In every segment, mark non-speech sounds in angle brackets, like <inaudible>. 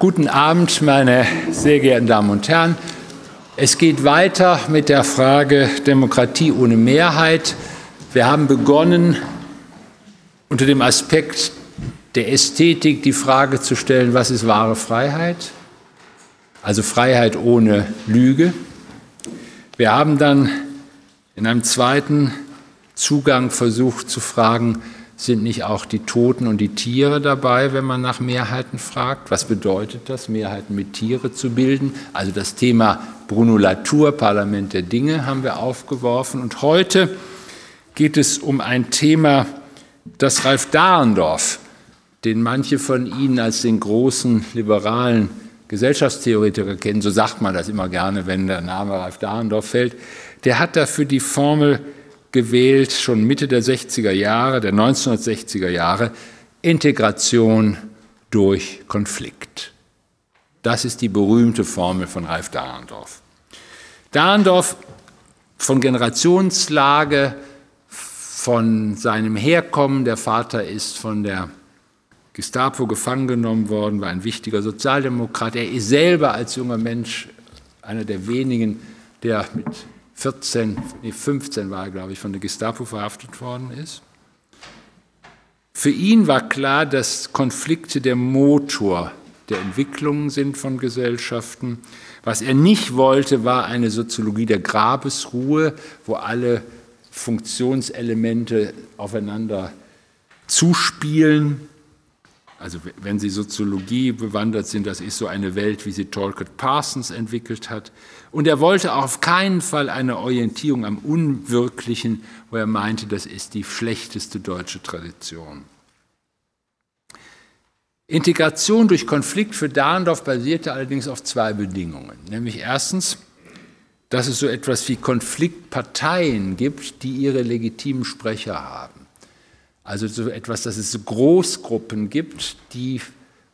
Guten Abend, meine sehr geehrten Damen und Herren. Es geht weiter mit der Frage Demokratie ohne Mehrheit. Wir haben begonnen, unter dem Aspekt der Ästhetik die Frage zu stellen, was ist wahre Freiheit? Also Freiheit ohne Lüge. Wir haben dann in einem zweiten Zugang versucht zu fragen, sind nicht auch die Toten und die Tiere dabei, wenn man nach Mehrheiten fragt? Was bedeutet das, Mehrheiten mit Tiere zu bilden? Also das Thema Bruno Latour, Parlament der Dinge, haben wir aufgeworfen. Und heute geht es um ein Thema, das Ralf Dahrendorf, den manche von Ihnen als den großen liberalen Gesellschaftstheoretiker kennen, so sagt man das immer gerne, wenn der Name Ralf Dahrendorf fällt, der hat dafür die Formel gewählt, schon Mitte der 60er Jahre, der 1960er Jahre, Integration durch Konflikt. Das ist die berühmte Formel von Ralf Dahrendorf. Dahrendorf von Generationslage, von seinem Herkommen, der Vater ist von der Gestapo gefangen genommen worden, war ein wichtiger Sozialdemokrat. Er ist selber als junger Mensch einer der wenigen, der mit 14, nee, 15 war er, glaube ich, von der Gestapo verhaftet worden ist. Für ihn war klar, dass Konflikte der Motor der Entwicklungen sind von Gesellschaften. Was er nicht wollte, war eine Soziologie der Grabesruhe, wo alle Funktionselemente aufeinander zuspielen. Also wenn Sie Soziologie bewandert sind, das ist so eine Welt, wie sie Talcott Parsons entwickelt hat. Und er wollte auf keinen Fall eine Orientierung am Unwirklichen, wo er meinte, das ist die schlechteste deutsche Tradition. Integration durch Konflikt für Dahrendorf basierte allerdings auf zwei Bedingungen. Nämlich erstens, dass es so etwas wie Konfliktparteien gibt, die ihre legitimen Sprecher haben. Also so etwas, dass es Großgruppen gibt, die,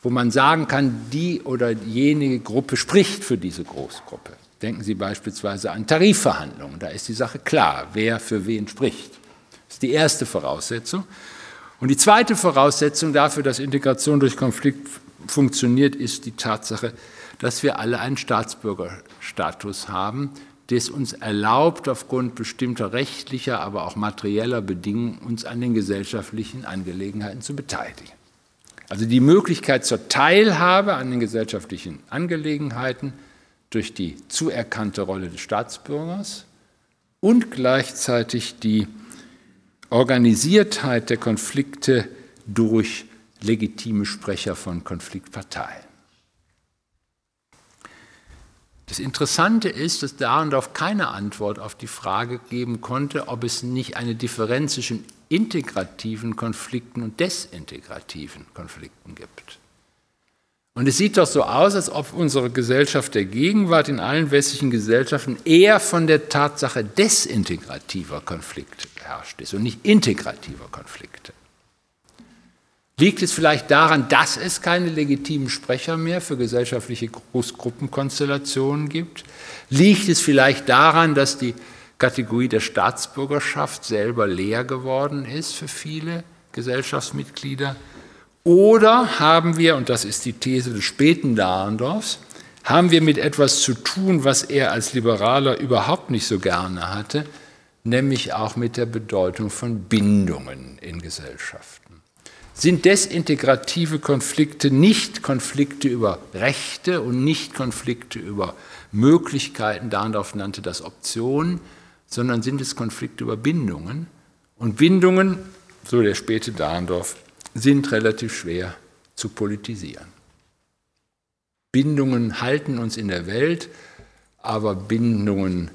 wo man sagen kann, die oder jene Gruppe spricht für diese Großgruppe. Denken Sie beispielsweise an Tarifverhandlungen. Da ist die Sache klar, wer für wen spricht. Das ist die erste Voraussetzung. Und die zweite Voraussetzung dafür, dass Integration durch Konflikt funktioniert, ist die Tatsache, dass wir alle einen Staatsbürgerstatus haben, das uns erlaubt, aufgrund bestimmter rechtlicher, aber auch materieller Bedingungen uns an den gesellschaftlichen Angelegenheiten zu beteiligen. Also die Möglichkeit zur Teilhabe an den gesellschaftlichen Angelegenheiten durch die zuerkannte Rolle des Staatsbürgers und gleichzeitig die Organisiertheit der Konflikte durch legitime Sprecher von Konfliktparteien. Das Interessante ist, dass Dahrendorf keine Antwort auf die Frage geben konnte, ob es nicht eine Differenz zwischen integrativen Konflikten und desintegrativen Konflikten gibt. Und es sieht doch so aus, als ob unsere Gesellschaft der Gegenwart in allen westlichen Gesellschaften eher von der Tatsache desintegrativer Konflikte beherrscht ist und nicht integrativer Konflikte. Liegt es vielleicht daran, dass es keine legitimen Sprecher mehr für gesellschaftliche Großgruppenkonstellationen gibt? Liegt es vielleicht daran, dass die Kategorie der Staatsbürgerschaft selber leer geworden ist für viele Gesellschaftsmitglieder? Oder haben wir, und das ist die These des späten Dahrendorfs, haben wir mit etwas zu tun, was er als Liberaler überhaupt nicht so gerne hatte, nämlich auch mit der Bedeutung von Bindungen in Gesellschaften sind desintegrative Konflikte nicht Konflikte über Rechte und nicht Konflikte über Möglichkeiten, Dahndorf nannte das Optionen, sondern sind es Konflikte über Bindungen. Und Bindungen, so der späte Dahndorf, sind relativ schwer zu politisieren. Bindungen halten uns in der Welt, aber Bindungen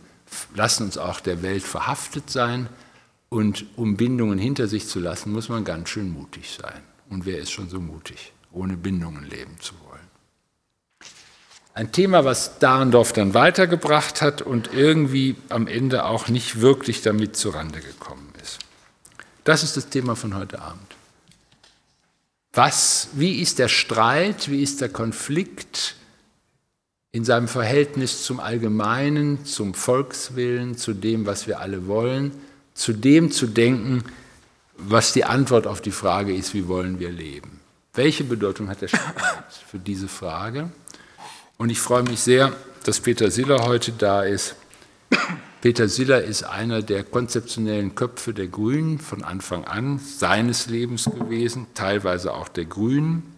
lassen uns auch der Welt verhaftet sein. Und um Bindungen hinter sich zu lassen, muss man ganz schön mutig sein. Und wer ist schon so mutig, ohne Bindungen leben zu wollen? Ein Thema, was Dahrendorf dann weitergebracht hat und irgendwie am Ende auch nicht wirklich damit zurande gekommen ist. Das ist das Thema von heute Abend. Was, wie ist der Streit, wie ist der Konflikt in seinem Verhältnis zum Allgemeinen, zum Volkswillen, zu dem, was wir alle wollen? Zu dem zu denken, was die Antwort auf die Frage ist, wie wollen wir leben. welche Bedeutung hat der Staat für diese Frage? Und ich freue mich sehr, dass Peter Siller heute da ist. Peter Siller ist einer der konzeptionellen Köpfe der Grünen von Anfang an seines Lebens gewesen, teilweise auch der Grünen.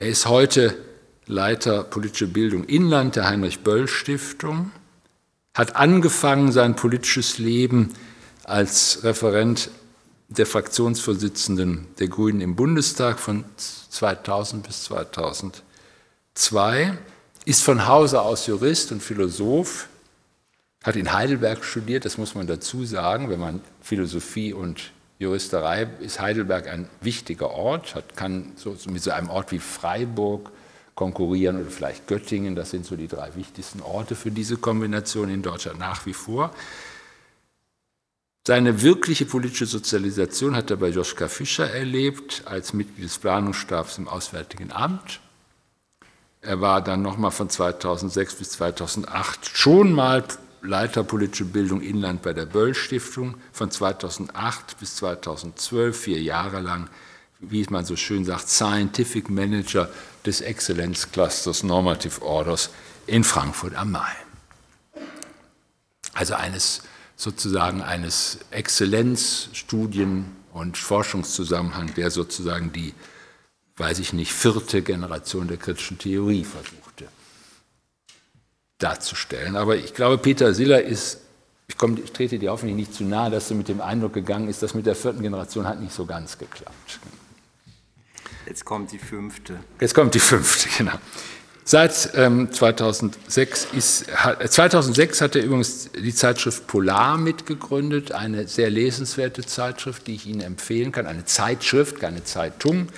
Er ist heute Leiter politische Bildung Inland der Heinrich-Böll-Stiftung, hat angefangen sein politisches Leben als Referent der Fraktionsvorsitzenden der Grünen im Bundestag von 2000 bis 2002, ist von Hause aus Jurist und Philosoph, hat in Heidelberg studiert, das muss man dazu sagen, wenn man Philosophie und Juristerei ist Heidelberg ein wichtiger Ort, hat, kann so, mit so einem Ort wie Freiburg konkurrieren oder vielleicht Göttingen, das sind so die drei wichtigsten Orte für diese Kombination in Deutschland nach wie vor. Seine wirkliche politische Sozialisation hat er bei Joschka Fischer erlebt, als Mitglied des Planungsstabs im Auswärtigen Amt. Er war dann nochmal von 2006 bis 2008 schon mal Leiter politische Bildung Inland bei der Böll Stiftung, von 2008 bis 2012, vier Jahre lang, wie man so schön sagt, Scientific Manager des Exzellenzclusters Normative Orders in Frankfurt am Main. Also eines sozusagen eines Exzellenzstudien- und Forschungszusammenhang, der sozusagen die, weiß ich nicht, vierte Generation der kritischen Theorie versuchte darzustellen. Aber ich glaube, Peter Siller ist, ich, komme, ich trete dir hoffentlich nicht zu nahe, dass du mit dem Eindruck gegangen ist, dass mit der vierten Generation hat nicht so ganz geklappt. Jetzt kommt die fünfte. Jetzt kommt die fünfte, <laughs> genau. Seit ähm, 2006, ist, 2006 hat er übrigens die Zeitschrift Polar mitgegründet, eine sehr lesenswerte Zeitschrift, die ich Ihnen empfehlen kann, eine Zeitschrift, keine Zeitung,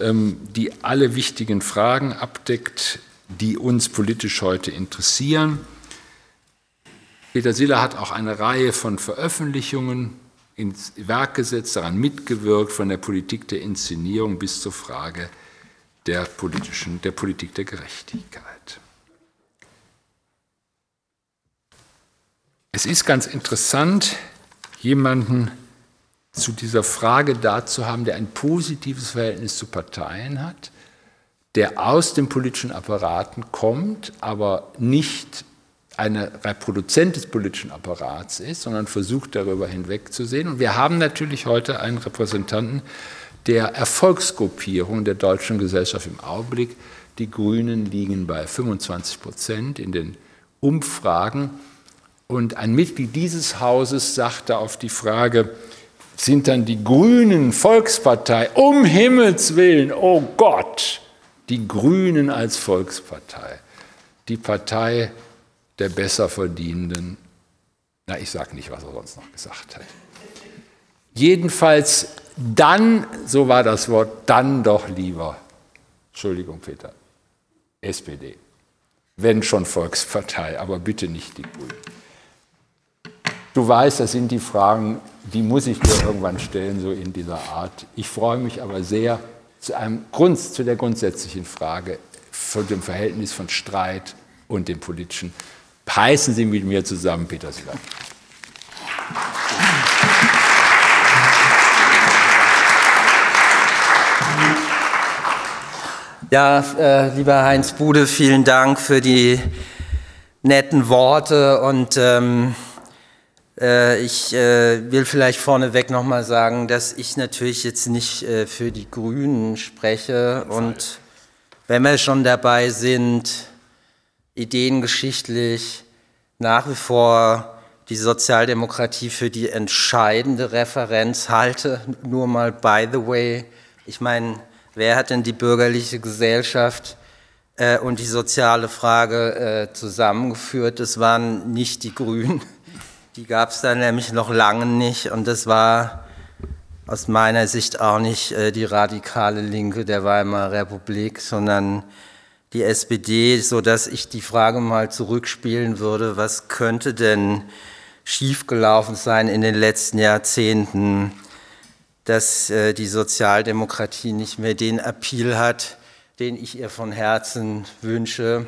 ähm, die alle wichtigen Fragen abdeckt, die uns politisch heute interessieren. Peter Siller hat auch eine Reihe von Veröffentlichungen ins Werk gesetzt, daran mitgewirkt, von der Politik der Inszenierung bis zur Frage der, politischen, der Politik der Gerechtigkeit. Es ist ganz interessant, jemanden zu dieser Frage da zu haben, der ein positives Verhältnis zu Parteien hat, der aus den politischen Apparaten kommt, aber nicht eine Reproduzent des politischen Apparats ist, sondern versucht darüber hinwegzusehen. Und wir haben natürlich heute einen Repräsentanten, der Erfolgsgruppierung der deutschen Gesellschaft im Augenblick. Die Grünen liegen bei 25 Prozent in den Umfragen. Und ein Mitglied dieses Hauses sagte auf die Frage, sind dann die Grünen Volkspartei? Um Himmels willen, oh Gott, die Grünen als Volkspartei, die Partei der Besserverdienenden. Na, ich sage nicht, was er sonst noch gesagt hat. Jedenfalls dann, so war das Wort, dann doch lieber, Entschuldigung Peter, SPD, wenn schon Volkspartei, aber bitte nicht die Grünen. Du weißt, das sind die Fragen, die muss ich dir irgendwann stellen, so in dieser Art. Ich freue mich aber sehr zu, einem Grund, zu der grundsätzlichen Frage von dem Verhältnis von Streit und dem politischen. Heißen Sie mit mir zusammen Peter Siller. Ja, äh, lieber Heinz Bude, vielen Dank für die netten Worte und ähm, äh, ich äh, will vielleicht vorneweg nochmal sagen, dass ich natürlich jetzt nicht äh, für die Grünen spreche und wenn wir schon dabei sind, ideengeschichtlich nach wie vor die Sozialdemokratie für die entscheidende Referenz halte, nur mal by the way, ich meine, wer hat denn die bürgerliche Gesellschaft äh, und die soziale Frage äh, zusammengeführt? Das waren nicht die Grünen. Die gab es da nämlich noch lange nicht und das war aus meiner Sicht auch nicht äh, die radikale Linke der Weimarer Republik, sondern die SPD, so dass ich die Frage mal zurückspielen würde, was könnte denn schiefgelaufen sein in den letzten Jahrzehnten? dass äh, die Sozialdemokratie nicht mehr den Appeal hat, den ich ihr von Herzen wünsche.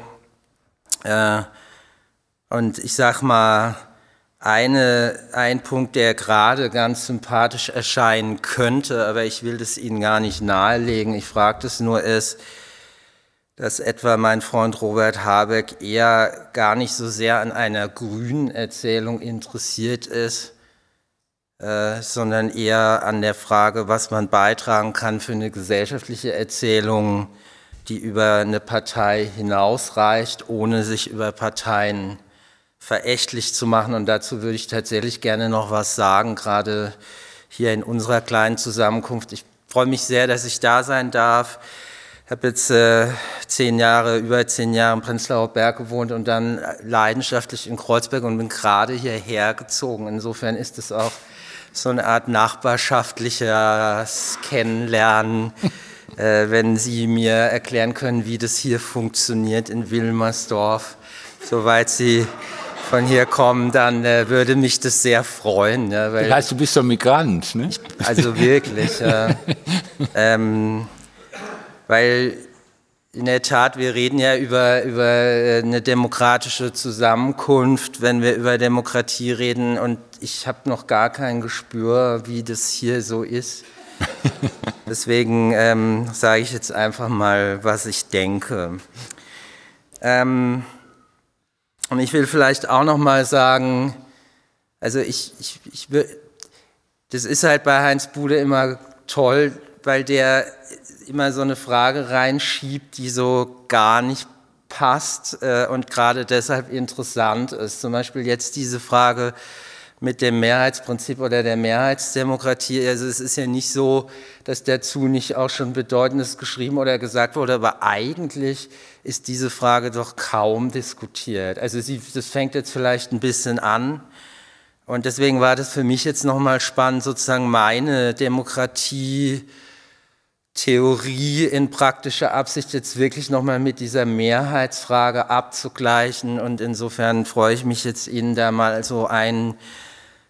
Äh, und ich sage mal, eine, ein Punkt, der gerade ganz sympathisch erscheinen könnte, aber ich will das Ihnen gar nicht nahelegen. Ich frage das nur ist, dass etwa mein Freund Robert Habeck eher gar nicht so sehr an einer grünen Erzählung interessiert ist, äh, sondern eher an der Frage, was man beitragen kann für eine gesellschaftliche Erzählung, die über eine Partei hinausreicht, ohne sich über Parteien verächtlich zu machen. Und dazu würde ich tatsächlich gerne noch was sagen, gerade hier in unserer kleinen Zusammenkunft. Ich freue mich sehr, dass ich da sein darf. Ich habe jetzt äh, zehn Jahre, über zehn Jahre im Prenzlauer Berg gewohnt und dann leidenschaftlich in Kreuzberg und bin gerade hierher gezogen. Insofern ist es auch so eine Art nachbarschaftliches Kennenlernen, <laughs> äh, wenn Sie mir erklären können, wie das hier funktioniert in Wilmersdorf, soweit Sie von hier kommen, dann äh, würde mich das sehr freuen. Ja, weil, das heißt, du bist doch Migrant, ne? Also wirklich. äh, <laughs> ähm, weil in der Tat, wir reden ja über, über äh, eine demokratische Zusammenkunft, wenn wir über Demokratie reden. Und ich habe noch gar kein Gespür, wie das hier so ist. <laughs> Deswegen ähm, sage ich jetzt einfach mal, was ich denke. Ähm, und ich will vielleicht auch noch mal sagen, also ich, ich, ich will, das ist halt bei Heinz Bude immer toll, weil der immer so eine Frage reinschiebt, die so gar nicht passt äh, und gerade deshalb interessant ist. Zum Beispiel jetzt diese Frage mit dem Mehrheitsprinzip oder der Mehrheitsdemokratie. Also es ist ja nicht so, dass dazu nicht auch schon Bedeutendes geschrieben oder gesagt wurde, aber eigentlich ist diese Frage doch kaum diskutiert. Also sie, das fängt jetzt vielleicht ein bisschen an. Und deswegen war das für mich jetzt nochmal spannend, sozusagen meine Demokratie Theorie in praktischer Absicht jetzt wirklich nochmal mit dieser Mehrheitsfrage abzugleichen. Und insofern freue ich mich jetzt Ihnen da mal so einen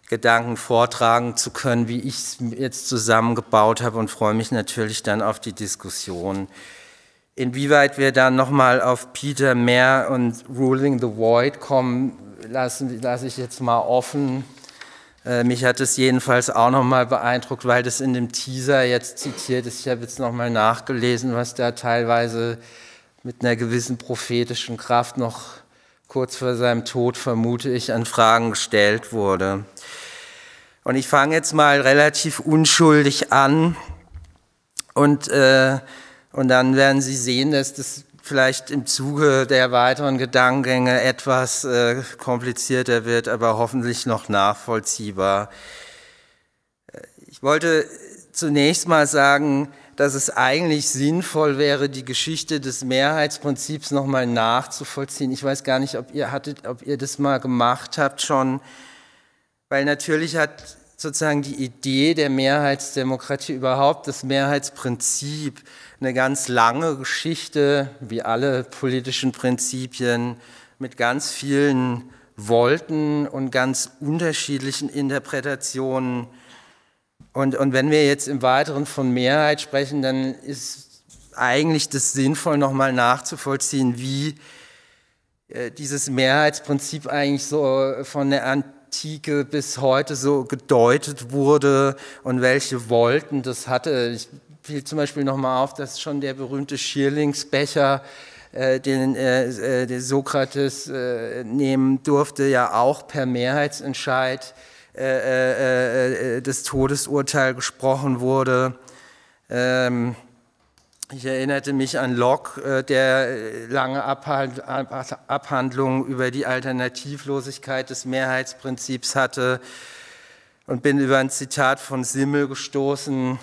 Gedanken vortragen zu können, wie ich es jetzt zusammengebaut habe und freue mich natürlich dann auf die Diskussion. Inwieweit wir dann nochmal auf Peter Mehr und Ruling the Void kommen, lasse lass ich jetzt mal offen. Äh, mich hat es jedenfalls auch nochmal beeindruckt, weil das in dem Teaser jetzt zitiert ist. Ich habe jetzt nochmal nachgelesen, was da teilweise mit einer gewissen prophetischen Kraft noch kurz vor seinem Tod, vermute ich, an Fragen gestellt wurde. Und ich fange jetzt mal relativ unschuldig an und, äh, und dann werden Sie sehen, dass das vielleicht im Zuge der weiteren Gedankengänge etwas äh, komplizierter wird, aber hoffentlich noch nachvollziehbar. Äh, ich wollte zunächst mal sagen, dass es eigentlich sinnvoll wäre, die Geschichte des Mehrheitsprinzips nochmal nachzuvollziehen. Ich weiß gar nicht, ob ihr, hattet, ob ihr das mal gemacht habt schon, weil natürlich hat sozusagen die Idee der Mehrheitsdemokratie überhaupt, das Mehrheitsprinzip, eine ganz lange Geschichte, wie alle politischen Prinzipien, mit ganz vielen Wolten und ganz unterschiedlichen Interpretationen. Und, und wenn wir jetzt im Weiteren von Mehrheit sprechen, dann ist eigentlich das sinnvoll, nochmal nachzuvollziehen, wie äh, dieses Mehrheitsprinzip eigentlich so von der Antike bis heute so gedeutet wurde und welche Wolten das hatte. Ich fiel zum Beispiel nochmal auf, dass schon der berühmte Schierlingsbecher, äh, den äh, äh der Sokrates äh, nehmen durfte, ja auch per Mehrheitsentscheid äh, äh, das Todesurteil gesprochen wurde. Ähm, ich erinnerte mich an Locke, der lange Abhandlungen über die Alternativlosigkeit des Mehrheitsprinzips hatte und bin über ein Zitat von Simmel gestoßen,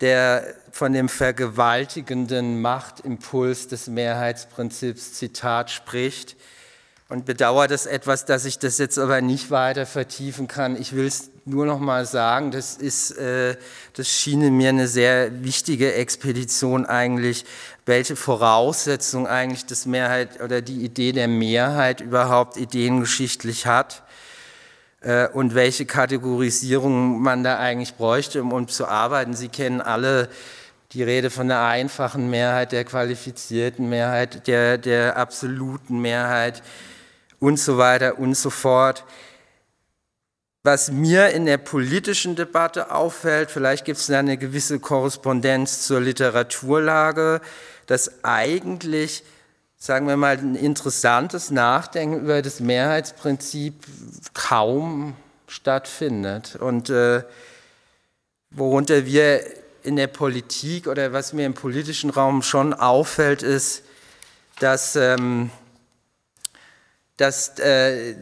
der von dem vergewaltigenden Machtimpuls des Mehrheitsprinzips Zitat spricht und bedauert es etwas, dass ich das jetzt aber nicht weiter vertiefen kann. Ich will es nur noch mal sagen, das ist, äh, das schien mir eine sehr wichtige Expedition eigentlich, welche Voraussetzung eigentlich das Mehrheit oder die Idee der Mehrheit überhaupt ideengeschichtlich hat äh, und welche Kategorisierung man da eigentlich bräuchte, um, um zu arbeiten. Sie kennen alle die Rede von der einfachen Mehrheit, der qualifizierten Mehrheit, der, der absoluten Mehrheit und so weiter und so fort. was mir in der politischen Debatte auffällt, vielleicht gibt es da eine gewisse Korrespondenz zur Literaturlage, dass eigentlich, sagen wir mal, ein interessantes Nachdenken über das Mehrheitsprinzip kaum stattfindet. Und äh, worunter wir in der Politik oder was mir im politischen Raum schon auffällt, ist, dass, ähm, dass, äh,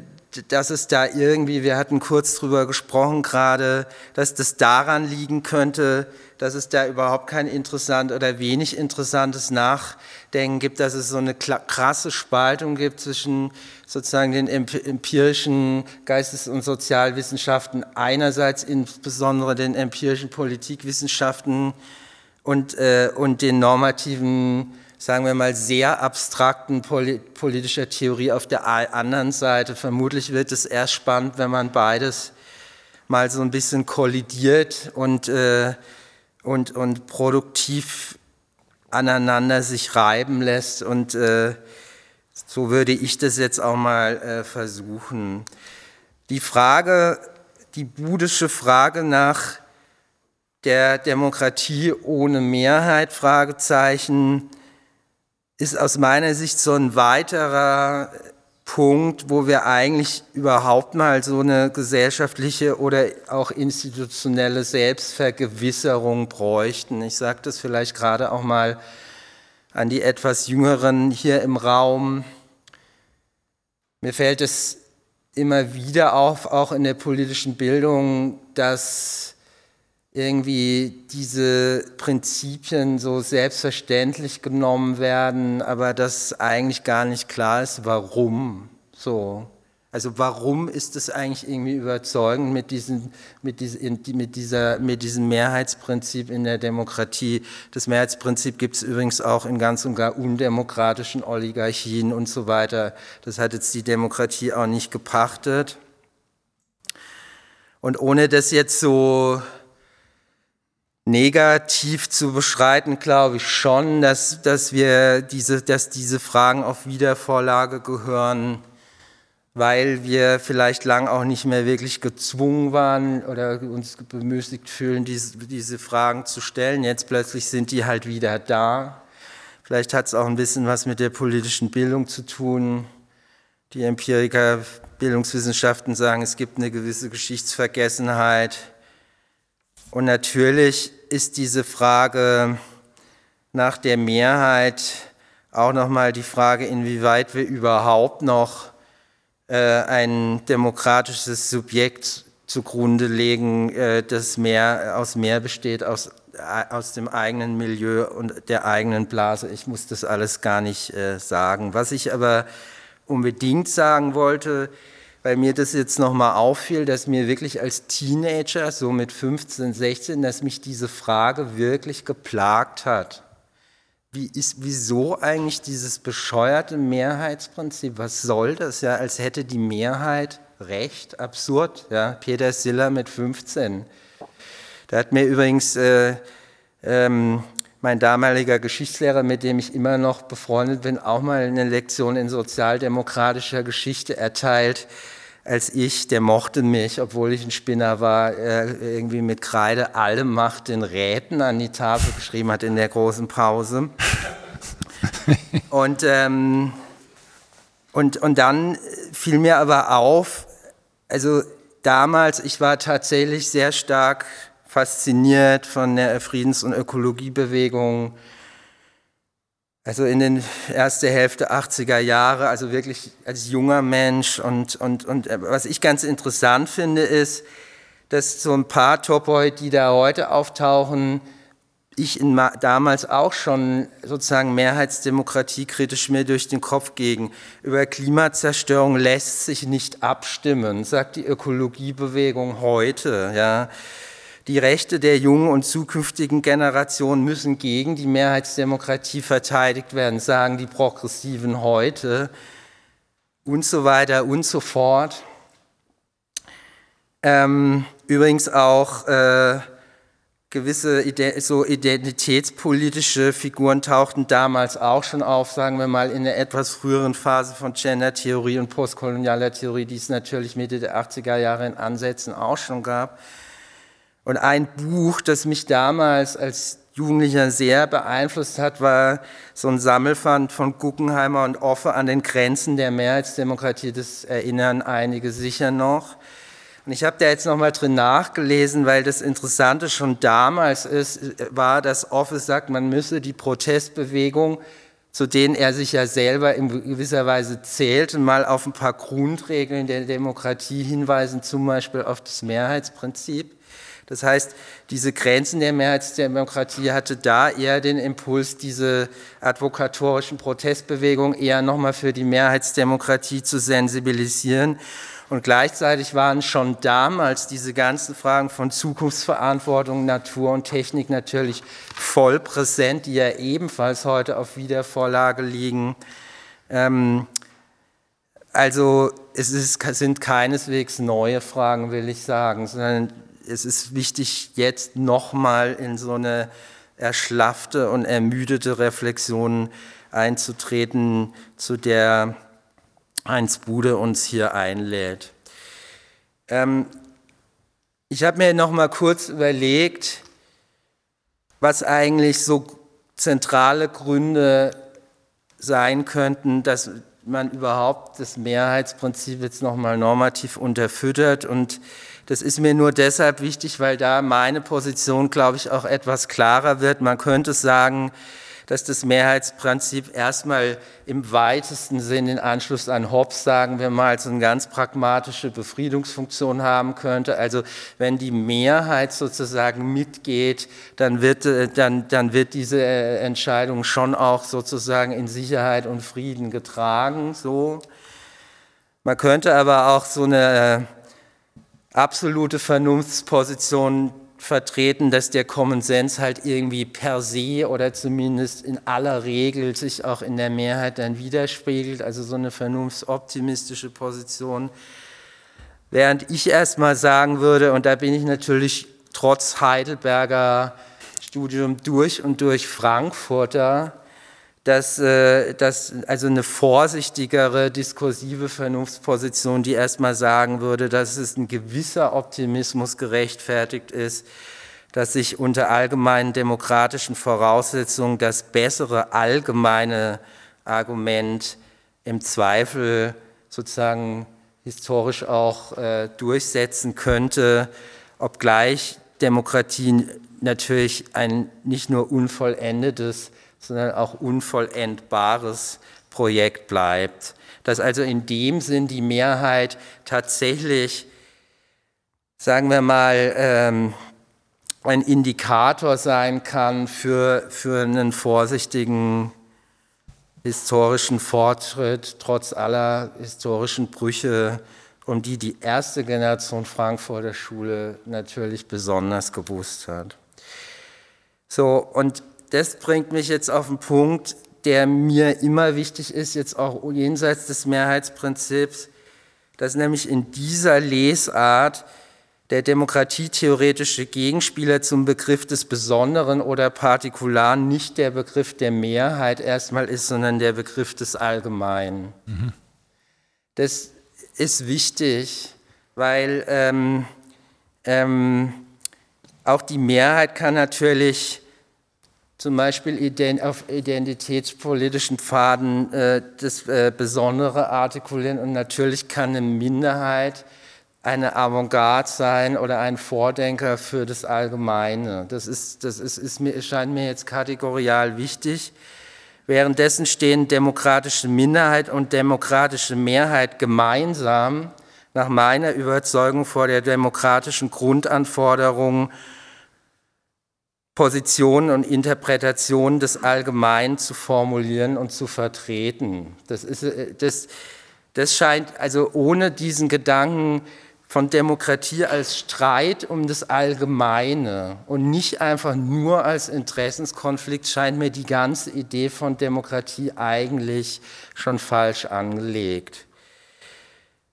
dass es da irgendwie, wir hatten kurz drüber gesprochen gerade, dass das daran liegen könnte, dass es da überhaupt kein interessant oder wenig interessantes Nachdenken gibt, dass es so eine krasse Spaltung gibt zwischen sozusagen den empirischen Geistes- und Sozialwissenschaften einerseits insbesondere den empirischen Politikwissenschaften und, äh, und den normativen sagen wir mal, sehr abstrakten politischer Theorie auf der anderen Seite. Vermutlich wird es erst spannend, wenn man beides mal so ein bisschen kollidiert und, äh, und, und produktiv aneinander sich reiben lässt. Und äh, so würde ich das jetzt auch mal äh, versuchen. Die Frage, die budische Frage nach der Demokratie ohne Mehrheit, Fragezeichen, ist aus meiner Sicht so ein weiterer Punkt, wo wir eigentlich überhaupt mal so eine gesellschaftliche oder auch institutionelle Selbstvergewisserung bräuchten. Ich sage das vielleicht gerade auch mal an die etwas Jüngeren hier im Raum. Mir fällt es immer wieder auf, auch in der politischen Bildung, dass irgendwie diese Prinzipien so selbstverständlich genommen werden, aber dass eigentlich gar nicht klar ist, warum so. Also warum ist es eigentlich irgendwie überzeugend mit, diesen, mit, diesen, mit, dieser, mit diesem Mehrheitsprinzip in der Demokratie? Das Mehrheitsprinzip gibt es übrigens auch in ganz und gar undemokratischen Oligarchien und so weiter. Das hat jetzt die Demokratie auch nicht gepachtet. Und ohne das jetzt so negativ zu beschreiten, glaube ich schon, dass, dass, wir diese, dass diese Fragen auf Wiedervorlage gehören, weil wir vielleicht lang auch nicht mehr wirklich gezwungen waren oder uns bemüßigt fühlen, diese, diese Fragen zu stellen. Jetzt plötzlich sind die halt wieder da. Vielleicht hat es auch ein bisschen was mit der politischen Bildung zu tun. Die Empiriker Bildungswissenschaften sagen, es gibt eine gewisse Geschichtsvergessenheit. Und natürlich ist diese Frage nach der Mehrheit auch nochmal die Frage, inwieweit wir überhaupt noch äh, ein demokratisches Subjekt zugrunde legen, äh, das mehr, aus mehr besteht, aus, äh, aus dem eigenen Milieu und der eigenen Blase. Ich muss das alles gar nicht äh, sagen. Was ich aber unbedingt sagen wollte, weil mir das jetzt nochmal auffiel, dass mir wirklich als Teenager, so mit 15, 16, dass mich diese Frage wirklich geplagt hat. Wie ist, wieso eigentlich dieses bescheuerte Mehrheitsprinzip? Was soll das? Ja, als hätte die Mehrheit Recht. Absurd. Ja, Peter Siller mit 15. Da hat mir übrigens äh, ähm, mein damaliger Geschichtslehrer, mit dem ich immer noch befreundet bin, auch mal eine Lektion in sozialdemokratischer Geschichte erteilt als ich, der mochte mich, obwohl ich ein Spinner war, irgendwie mit Kreide alle Macht den Räten an die Tafel geschrieben hat in der großen Pause. Und, ähm, und, und dann fiel mir aber auf, also damals, ich war tatsächlich sehr stark fasziniert von der Friedens- und Ökologiebewegung, also in den ersten Hälfte 80er Jahre, also wirklich als junger Mensch. Und, und, und äh, was ich ganz interessant finde, ist, dass so ein paar Topoi, die da heute auftauchen, ich in, damals auch schon sozusagen Mehrheitsdemokratie kritisch mir durch den Kopf gegen. Über Klimazerstörung lässt sich nicht abstimmen, sagt die Ökologiebewegung heute. Ja. Die Rechte der jungen und zukünftigen Generationen müssen gegen die Mehrheitsdemokratie verteidigt werden, sagen die Progressiven heute und so weiter und so fort. Ähm, übrigens auch äh, gewisse so identitätspolitische Figuren tauchten damals auch schon auf, sagen wir mal in der etwas früheren Phase von Gender-Theorie und postkolonialer Theorie, die es natürlich Mitte der 80er Jahre in Ansätzen auch schon gab. Und ein Buch, das mich damals als Jugendlicher sehr beeinflusst hat, war so ein Sammelfand von Guggenheimer und Offe an den Grenzen der Mehrheitsdemokratie. Das erinnern einige sicher noch. Und ich habe da jetzt nochmal drin nachgelesen, weil das Interessante schon damals ist, war, dass Offe sagt, man müsse die Protestbewegung, zu denen er sich ja selber in gewisser Weise zählt, mal auf ein paar Grundregeln der Demokratie hinweisen, zum Beispiel auf das Mehrheitsprinzip. Das heißt, diese Grenzen der Mehrheitsdemokratie hatte da eher den Impuls, diese advokatorischen Protestbewegungen eher nochmal für die Mehrheitsdemokratie zu sensibilisieren. Und gleichzeitig waren schon damals diese ganzen Fragen von Zukunftsverantwortung, Natur und Technik natürlich voll präsent, die ja ebenfalls heute auf Wiedervorlage liegen. Ähm, also es ist, sind keineswegs neue Fragen, will ich sagen, sondern es ist wichtig, jetzt nochmal in so eine erschlaffte und ermüdete Reflexion einzutreten, zu der Heinz Bude uns hier einlädt. Ähm, ich habe mir noch mal kurz überlegt, was eigentlich so zentrale Gründe sein könnten, dass man überhaupt das Mehrheitsprinzip jetzt noch mal normativ unterfüttert und das ist mir nur deshalb wichtig, weil da meine Position, glaube ich, auch etwas klarer wird. Man könnte sagen, dass das Mehrheitsprinzip erstmal im weitesten Sinn in Anschluss an Hobbes, sagen wir mal, so eine ganz pragmatische Befriedungsfunktion haben könnte. Also wenn die Mehrheit sozusagen mitgeht, dann wird, äh, dann, dann wird diese äh, Entscheidung schon auch sozusagen in Sicherheit und Frieden getragen. So. Man könnte aber auch so eine äh, absolute Vernunftsposition vertreten, dass der Common Sense halt irgendwie per se oder zumindest in aller Regel sich auch in der Mehrheit dann widerspiegelt, also so eine vernunftsoptimistische Position. Während ich erstmal sagen würde, und da bin ich natürlich trotz Heidelberger Studium durch und durch Frankfurter, dass, äh, dass also eine vorsichtigere diskursive Vernunftsposition, die erstmal sagen würde, dass es ein gewisser Optimismus gerechtfertigt ist, dass sich unter allgemeinen demokratischen Voraussetzungen das bessere allgemeine Argument im Zweifel sozusagen historisch auch äh, durchsetzen könnte, obgleich Demokratie natürlich ein nicht nur unvollendetes, sondern auch unvollendbares Projekt bleibt. Dass also in dem Sinn die Mehrheit tatsächlich, sagen wir mal, ähm, ein Indikator sein kann für, für einen vorsichtigen historischen Fortschritt, trotz aller historischen Brüche, um die die erste Generation Frankfurter Schule natürlich besonders gewusst hat. So, und das bringt mich jetzt auf einen Punkt, der mir immer wichtig ist, jetzt auch jenseits des Mehrheitsprinzips, dass nämlich in dieser Lesart der demokratietheoretische Gegenspieler zum Begriff des Besonderen oder Partikularen nicht der Begriff der Mehrheit erstmal ist, sondern der Begriff des Allgemeinen. Mhm. Das ist wichtig, weil ähm, ähm, auch die Mehrheit kann natürlich zum Beispiel auf identitätspolitischen Pfaden äh, das äh, Besondere artikulieren und natürlich kann eine Minderheit eine Avantgarde sein oder ein Vordenker für das Allgemeine. Das, ist, das ist, ist mir, scheint mir jetzt kategorial wichtig. Währenddessen stehen demokratische Minderheit und demokratische Mehrheit gemeinsam nach meiner Überzeugung vor der demokratischen Grundanforderung Positionen und Interpretationen des Allgemeinen zu formulieren und zu vertreten. Das, ist, äh, das, das scheint also ohne diesen Gedanken von Demokratie als Streit um das Allgemeine und nicht einfach nur als Interessenskonflikt scheint mir die ganze Idee von Demokratie eigentlich schon falsch angelegt.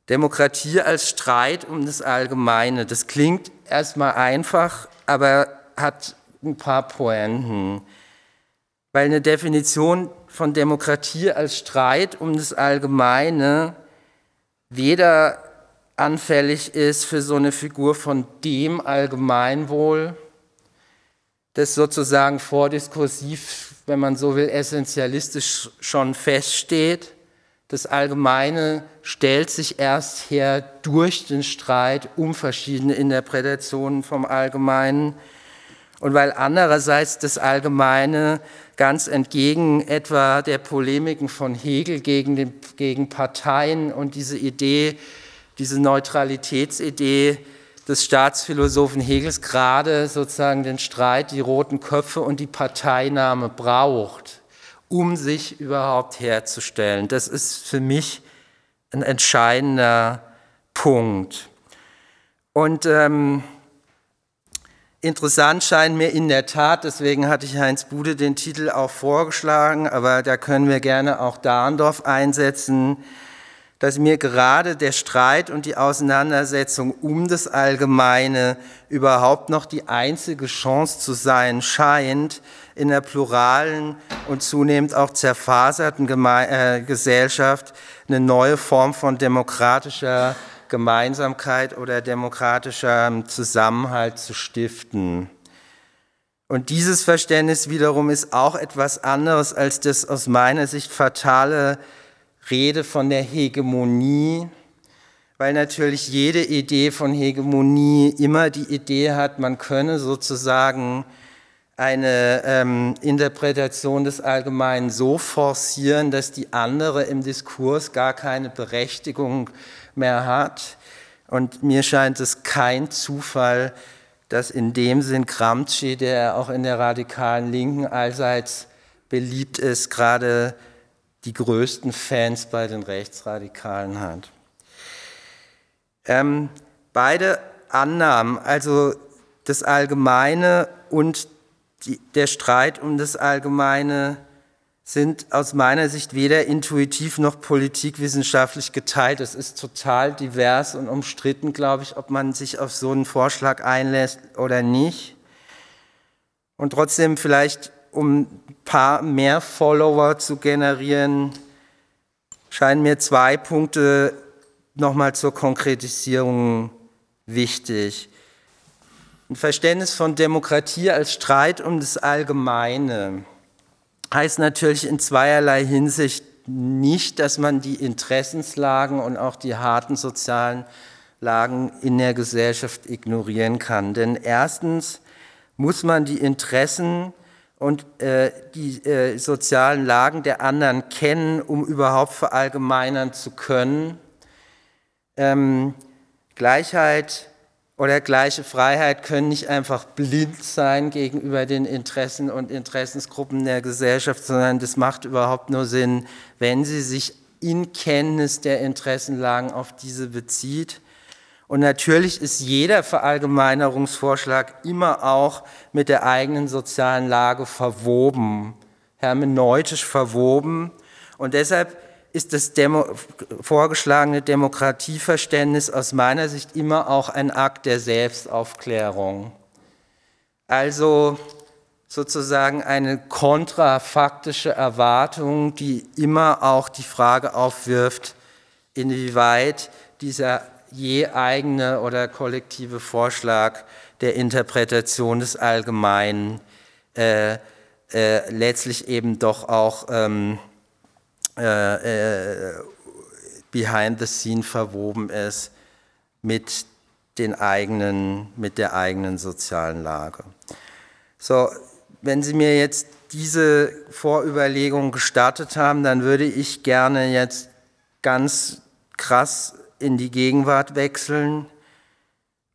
Demokratie als Streit um das Allgemeine, das klingt erstmal einfach, aber hat ein paar Pointen. Weil eine Definition von Demokratie als Streit um das Allgemeine weder anfällig ist für so eine Figur von dem Allgemeinwohl, das sozusagen vordiskursiv, wenn man so will, essentialistisch schon feststeht. Das Allgemeine stellt sich erst her durch den Streit um verschiedene Interpretationen vom Allgemeinen. Und weil andererseits das Allgemeine ganz entgegen etwa der Polemiken von Hegel gegen, den, gegen Parteien und diese Idee, diese Neutralitätsidee des Staatsphilosophen Hegels gerade sozusagen den Streit, die roten Köpfe und die Parteinahme braucht, um sich überhaupt herzustellen. Das ist für mich ein entscheidender Punkt. Und ähm, interessant scheint mir in der Tat, deswegen hatte ich Heinz Bude den Titel auch vorgeschlagen, aber da können wir gerne auch Dahndorf einsetzen, dass mir gerade der Streit und die Auseinandersetzung um das Allgemeine überhaupt noch die einzige Chance zu sein scheint, in der pluralen und zunehmend auch zerfaserten Geme äh, Gesellschaft eine neue Form von demokratischer Gemeinsamkeit oder demokratischer Zusammenhalt zu stiften. Und dieses Verständnis wiederum ist auch etwas anderes als das aus meiner Sicht fatale rede von der Hegemonie, weil natürlich jede Idee von Hegemonie immer die Idee hat, man könne sozusagen eine ähm, Interpretation des Allgemeinen so forcieren, dass die andere im Diskurs gar keine Berechtigung mehr hat. Und mir scheint es kein Zufall, dass in dem Sinn Gramsci, der auch in der radikalen Linken allseits beliebt ist, gerade die größten Fans bei den Rechtsradikalen hat. Ähm, beide Annahmen, also das Allgemeine und die, der Streit um das Allgemeine, sind aus meiner Sicht weder intuitiv noch politikwissenschaftlich geteilt. Es ist total divers und umstritten, glaube ich, ob man sich auf so einen Vorschlag einlässt oder nicht. Und trotzdem vielleicht um ein paar mehr Follower zu generieren, scheinen mir zwei Punkte nochmal zur Konkretisierung wichtig. Ein Verständnis von Demokratie als Streit um das Allgemeine heißt natürlich in zweierlei Hinsicht nicht, dass man die Interessenslagen und auch die harten sozialen Lagen in der Gesellschaft ignorieren kann. Denn erstens muss man die Interessen und äh, die äh, sozialen Lagen der anderen kennen, um überhaupt verallgemeinern zu können. Ähm, Gleichheit oder gleiche Freiheit können nicht einfach blind sein gegenüber den Interessen und Interessensgruppen der Gesellschaft, sondern das macht überhaupt nur Sinn, wenn sie sich in Kenntnis der Interessenlagen auf diese bezieht und natürlich ist jeder Verallgemeinerungsvorschlag immer auch mit der eigenen sozialen Lage verwoben, hermeneutisch verwoben. Und deshalb ist das Demo vorgeschlagene Demokratieverständnis aus meiner Sicht immer auch ein Akt der Selbstaufklärung. Also sozusagen eine kontrafaktische Erwartung, die immer auch die Frage aufwirft, inwieweit dieser je eigene oder kollektive Vorschlag der Interpretation des Allgemeinen äh, äh, letztlich eben doch auch ähm, äh, äh, behind the scene verwoben ist mit den eigenen, mit der eigenen sozialen Lage. So, wenn Sie mir jetzt diese Vorüberlegung gestattet haben, dann würde ich gerne jetzt ganz krass in die Gegenwart wechseln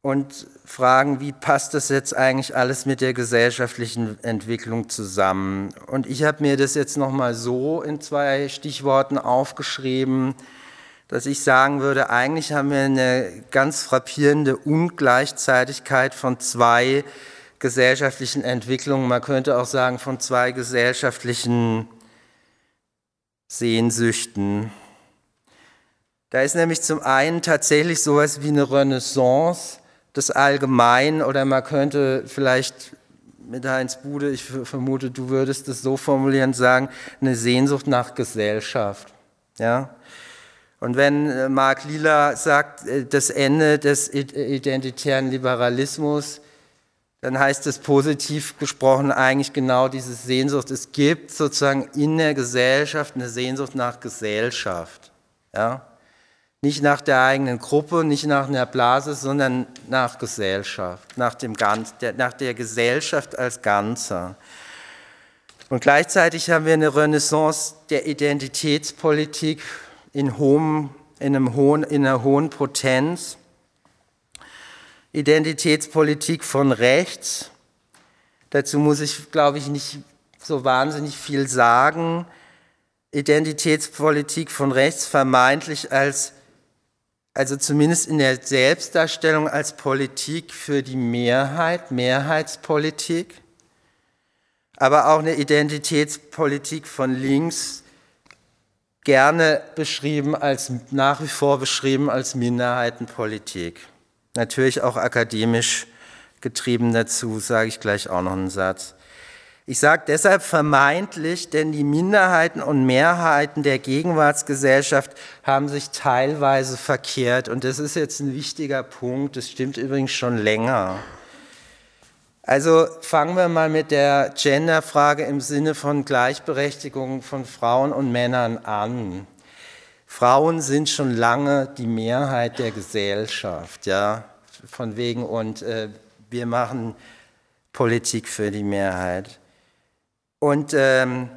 und fragen, wie passt das jetzt eigentlich alles mit der gesellschaftlichen Entwicklung zusammen? Und ich habe mir das jetzt nochmal so in zwei Stichworten aufgeschrieben, dass ich sagen würde, eigentlich haben wir eine ganz frappierende Ungleichzeitigkeit von zwei gesellschaftlichen Entwicklungen. Man könnte auch sagen, von zwei gesellschaftlichen Sehnsüchten. Da ist nämlich zum einen tatsächlich sowas wie eine Renaissance des Allgemeinen oder man könnte vielleicht mit Heinz Bude, ich vermute, du würdest es so formulieren, sagen, eine Sehnsucht nach Gesellschaft. Ja? Und wenn äh, Marc Lila sagt, äh, das Ende des identitären Liberalismus, dann heißt es positiv gesprochen eigentlich genau diese Sehnsucht. Es gibt sozusagen in der Gesellschaft eine Sehnsucht nach Gesellschaft. Ja? Nicht nach der eigenen Gruppe, nicht nach einer Blase, sondern nach Gesellschaft, nach, dem Ganz, der, nach der Gesellschaft als Ganzer. Und gleichzeitig haben wir eine Renaissance der Identitätspolitik in, hohem, in, einem hohen, in einer hohen Potenz. Identitätspolitik von rechts. Dazu muss ich, glaube ich, nicht so wahnsinnig viel sagen. Identitätspolitik von rechts vermeintlich als also zumindest in der Selbstdarstellung als Politik für die Mehrheit, Mehrheitspolitik, aber auch eine Identitätspolitik von links, gerne beschrieben als, nach wie vor beschrieben als Minderheitenpolitik. Natürlich auch akademisch getrieben dazu, sage ich gleich auch noch einen Satz. Ich sage deshalb vermeintlich, denn die Minderheiten und Mehrheiten der Gegenwartsgesellschaft haben sich teilweise verkehrt. Und das ist jetzt ein wichtiger Punkt, das stimmt übrigens schon länger. Also fangen wir mal mit der Genderfrage im Sinne von Gleichberechtigung von Frauen und Männern an. Frauen sind schon lange die Mehrheit der Gesellschaft, ja, von wegen und äh, wir machen Politik für die Mehrheit. Und ähm,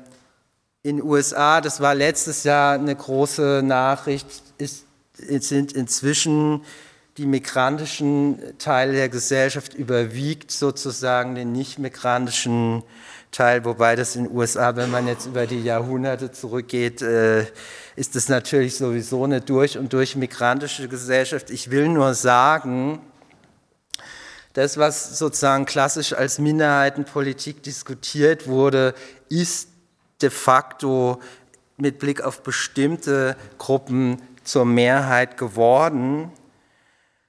in den USA, das war letztes Jahr eine große Nachricht, ist, sind inzwischen die migrantischen Teile der Gesellschaft überwiegt sozusagen den nicht migrantischen Teil, wobei das in den USA, wenn man jetzt über die Jahrhunderte zurückgeht, äh, ist das natürlich sowieso eine durch und durch migrantische Gesellschaft. Ich will nur sagen, das, was sozusagen klassisch als Minderheitenpolitik diskutiert wurde, ist de facto mit Blick auf bestimmte Gruppen zur Mehrheit geworden.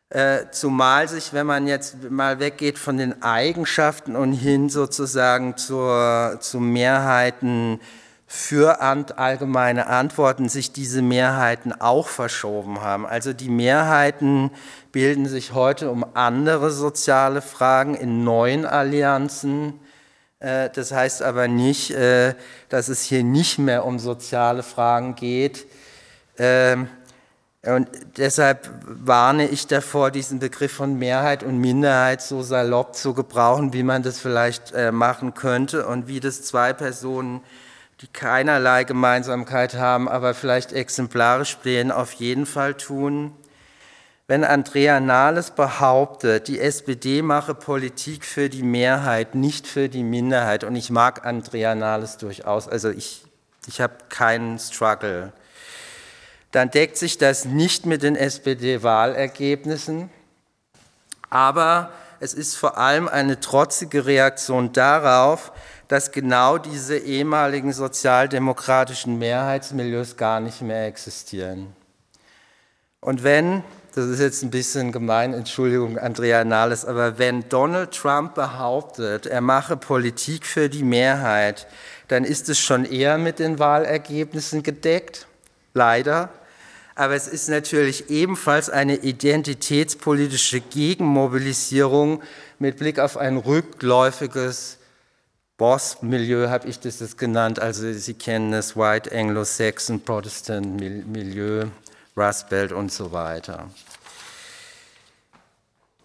Äh, zumal sich, wenn man jetzt mal weggeht von den Eigenschaften und hin sozusagen zur, zu Mehrheiten für allgemeine Antworten sich diese Mehrheiten auch verschoben haben. Also die Mehrheiten bilden sich heute um andere soziale Fragen in neuen Allianzen. Äh, das heißt aber nicht, äh, dass es hier nicht mehr um soziale Fragen geht. Ähm, und deshalb warne ich davor, diesen Begriff von Mehrheit und Minderheit so salopp zu gebrauchen, wie man das vielleicht äh, machen könnte und wie das zwei Personen die keinerlei Gemeinsamkeit haben, aber vielleicht exemplarisch stehen, auf jeden Fall tun. Wenn Andrea Nahles behauptet, die SPD mache Politik für die Mehrheit, nicht für die Minderheit, und ich mag Andrea Nahles durchaus, also ich, ich habe keinen Struggle, dann deckt sich das nicht mit den SPD-Wahlergebnissen, aber es ist vor allem eine trotzige Reaktion darauf, dass genau diese ehemaligen sozialdemokratischen Mehrheitsmilieus gar nicht mehr existieren. Und wenn, das ist jetzt ein bisschen gemein, Entschuldigung, Andrea Nahles, aber wenn Donald Trump behauptet, er mache Politik für die Mehrheit, dann ist es schon eher mit den Wahlergebnissen gedeckt, leider. Aber es ist natürlich ebenfalls eine identitätspolitische Gegenmobilisierung mit Blick auf ein rückläufiges Boss-Milieu habe ich das genannt. Also Sie kennen das White Anglo-Saxon Protestant Milieu, Rust Belt und so weiter.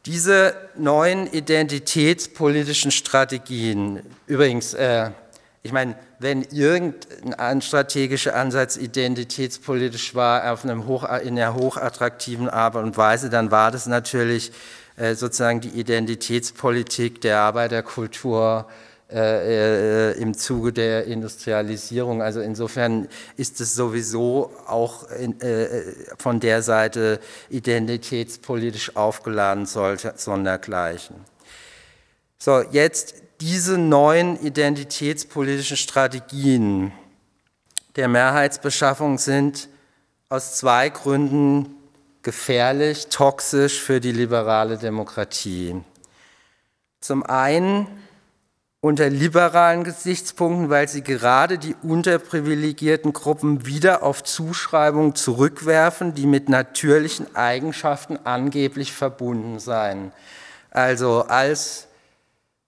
Diese neuen identitätspolitischen Strategien, übrigens, äh, ich meine, wenn irgendein strategischer Ansatz identitätspolitisch war auf einem hoch, in einer hochattraktiven Art und Weise, dann war das natürlich äh, sozusagen die Identitätspolitik der Arbeiterkultur, äh, äh, im Zuge der Industrialisierung. Also insofern ist es sowieso auch in, äh, von der Seite identitätspolitisch aufgeladen, sollte, sondergleichen. So, jetzt diese neuen identitätspolitischen Strategien der Mehrheitsbeschaffung sind aus zwei Gründen gefährlich, toxisch für die liberale Demokratie. Zum einen unter liberalen Gesichtspunkten, weil sie gerade die unterprivilegierten Gruppen wieder auf Zuschreibungen zurückwerfen, die mit natürlichen Eigenschaften angeblich verbunden seien. Also als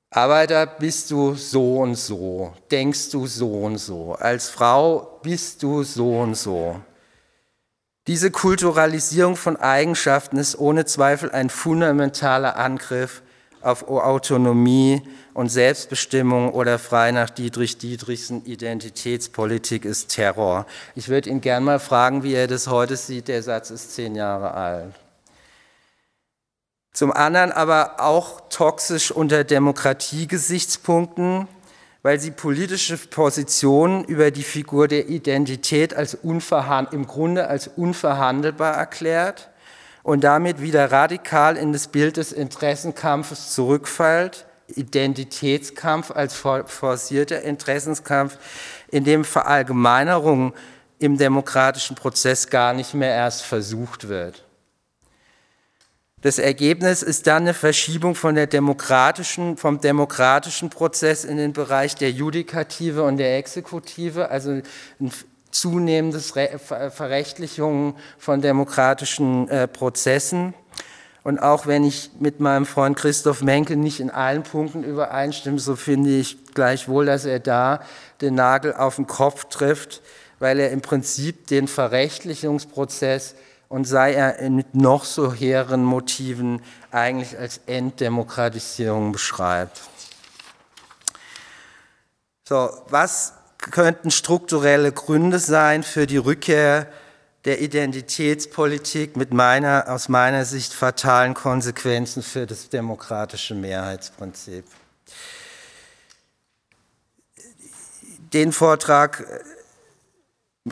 Arbeiter bist du so und so, denkst du so und so, als Frau bist du so und so. Diese Kulturalisierung von Eigenschaften ist ohne Zweifel ein fundamentaler Angriff auf Autonomie und Selbstbestimmung oder frei nach Dietrich Dietrichsen Identitätspolitik ist Terror. Ich würde ihn gern mal fragen, wie er das heute sieht. Der Satz ist zehn Jahre alt. Zum anderen aber auch toxisch unter Demokratiegesichtspunkten, weil sie politische Positionen über die Figur der Identität als im Grunde als unverhandelbar erklärt und damit wieder radikal in das Bild des Interessenkampfes zurückfällt, Identitätskampf als forcierter Interessenskampf, in dem Verallgemeinerung im demokratischen Prozess gar nicht mehr erst versucht wird. Das Ergebnis ist dann eine Verschiebung von der demokratischen, vom demokratischen Prozess in den Bereich der Judikative und der Exekutive, also ein zunehmendes Verrechtlichung von demokratischen äh, Prozessen. Und auch wenn ich mit meinem Freund Christoph Menke nicht in allen Punkten übereinstimme, so finde ich gleichwohl, dass er da den Nagel auf den Kopf trifft, weil er im Prinzip den Verrechtlichungsprozess und sei er mit noch so hehren Motiven eigentlich als Enddemokratisierung beschreibt. So, was könnten strukturelle Gründe sein für die Rückkehr der Identitätspolitik mit meiner, aus meiner Sicht fatalen Konsequenzen für das demokratische Mehrheitsprinzip. Den Vortrag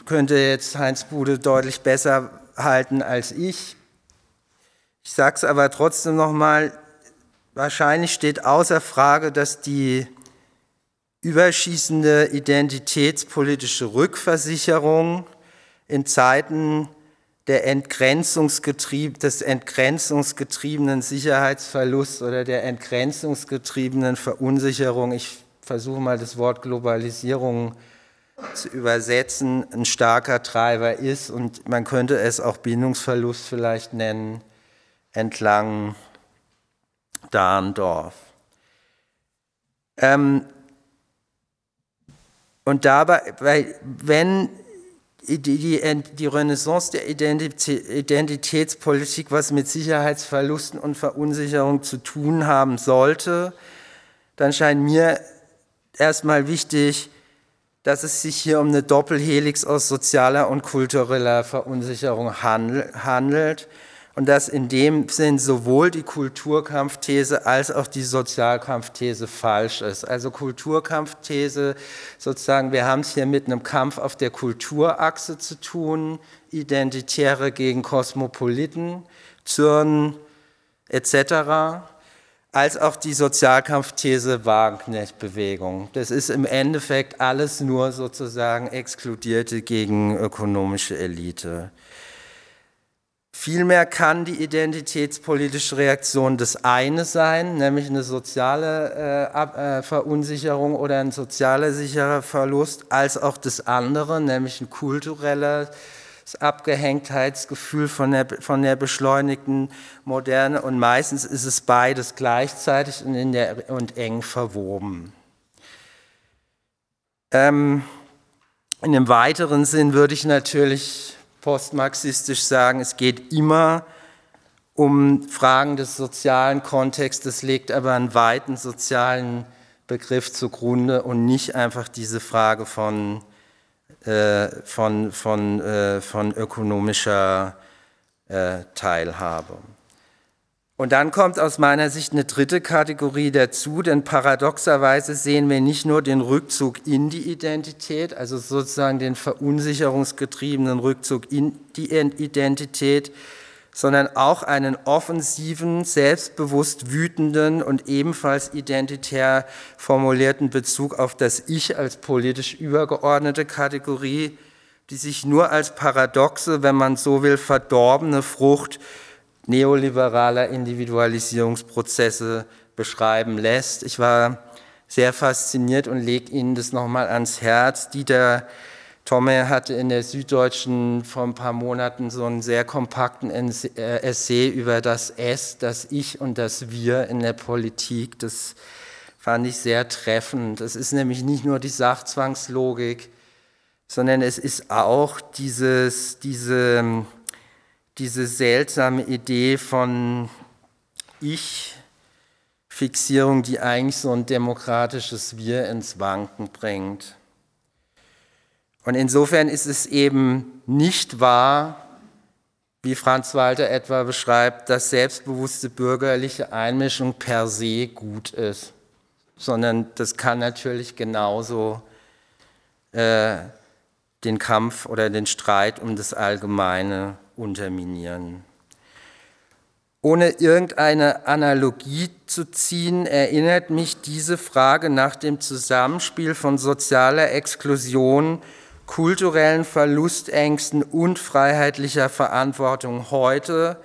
könnte jetzt Heinz Bude deutlich besser halten als ich. Ich sage es aber trotzdem nochmal, wahrscheinlich steht außer Frage, dass die überschießende identitätspolitische Rückversicherung in Zeiten der Entgrenzungsgetrieb, des entgrenzungsgetriebenen Sicherheitsverlusts oder der entgrenzungsgetriebenen Verunsicherung, ich versuche mal das Wort Globalisierung zu übersetzen, ein starker Treiber ist und man könnte es auch Bindungsverlust vielleicht nennen, entlang Dahndorf. Ähm, und dabei, weil, wenn die, die, die Renaissance der Identitätspolitik was mit Sicherheitsverlusten und Verunsicherung zu tun haben sollte, dann scheint mir erstmal wichtig, dass es sich hier um eine Doppelhelix aus sozialer und kultureller Verunsicherung handelt und dass in dem Sinn sowohl die Kulturkampfthese als auch die Sozialkampfthese falsch ist. Also Kulturkampfthese, sozusagen, wir haben es hier mit einem Kampf auf der Kulturachse zu tun, Identitäre gegen Kosmopoliten, Zürn etc., als auch die Sozialkampfthese Wagenknecht-Bewegung. Das ist im Endeffekt alles nur sozusagen Exkludierte gegen ökonomische Elite. Vielmehr kann die identitätspolitische Reaktion das eine sein, nämlich eine soziale äh, äh, Verunsicherung oder ein sozialer sicherer Verlust, als auch das andere, nämlich ein kulturelles Abgehängtheitsgefühl von der, von der beschleunigten Moderne. Und meistens ist es beides gleichzeitig und, in der, und eng verwoben. Ähm, in einem weiteren Sinn würde ich natürlich postmarxistisch sagen, es geht immer um Fragen des sozialen Kontextes, legt aber einen weiten sozialen Begriff zugrunde und nicht einfach diese Frage von, äh, von, von, äh, von ökonomischer äh, Teilhabe. Und dann kommt aus meiner Sicht eine dritte Kategorie dazu, denn paradoxerweise sehen wir nicht nur den Rückzug in die Identität, also sozusagen den verunsicherungsgetriebenen Rückzug in die Identität, sondern auch einen offensiven, selbstbewusst wütenden und ebenfalls identitär formulierten Bezug auf das Ich als politisch übergeordnete Kategorie, die sich nur als paradoxe, wenn man so will, verdorbene Frucht neoliberaler Individualisierungsprozesse beschreiben lässt. Ich war sehr fasziniert und lege Ihnen das nochmal ans Herz. Dieter Tomme hatte in der Süddeutschen vor ein paar Monaten so einen sehr kompakten äh, Essay über das Es, das Ich und das Wir in der Politik. Das fand ich sehr treffend. Es ist nämlich nicht nur die Sachzwangslogik, sondern es ist auch dieses, diese, diese seltsame Idee von Ich-Fixierung, die eigentlich so ein demokratisches Wir ins Wanken bringt. Und insofern ist es eben nicht wahr, wie Franz Walter etwa beschreibt, dass selbstbewusste bürgerliche Einmischung per se gut ist, sondern das kann natürlich genauso äh, den Kampf oder den Streit um das Allgemeine unterminieren. Ohne irgendeine Analogie zu ziehen, erinnert mich diese Frage nach dem Zusammenspiel von sozialer Exklusion kulturellen Verlustängsten und freiheitlicher Verantwortung heute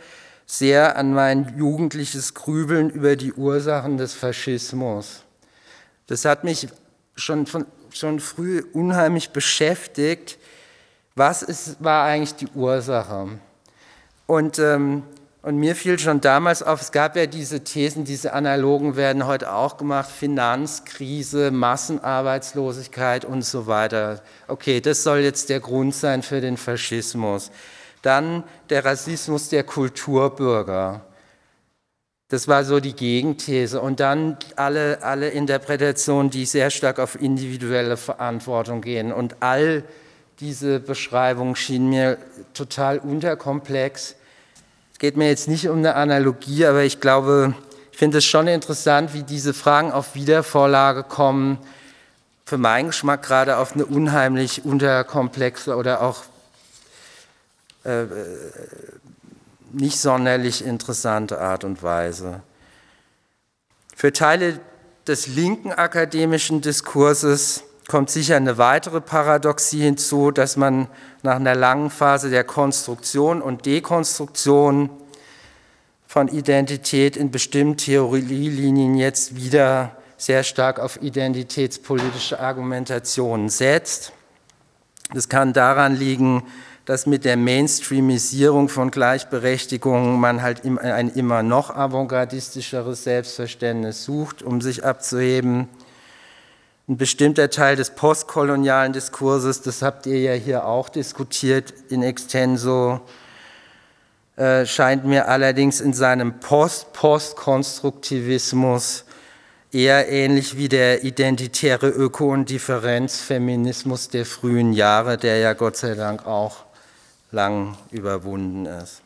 sehr an mein jugendliches Grübeln über die Ursachen des Faschismus. Das hat mich schon, von, schon früh unheimlich beschäftigt. Was ist, war eigentlich die Ursache? Und ähm, und mir fiel schon damals auf, es gab ja diese Thesen, diese Analogen werden heute auch gemacht, Finanzkrise, Massenarbeitslosigkeit und so weiter. Okay, das soll jetzt der Grund sein für den Faschismus. Dann der Rassismus der Kulturbürger. Das war so die Gegenthese. Und dann alle, alle Interpretationen, die sehr stark auf individuelle Verantwortung gehen. Und all diese Beschreibungen schienen mir total unterkomplex geht mir jetzt nicht um eine Analogie, aber ich glaube, ich finde es schon interessant, wie diese Fragen auf Wiedervorlage kommen. Für meinen Geschmack gerade auf eine unheimlich unterkomplexe oder auch äh, nicht sonderlich interessante Art und Weise. Für Teile des linken akademischen Diskurses kommt sicher eine weitere Paradoxie hinzu, dass man nach einer langen Phase der Konstruktion und Dekonstruktion von Identität in bestimmten Theorielinien jetzt wieder sehr stark auf identitätspolitische Argumentationen setzt. Das kann daran liegen, dass mit der Mainstreamisierung von Gleichberechtigung man halt ein immer noch avantgardistischeres Selbstverständnis sucht, um sich abzuheben. Ein bestimmter Teil des postkolonialen Diskurses, das habt ihr ja hier auch diskutiert in extenso, äh, scheint mir allerdings in seinem Post-Postkonstruktivismus eher ähnlich wie der identitäre Öko- und Differenzfeminismus der frühen Jahre, der ja Gott sei Dank auch lang überwunden ist.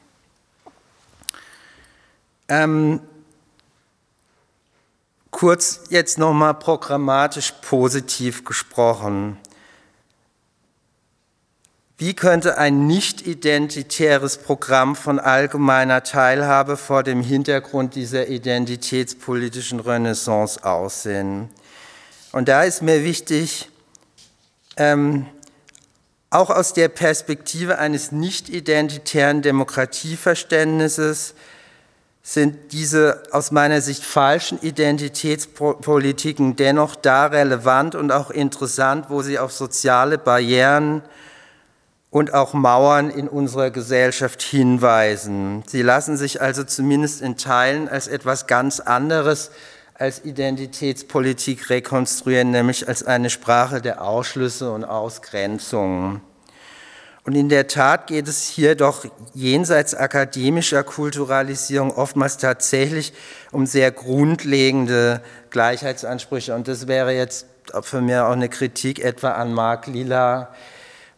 Ähm, kurz jetzt nochmal programmatisch positiv gesprochen. Wie könnte ein nicht identitäres Programm von allgemeiner Teilhabe vor dem Hintergrund dieser identitätspolitischen Renaissance aussehen? Und da ist mir wichtig, ähm, auch aus der Perspektive eines nicht identitären Demokratieverständnisses sind diese aus meiner Sicht falschen Identitätspolitiken dennoch da relevant und auch interessant, wo sie auf soziale Barrieren und auch Mauern in unserer Gesellschaft hinweisen. Sie lassen sich also zumindest in Teilen als etwas ganz anderes als Identitätspolitik rekonstruieren, nämlich als eine Sprache der Ausschlüsse und Ausgrenzungen. Und in der Tat geht es hier doch jenseits akademischer Kulturalisierung oftmals tatsächlich um sehr grundlegende Gleichheitsansprüche. Und das wäre jetzt für mich auch eine Kritik etwa an Mark Lila,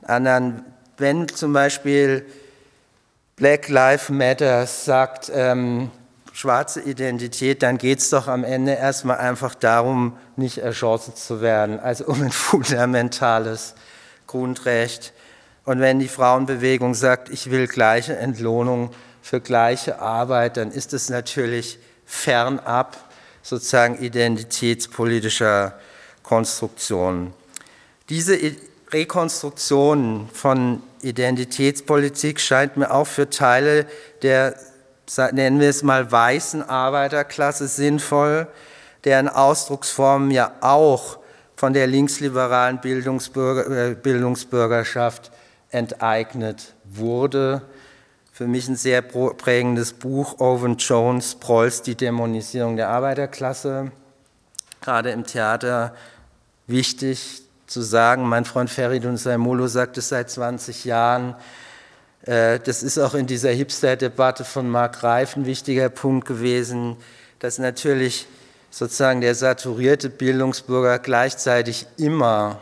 anderen wenn zum Beispiel Black Lives Matter sagt, ähm, schwarze Identität, dann geht es doch am Ende erstmal einfach darum, nicht erschossen zu werden, also um ein <laughs> fundamentales Grundrecht. Und wenn die Frauenbewegung sagt, ich will gleiche Entlohnung für gleiche Arbeit, dann ist es natürlich fernab sozusagen identitätspolitischer Konstruktionen. Diese Rekonstruktion von Identitätspolitik scheint mir auch für Teile der, nennen wir es mal, weißen Arbeiterklasse sinnvoll, deren Ausdrucksformen ja auch von der linksliberalen Bildungsbürger, äh, Bildungsbürgerschaft enteignet wurde. Für mich ein sehr prägendes Buch, Owen Jones, Prolls Die Dämonisierung der Arbeiterklasse. Gerade im Theater wichtig zu sagen, mein Freund Feridun Saimolo sagt es seit 20 Jahren, äh, das ist auch in dieser Hipster-Debatte von Mark Reif ein wichtiger Punkt gewesen, dass natürlich sozusagen der saturierte Bildungsbürger gleichzeitig immer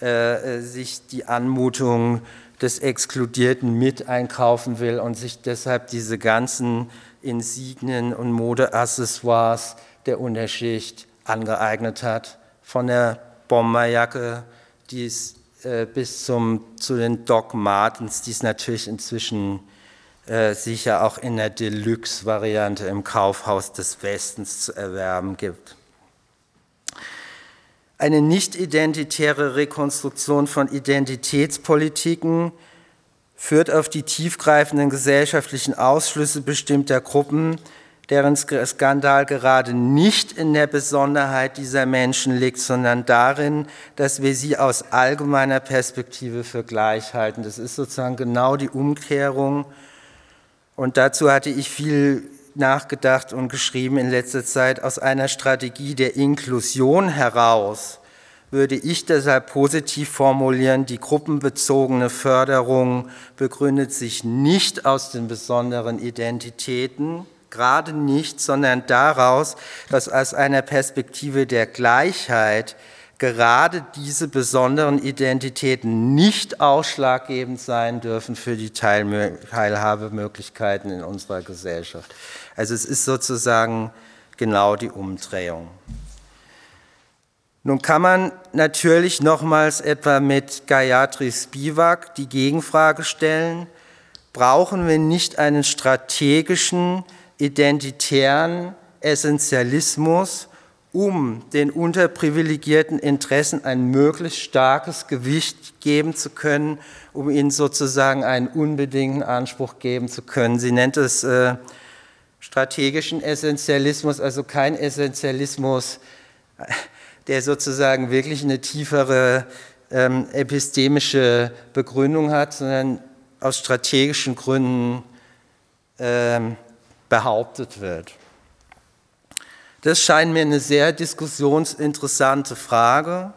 äh, sich die Anmutung des Exkludierten mit einkaufen will und sich deshalb diese ganzen Insignien und Modeaccessoires der Unterschicht angeeignet hat. Von der Bomberjacke, die es äh, bis zum, zu den Doc Martens, die es natürlich inzwischen äh, sicher auch in der Deluxe-Variante im Kaufhaus des Westens zu erwerben gibt. Eine nicht-identitäre Rekonstruktion von Identitätspolitiken führt auf die tiefgreifenden gesellschaftlichen Ausschlüsse bestimmter Gruppen, deren Skandal gerade nicht in der Besonderheit dieser Menschen liegt, sondern darin, dass wir sie aus allgemeiner Perspektive für gleich halten. Das ist sozusagen genau die Umkehrung. Und dazu hatte ich viel nachgedacht und geschrieben in letzter Zeit aus einer Strategie der Inklusion heraus würde ich deshalb positiv formulieren, die gruppenbezogene Förderung begründet sich nicht aus den besonderen Identitäten, gerade nicht, sondern daraus, dass aus einer Perspektive der Gleichheit gerade diese besonderen Identitäten nicht ausschlaggebend sein dürfen für die Teilhabemöglichkeiten in unserer Gesellschaft. Also es ist sozusagen genau die Umdrehung. Nun kann man natürlich nochmals etwa mit Gayatri Spivak die Gegenfrage stellen, brauchen wir nicht einen strategischen, identitären Essentialismus, um den unterprivilegierten Interessen ein möglichst starkes Gewicht geben zu können, um ihnen sozusagen einen unbedingten Anspruch geben zu können. Sie nennt es äh, strategischen Essentialismus, also kein Essentialismus, der sozusagen wirklich eine tiefere ähm, epistemische Begründung hat, sondern aus strategischen Gründen ähm, behauptet wird. Das scheint mir eine sehr diskussionsinteressante Frage,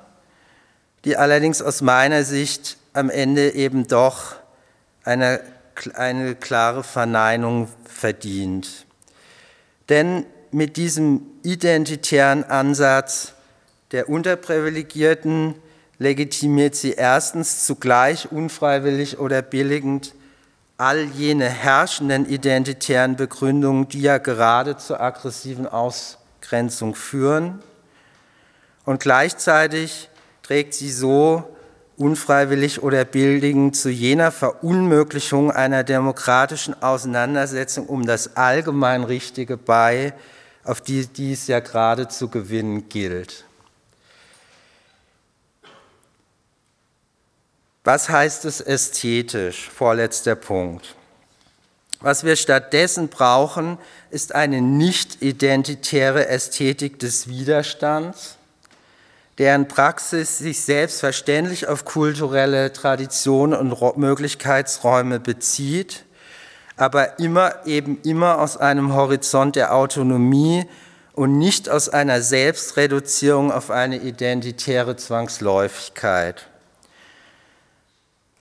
die allerdings aus meiner Sicht am Ende eben doch eine, eine klare Verneinung verdient. Denn mit diesem identitären Ansatz der Unterprivilegierten legitimiert sie erstens zugleich unfreiwillig oder billigend all jene herrschenden identitären Begründungen, die ja gerade zur aggressiven Ausgrenzung führen. Und gleichzeitig trägt sie so unfreiwillig oder billigend zu jener Verunmöglichung einer demokratischen Auseinandersetzung um das allgemein Richtige bei, auf die dies ja gerade zu gewinnen gilt. Was heißt es ästhetisch? Vorletzter Punkt. Was wir stattdessen brauchen, ist eine nicht identitäre Ästhetik des Widerstands, deren Praxis sich selbstverständlich auf kulturelle Traditionen und Möglichkeitsräume bezieht, aber immer eben immer aus einem Horizont der Autonomie und nicht aus einer Selbstreduzierung auf eine identitäre Zwangsläufigkeit.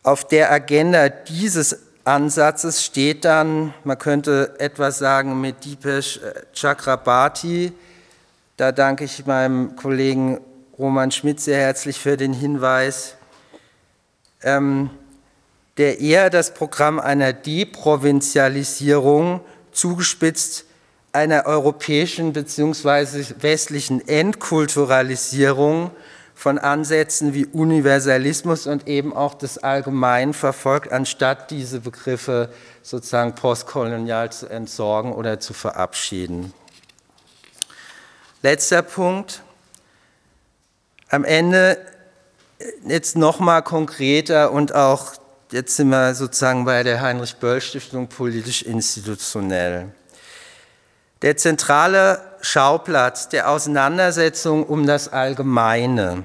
Auf der Agenda dieses Ansatzes steht dann, man könnte etwas sagen mit Deepesh Chakrabarti. Da danke ich meinem Kollegen Roman Schmidt sehr herzlich für den Hinweis, ähm, der eher das Programm einer Deprovinzialisierung zugespitzt einer europäischen bzw. westlichen Entkulturalisierung von Ansätzen wie Universalismus und eben auch des Allgemeinen verfolgt, anstatt diese Begriffe sozusagen postkolonial zu entsorgen oder zu verabschieden. Letzter Punkt. Am Ende jetzt nochmal konkreter und auch, jetzt sind wir sozusagen bei der Heinrich-Böll-Stiftung politisch institutionell. Der zentrale Schauplatz der Auseinandersetzung um das Allgemeine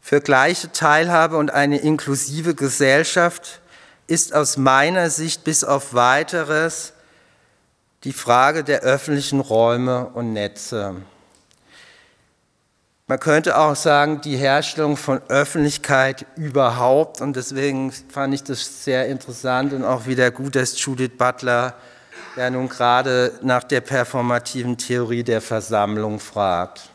für gleiche Teilhabe und eine inklusive Gesellschaft ist aus meiner Sicht bis auf weiteres die Frage der öffentlichen Räume und Netze. Man könnte auch sagen, die Herstellung von Öffentlichkeit überhaupt. Und deswegen fand ich das sehr interessant und auch wieder gut, dass Judith Butler ja nun gerade nach der performativen Theorie der Versammlung fragt.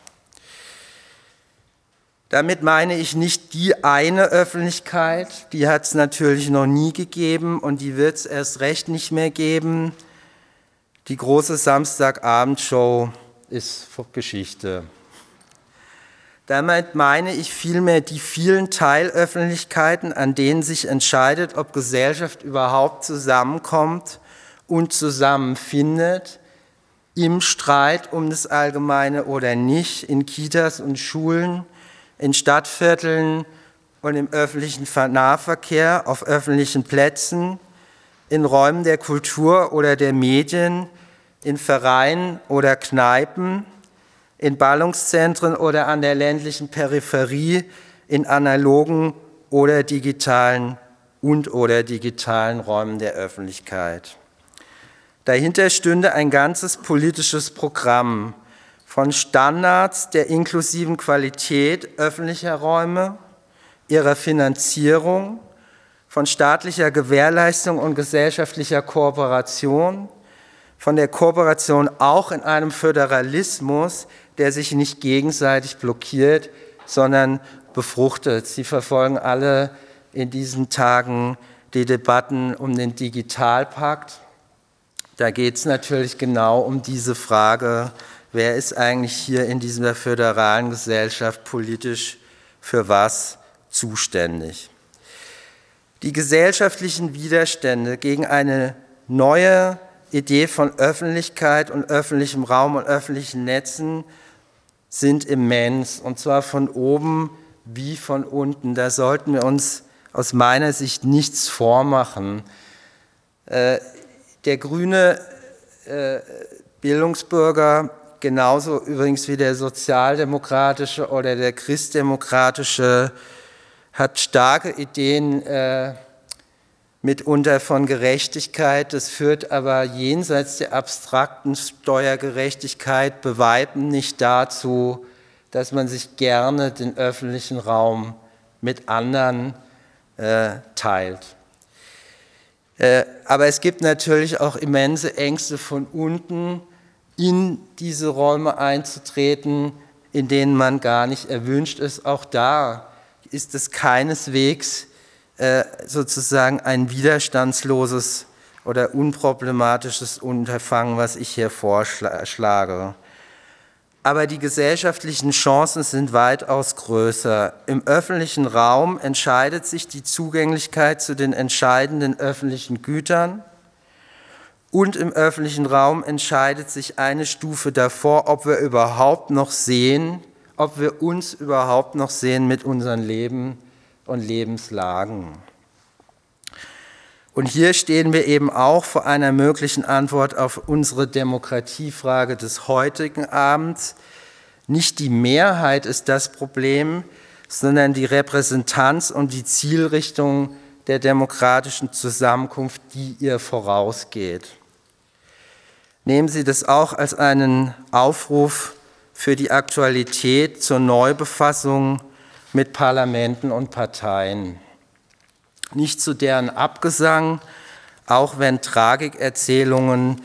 Damit meine ich nicht die eine Öffentlichkeit, die hat es natürlich noch nie gegeben und die wird es erst recht nicht mehr geben. Die große Samstagabendshow ist Geschichte. Damit meine ich vielmehr die vielen Teilöffentlichkeiten, an denen sich entscheidet, ob Gesellschaft überhaupt zusammenkommt und zusammenfindet, im Streit um das Allgemeine oder nicht, in Kitas und Schulen, in Stadtvierteln und im öffentlichen Nahverkehr, auf öffentlichen Plätzen, in Räumen der Kultur oder der Medien, in Vereinen oder Kneipen, in Ballungszentren oder an der ländlichen Peripherie, in analogen oder digitalen und oder digitalen Räumen der Öffentlichkeit. Dahinter stünde ein ganzes politisches Programm von Standards der inklusiven Qualität öffentlicher Räume, ihrer Finanzierung, von staatlicher Gewährleistung und gesellschaftlicher Kooperation, von der Kooperation auch in einem Föderalismus, der sich nicht gegenseitig blockiert, sondern befruchtet. Sie verfolgen alle in diesen Tagen die Debatten um den Digitalpakt. Da geht es natürlich genau um diese Frage, wer ist eigentlich hier in dieser föderalen Gesellschaft politisch für was zuständig. Die gesellschaftlichen Widerstände gegen eine neue Idee von Öffentlichkeit und öffentlichem Raum und öffentlichen Netzen sind immens, und zwar von oben wie von unten. Da sollten wir uns aus meiner Sicht nichts vormachen. Äh, der grüne äh, Bildungsbürger, genauso übrigens wie der sozialdemokratische oder der christdemokratische, hat starke Ideen äh, mitunter von Gerechtigkeit. Das führt aber jenseits der abstrakten Steuergerechtigkeit bei weitem nicht dazu, dass man sich gerne den öffentlichen Raum mit anderen äh, teilt. Äh, aber es gibt natürlich auch immense Ängste von unten, in diese Räume einzutreten, in denen man gar nicht erwünscht ist. Auch da ist es keineswegs äh, sozusagen ein widerstandsloses oder unproblematisches Unterfangen, was ich hier vorschlage. Aber die gesellschaftlichen Chancen sind weitaus größer. Im öffentlichen Raum entscheidet sich die Zugänglichkeit zu den entscheidenden öffentlichen Gütern und im öffentlichen Raum entscheidet sich eine Stufe davor, ob wir überhaupt noch sehen, ob wir uns überhaupt noch sehen mit unserem Leben und Lebenslagen. Und hier stehen wir eben auch vor einer möglichen Antwort auf unsere Demokratiefrage des heutigen Abends. Nicht die Mehrheit ist das Problem, sondern die Repräsentanz und die Zielrichtung der demokratischen Zusammenkunft, die ihr vorausgeht. Nehmen Sie das auch als einen Aufruf für die Aktualität zur Neubefassung mit Parlamenten und Parteien. Nicht zu deren Abgesang, auch wenn Tragikerzählungen,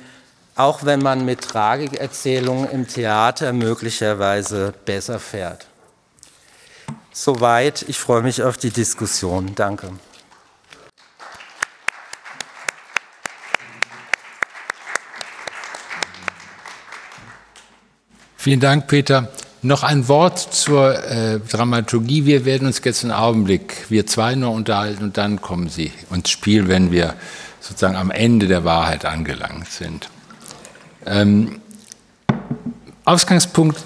auch wenn man mit Tragikerzählungen im Theater möglicherweise besser fährt. Soweit, ich freue mich auf die Diskussion. Danke. Vielen Dank, Peter. Noch ein Wort zur äh, Dramaturgie. Wir werden uns jetzt einen Augenblick, wir zwei nur unterhalten und dann kommen Sie ins Spiel, wenn wir sozusagen am Ende der Wahrheit angelangt sind. Ähm, Ausgangspunkt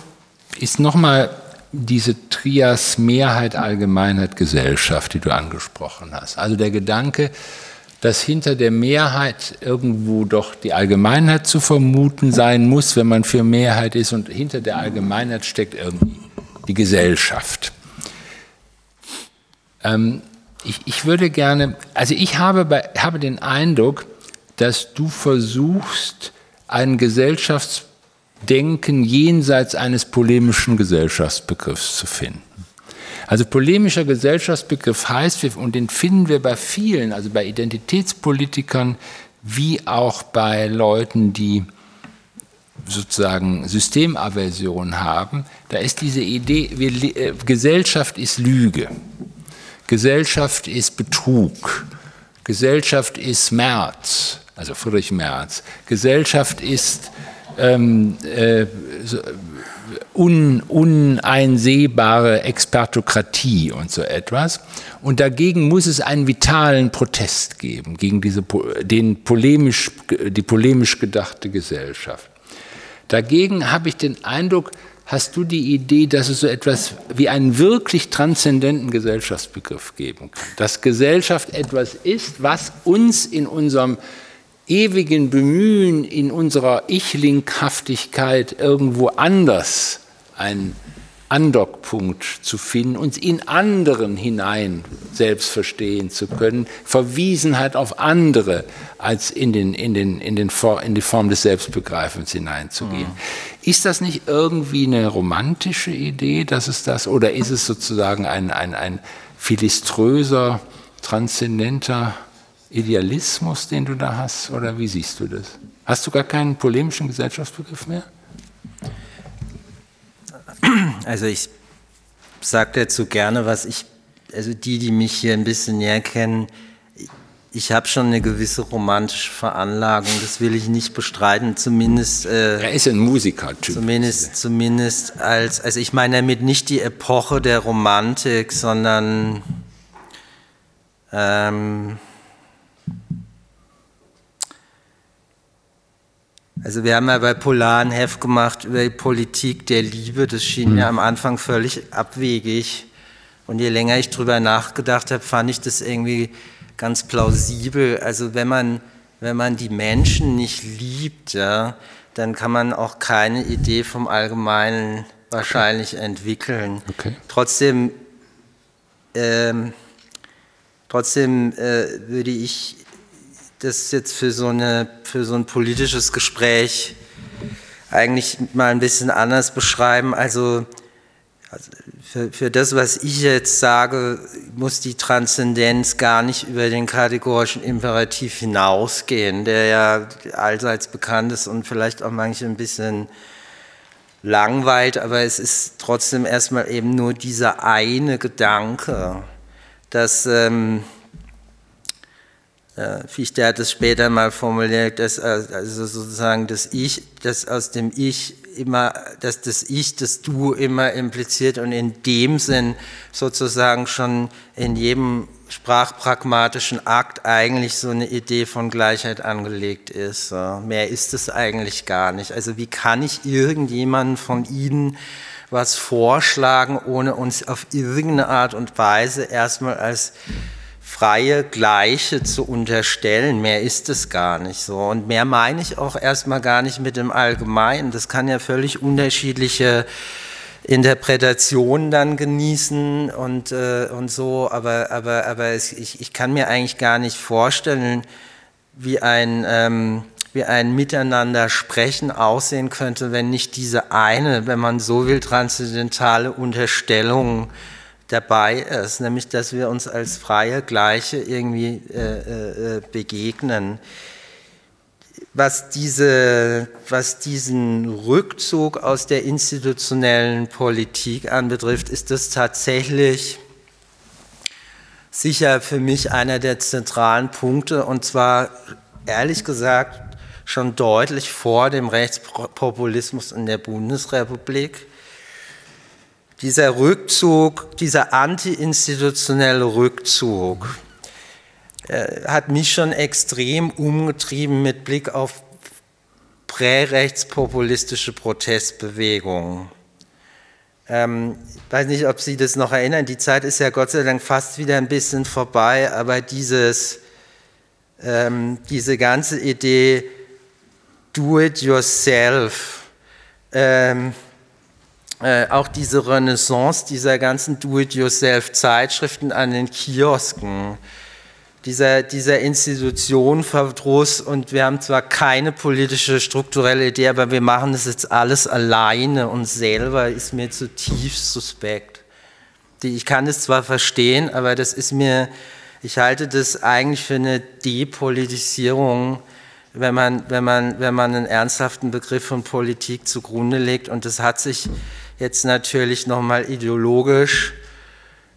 ist nochmal diese Trias Mehrheit, Allgemeinheit, Gesellschaft, die du angesprochen hast. Also der Gedanke, dass hinter der Mehrheit irgendwo doch die Allgemeinheit zu vermuten sein muss, wenn man für Mehrheit ist, und hinter der Allgemeinheit steckt irgendwie die Gesellschaft. Ähm, ich, ich, würde gerne, also ich habe, bei, habe den Eindruck, dass du versuchst, ein Gesellschaftsdenken jenseits eines polemischen Gesellschaftsbegriffs zu finden. Also polemischer Gesellschaftsbegriff heißt, und den finden wir bei vielen, also bei Identitätspolitikern wie auch bei Leuten, die sozusagen Systemaversion haben, da ist diese Idee, wir, äh, Gesellschaft ist Lüge, Gesellschaft ist Betrug, Gesellschaft ist Merz, also Friedrich Merz, Gesellschaft ist ähm, äh, un, uneinsehbare Expertokratie und so etwas. Und dagegen muss es einen vitalen Protest geben, gegen diese, den polemisch, die polemisch gedachte Gesellschaft. Dagegen habe ich den Eindruck, hast du die Idee, dass es so etwas wie einen wirklich transzendenten Gesellschaftsbegriff geben kann. Dass Gesellschaft etwas ist, was uns in unserem ewigen Bemühen, in unserer Ich-Linkhaftigkeit irgendwo anders einen Andockpunkt zu finden, uns in anderen hinein selbst verstehen zu können, Verwiesenheit auf andere als in, den, in, den, in, den, in die Form des Selbstbegreifens hineinzugehen. Mhm. Ist das nicht irgendwie eine romantische Idee, dass es das, oder ist es sozusagen ein, ein, ein philiströser, transzendenter Idealismus, den du da hast, oder wie siehst du das? Hast du gar keinen polemischen Gesellschaftsbegriff mehr? Also ich sage dazu gerne, was ich, also die, die mich hier ein bisschen näher kennen, ich habe schon eine gewisse romantische Veranlagung, das will ich nicht bestreiten, zumindest. Äh, er ist ein Musiker-Typ. Zumindest, zumindest als, also ich meine damit nicht die Epoche der Romantik, sondern ähm, Also wir haben ja bei Polar ein Heft gemacht über die Politik der Liebe. Das schien mir mhm. am Anfang völlig abwegig. Und je länger ich drüber nachgedacht habe, fand ich das irgendwie ganz plausibel. Also wenn man, wenn man die Menschen nicht liebt, ja, dann kann man auch keine Idee vom Allgemeinen wahrscheinlich entwickeln. Okay. Trotzdem, ähm, trotzdem äh, würde ich das jetzt für so, eine, für so ein politisches Gespräch eigentlich mal ein bisschen anders beschreiben. Also, also für, für das, was ich jetzt sage, muss die Transzendenz gar nicht über den kategorischen Imperativ hinausgehen, der ja allseits bekannt ist und vielleicht auch manche ein bisschen langweilt, aber es ist trotzdem erstmal eben nur dieser eine Gedanke, dass ähm, äh, Fichte hat es später mal formuliert, dass äh, also sozusagen das Ich, das aus dem Ich immer, dass das Ich, das Du immer impliziert und in dem Sinn sozusagen schon in jedem sprachpragmatischen Akt eigentlich so eine Idee von Gleichheit angelegt ist. Mehr ist es eigentlich gar nicht. Also wie kann ich irgendjemanden von Ihnen was vorschlagen, ohne uns auf irgendeine Art und Weise erstmal als freie Gleiche zu unterstellen. Mehr ist es gar nicht so. Und mehr meine ich auch erstmal gar nicht mit dem Allgemeinen. Das kann ja völlig unterschiedliche Interpretationen dann genießen und, äh, und so. Aber, aber, aber es, ich, ich kann mir eigentlich gar nicht vorstellen, wie ein, ähm, wie ein Miteinander sprechen aussehen könnte, wenn nicht diese eine, wenn man so will, transzendentale Unterstellung dabei ist, nämlich dass wir uns als freie Gleiche irgendwie äh, äh, begegnen. Was, diese, was diesen Rückzug aus der institutionellen Politik anbetrifft, ist das tatsächlich sicher für mich einer der zentralen Punkte und zwar ehrlich gesagt schon deutlich vor dem Rechtspopulismus in der Bundesrepublik dieser Rückzug, dieser anti-institutionelle Rückzug äh, hat mich schon extrem umgetrieben mit Blick auf prärechtspopulistische Protestbewegungen. Ähm, weiß nicht, ob Sie das noch erinnern, die Zeit ist ja Gott sei Dank fast wieder ein bisschen vorbei, aber dieses ähm, diese ganze Idee do it yourself, ähm, äh, auch diese Renaissance dieser ganzen Do-it-yourself-Zeitschriften an den Kiosken, dieser, dieser Institution Verdruss und wir haben zwar keine politische strukturelle Idee, aber wir machen das jetzt alles alleine und selber ist mir zutiefst suspekt. Ich kann das zwar verstehen, aber das ist mir, ich halte das eigentlich für eine Depolitisierung wenn man, wenn, man, wenn man einen ernsthaften Begriff von Politik zugrunde legt. Und das hat sich jetzt natürlich nochmal ideologisch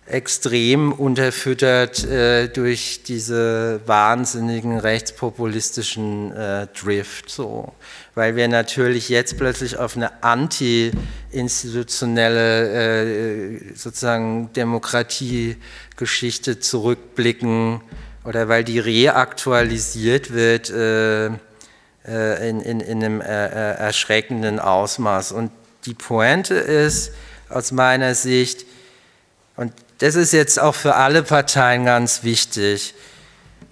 extrem unterfüttert äh, durch diese wahnsinnigen rechtspopulistischen äh, Drift, so. weil wir natürlich jetzt plötzlich auf eine anti-institutionelle äh, sozusagen Demokratiegeschichte zurückblicken, oder weil die reaktualisiert wird äh, äh, in, in, in, einem äh, äh, erschreckenden Ausmaß. Und die Pointe ist aus meiner Sicht, und das ist jetzt auch für alle Parteien ganz wichtig,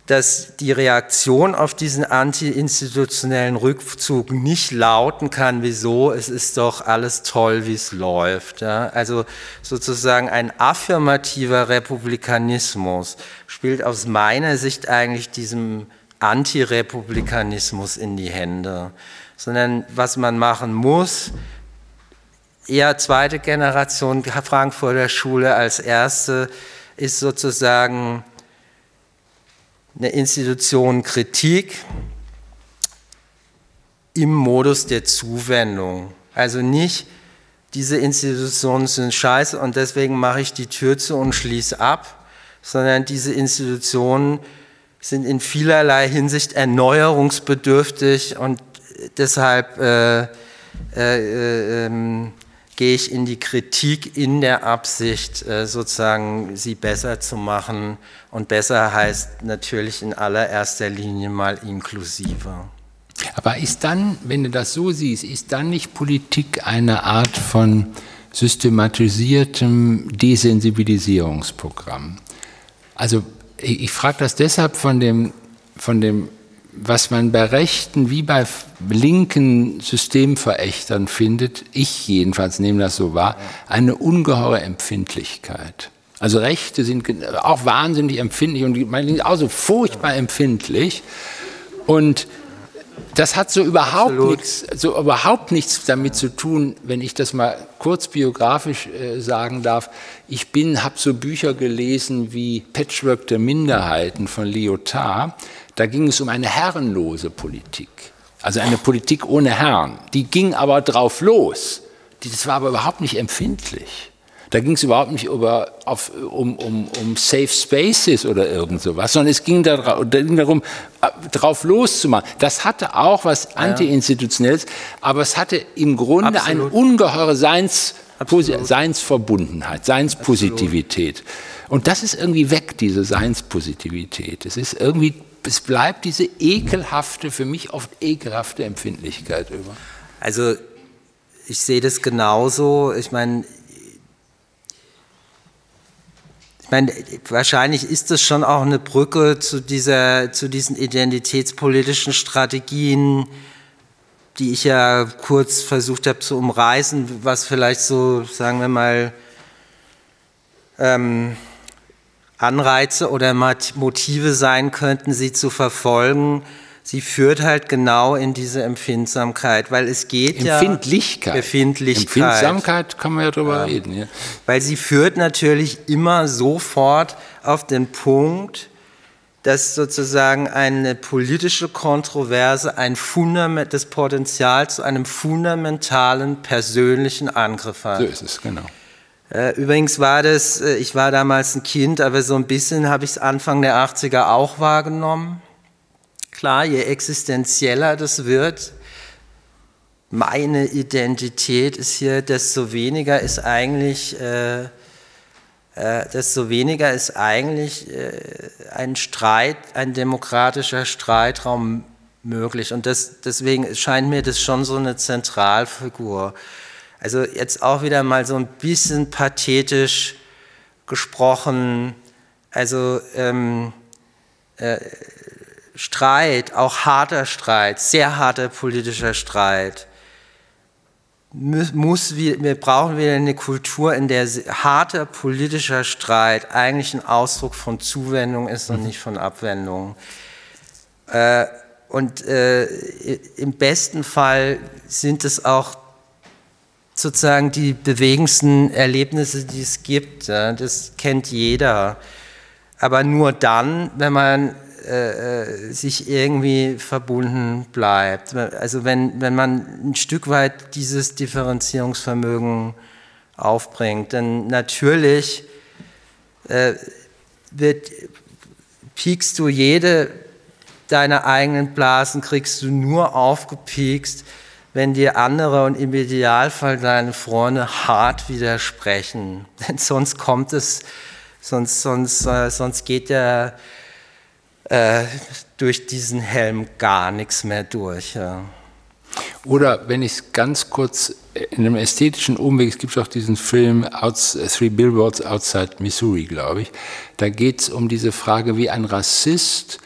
dass die Reaktion auf diesen anti-institutionellen Rückzug nicht lauten kann, wieso, es ist doch alles toll, wie es läuft. Ja? Also sozusagen ein affirmativer Republikanismus spielt aus meiner Sicht eigentlich diesem Antirepublikanismus in die Hände. Sondern was man machen muss, eher zweite Generation Frankfurter Schule als erste, ist sozusagen eine Institutionenkritik im Modus der Zuwendung. Also nicht, diese Institutionen sind scheiße und deswegen mache ich die Tür zu und schließe ab, sondern diese Institutionen sind in vielerlei Hinsicht erneuerungsbedürftig und deshalb äh, äh, äh, ähm, gehe ich in die Kritik in der Absicht, äh, sozusagen sie besser zu machen. Und besser heißt natürlich in allererster Linie mal inklusiver. Aber ist dann, wenn du das so siehst, ist dann nicht Politik eine Art von systematisiertem Desensibilisierungsprogramm? Also ich, frage das deshalb von dem, von dem was man bei Rechten wie bei linken Systemverächtern findet, ich jedenfalls nehme das so wahr, eine ungeheure Empfindlichkeit. Also Rechte sind auch wahnsinnig empfindlich und meine auch so furchtbar empfindlich. Und das hat so überhaupt nichts, so überhaupt nichts damit zu tun, wenn ich das mal kurz biografisch äh, sagen darf. Ich bin, habe so Bücher gelesen wie Patchwork der Minderheiten von Lyotard da ging es um eine herrenlose Politik, also eine Politik ohne Herrn. Die ging aber drauf los. Das war aber überhaupt nicht empfindlich. Da ging es überhaupt nicht über, auf, um, um, um Safe Spaces oder irgend sowas, sondern es ging, da, ging darum, äh, drauf loszumachen. Das hatte auch was Anti-Institutionelles, aber es hatte im Grunde Absolut. eine ungeheure Seins, Seinsverbundenheit, Seinspositivität. Und das ist irgendwie weg, diese Seinspositivität. Es ist irgendwie es bleibt diese ekelhafte, für mich oft ekelhafte Empfindlichkeit über. Also ich sehe das genauso. Ich meine, ich meine, wahrscheinlich ist das schon auch eine Brücke zu, dieser, zu diesen identitätspolitischen Strategien, die ich ja kurz versucht habe zu umreißen, was vielleicht so, sagen wir mal, ähm, Anreize oder Motive sein könnten, sie zu verfolgen. Sie führt halt genau in diese Empfindsamkeit, weil es geht Empfindlichkeit. ja Empfindlichkeit. Empfindsamkeit kann man ja drüber ja. reden. Ja. Weil sie führt natürlich immer sofort auf den Punkt, dass sozusagen eine politische Kontroverse ein Fundament, das Potenzial zu einem fundamentalen persönlichen Angriff hat. So ist es, genau. Äh, übrigens war das, äh, ich war damals ein Kind, aber so ein bisschen habe ich es Anfang der 80er auch wahrgenommen. Klar, je existenzieller das wird, meine Identität ist hier, desto weniger ist eigentlich, äh, äh, desto weniger ist eigentlich äh, ein Streit, ein demokratischer Streitraum möglich. Und das, deswegen scheint mir das schon so eine Zentralfigur. Also jetzt auch wieder mal so ein bisschen pathetisch gesprochen. Also ähm, äh, Streit, auch harter Streit, sehr harter politischer Streit, muss, wir brauchen wieder eine Kultur, in der harter politischer Streit eigentlich ein Ausdruck von Zuwendung ist und mhm. nicht von Abwendung. Äh, und äh, im besten Fall sind es auch sozusagen die bewegendsten Erlebnisse, die es gibt. Das kennt jeder. Aber nur dann, wenn man äh, äh, sich irgendwie verbunden bleibt. Also wenn, wenn man ein Stück weit dieses Differenzierungsvermögen aufbringt. Denn natürlich äh, wird, piekst du jede deiner eigenen Blasen, kriegst du nur aufgepiekst, wenn dir andere und im Idealfall deine Freunde hart widersprechen. <laughs> Denn sonst kommt es, sonst, sonst, äh, sonst geht der äh, durch diesen Helm gar nichts mehr durch. Ja. Oder wenn ich es ganz kurz in einem ästhetischen Umweg, es gibt auch diesen Film Outs, Three Billboards Outside Missouri, glaube ich, da geht es um diese Frage, wie ein Rassist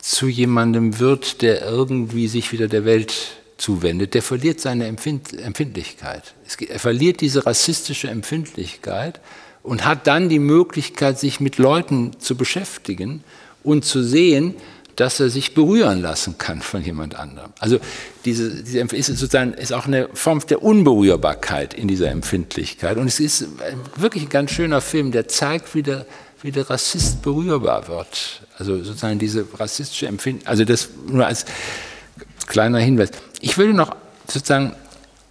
zu jemandem wird, der irgendwie sich wieder der Welt zuwendet, der verliert seine Empfind Empfindlichkeit. Er verliert diese rassistische Empfindlichkeit und hat dann die Möglichkeit, sich mit Leuten zu beschäftigen und zu sehen, dass er sich berühren lassen kann von jemand anderem. Also diese, diese ist sozusagen ist auch eine Form der Unberührbarkeit in dieser Empfindlichkeit. Und es ist wirklich ein ganz schöner Film, der zeigt, wie der, wie der Rassist berührbar wird. Also sozusagen diese rassistische Empfindung. Also das nur als kleiner Hinweis. Ich würde noch sozusagen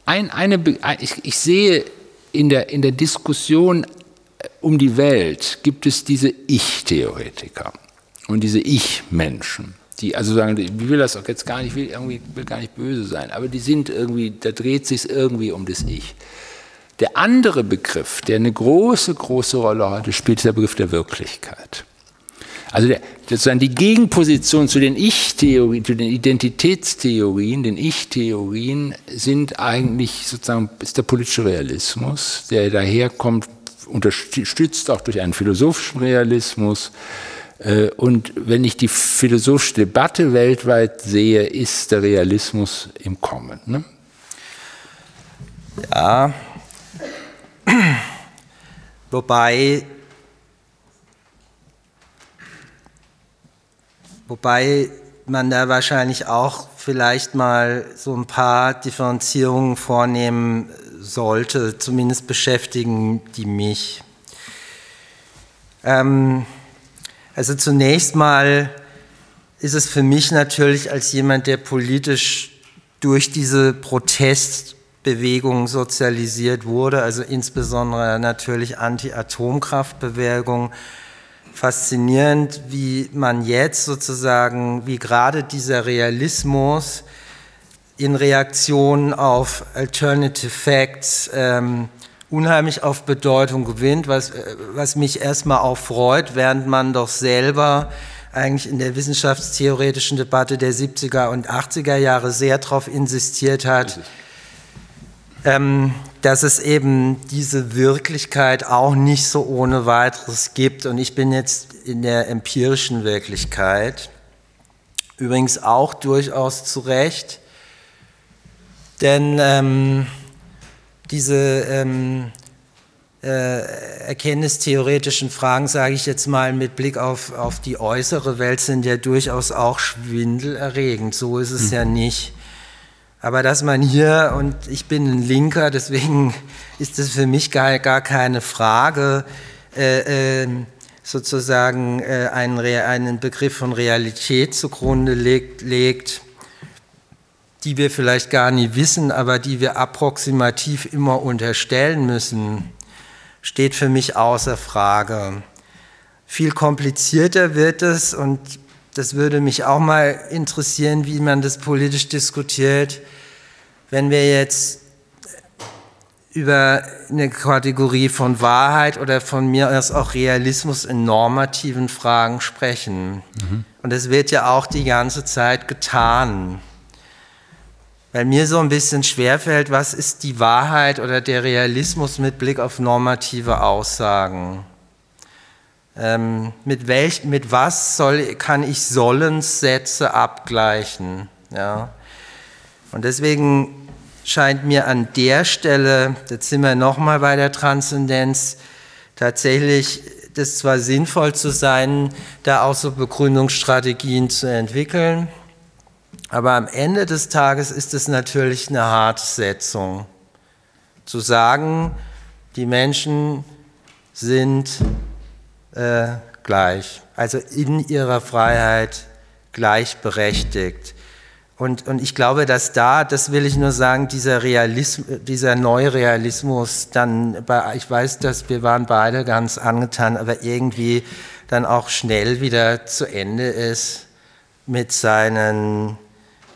ein, eine, ich, ich sehe in der, in der Diskussion um die Welt gibt es diese Ich-Theoretiker und diese Ich-Menschen, die also sagen, ich will das auch jetzt gar nicht, will irgendwie will gar nicht böse sein, aber die sind irgendwie, da dreht sich irgendwie um das Ich. Der andere Begriff, der eine große, große Rolle heute spielt, ist der Begriff der Wirklichkeit. Also der, sozusagen die Gegenposition zu den Ich-Theorien, zu den Identitätstheorien, den Ich-Theorien sind eigentlich sozusagen ist der politische Realismus, der daherkommt, unterstützt auch durch einen philosophischen Realismus, äh, und wenn ich die philosophische Debatte weltweit sehe, ist der Realismus im Kommen. Ne? Ja, <clears throat> wobei, wobei man da wahrscheinlich auch vielleicht mal so ein paar Differenzierungen vornehmen sollte, zumindest beschäftigen die mich. Ähm, also zunächst mal ist es für mich natürlich als jemand, der politisch durch diese Protestbewegung sozialisiert wurde, also insbesondere natürlich Anti-Atomkraftbewegung, faszinierend, wie man jetzt sozusagen, wie gerade dieser Realismus in Reaktion auf Alternative Facts ähm, unheimlich auf Bedeutung gewinnt, was, äh, was mich erstmal auch freut, während man doch selber eigentlich in der wissenschaftstheoretischen Debatte der 70er und 80er Jahre sehr darauf insistiert hat, ähm, dass es eben diese Wirklichkeit auch nicht so ohne weiteres gibt. Und ich bin jetzt in der empirischen Wirklichkeit, übrigens auch durchaus zu Recht, denn ähm, diese ähm, äh, erkenntnistheoretischen Fragen, sage ich jetzt mal, mit Blick auf, auf die äußere Welt sind ja durchaus auch schwindelerregend. So ist es mhm. ja nicht. Aber dass man hier, und ich bin ein Linker, deswegen <laughs> ist es für mich gar, gar keine Frage, äh, äh, sozusagen äh, einen, einen Begriff von Realität zugrunde legt, legt die wir vielleicht gar nie wissen, aber die wir approximativ immer unterstellen müssen, steht für mich außer Frage. Viel komplizierter wird es und das würde mich auch mal interessieren, wie man das politisch diskutiert, wenn wir jetzt über eine Kategorie von Wahrheit oder von mir aus auch Realismus in normativen Fragen sprechen. Mhm. Und das wird ja auch die ganze Zeit getan weil mir so ein bisschen schwerfällt, was ist die Wahrheit oder der Realismus mit Blick auf normative Aussagen. Ähm, mit, welch, mit was soll, kann ich Sollenssätze abgleichen? Ja? Und deswegen scheint mir an der Stelle, jetzt sind wir nochmal bei der Transzendenz, tatsächlich das zwar sinnvoll zu sein, da auch so Begründungsstrategien zu entwickeln, aber am Ende des Tages ist es natürlich eine Hartsetzung, zu sagen, die Menschen sind äh, gleich, also in ihrer Freiheit gleichberechtigt. Und, und ich glaube, dass da, das will ich nur sagen, dieser Realismus, dieser Neurealismus dann, bei, ich weiß, dass wir waren beide ganz angetan, aber irgendwie dann auch schnell wieder zu Ende ist mit seinen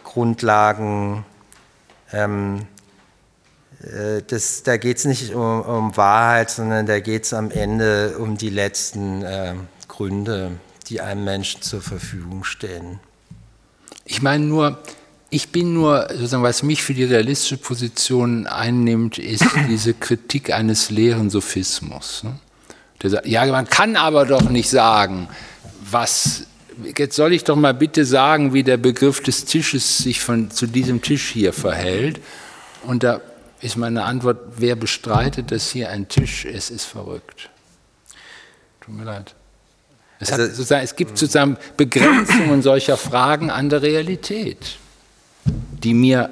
Grundlagen. Ähm, äh, das, da geht es nicht um, um, Wahrheit, sondern da geht es am Ende um die letzten äh, Gründe, die einem Menschen zur Verfügung stehen. Ich meine nur, ich bin nur, sozusagen, was mich für die realistische Position einnimmt, ist <laughs> diese Kritik eines leeren Sophismus. Ne? Der sagt, ja, man kann aber doch nicht sagen, was, jetzt soll ich doch mal bitte sagen, wie der Begriff des Tisches sich von, zu diesem Tisch hier verhält. Und da ist meine Antwort, wer bestreitet, dass hier ein Tisch ist, ist verrückt. Tut mir leid. Es, also, es gibt sozusagen Begrenzungen solcher Fragen an der Realität die mir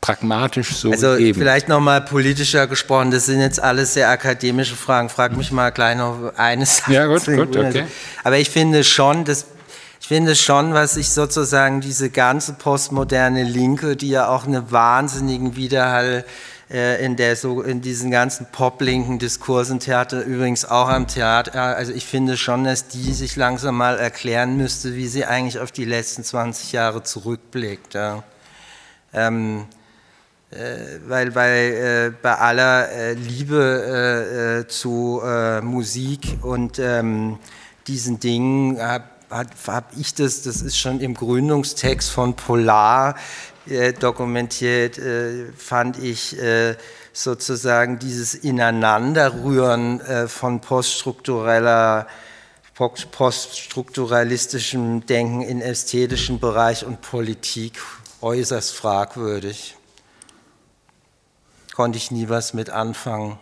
pragmatisch so also geben. vielleicht nochmal politischer gesprochen, das sind jetzt alles sehr akademische Fragen. Frag mich mal gleich noch eines. Ja gut, gut, okay. Aber ich finde schon, dass ich finde schon, was sich sozusagen diese ganze postmoderne Linke, die ja auch einen wahnsinnigen Widerhall äh, in, der, so, in diesen ganzen pop-linken Diskursen, Theater übrigens auch am Theater, also ich finde schon, dass die sich langsam mal erklären müsste, wie sie eigentlich auf die letzten 20 Jahre zurückblickt. Ja. Ähm, äh, weil bei, äh, bei aller äh, Liebe äh, äh, zu Musik und ähm, diesen Dingen habe hab ich das, das ist schon im Gründungstext von Polar, äh, dokumentiert, äh, fand ich äh, sozusagen dieses Ineinanderrühren äh, von poststruktureller poststrukturalistischem Denken in ästhetischen Bereich und Politik äußerst fragwürdig. Konnte ich nie was mit anfangen.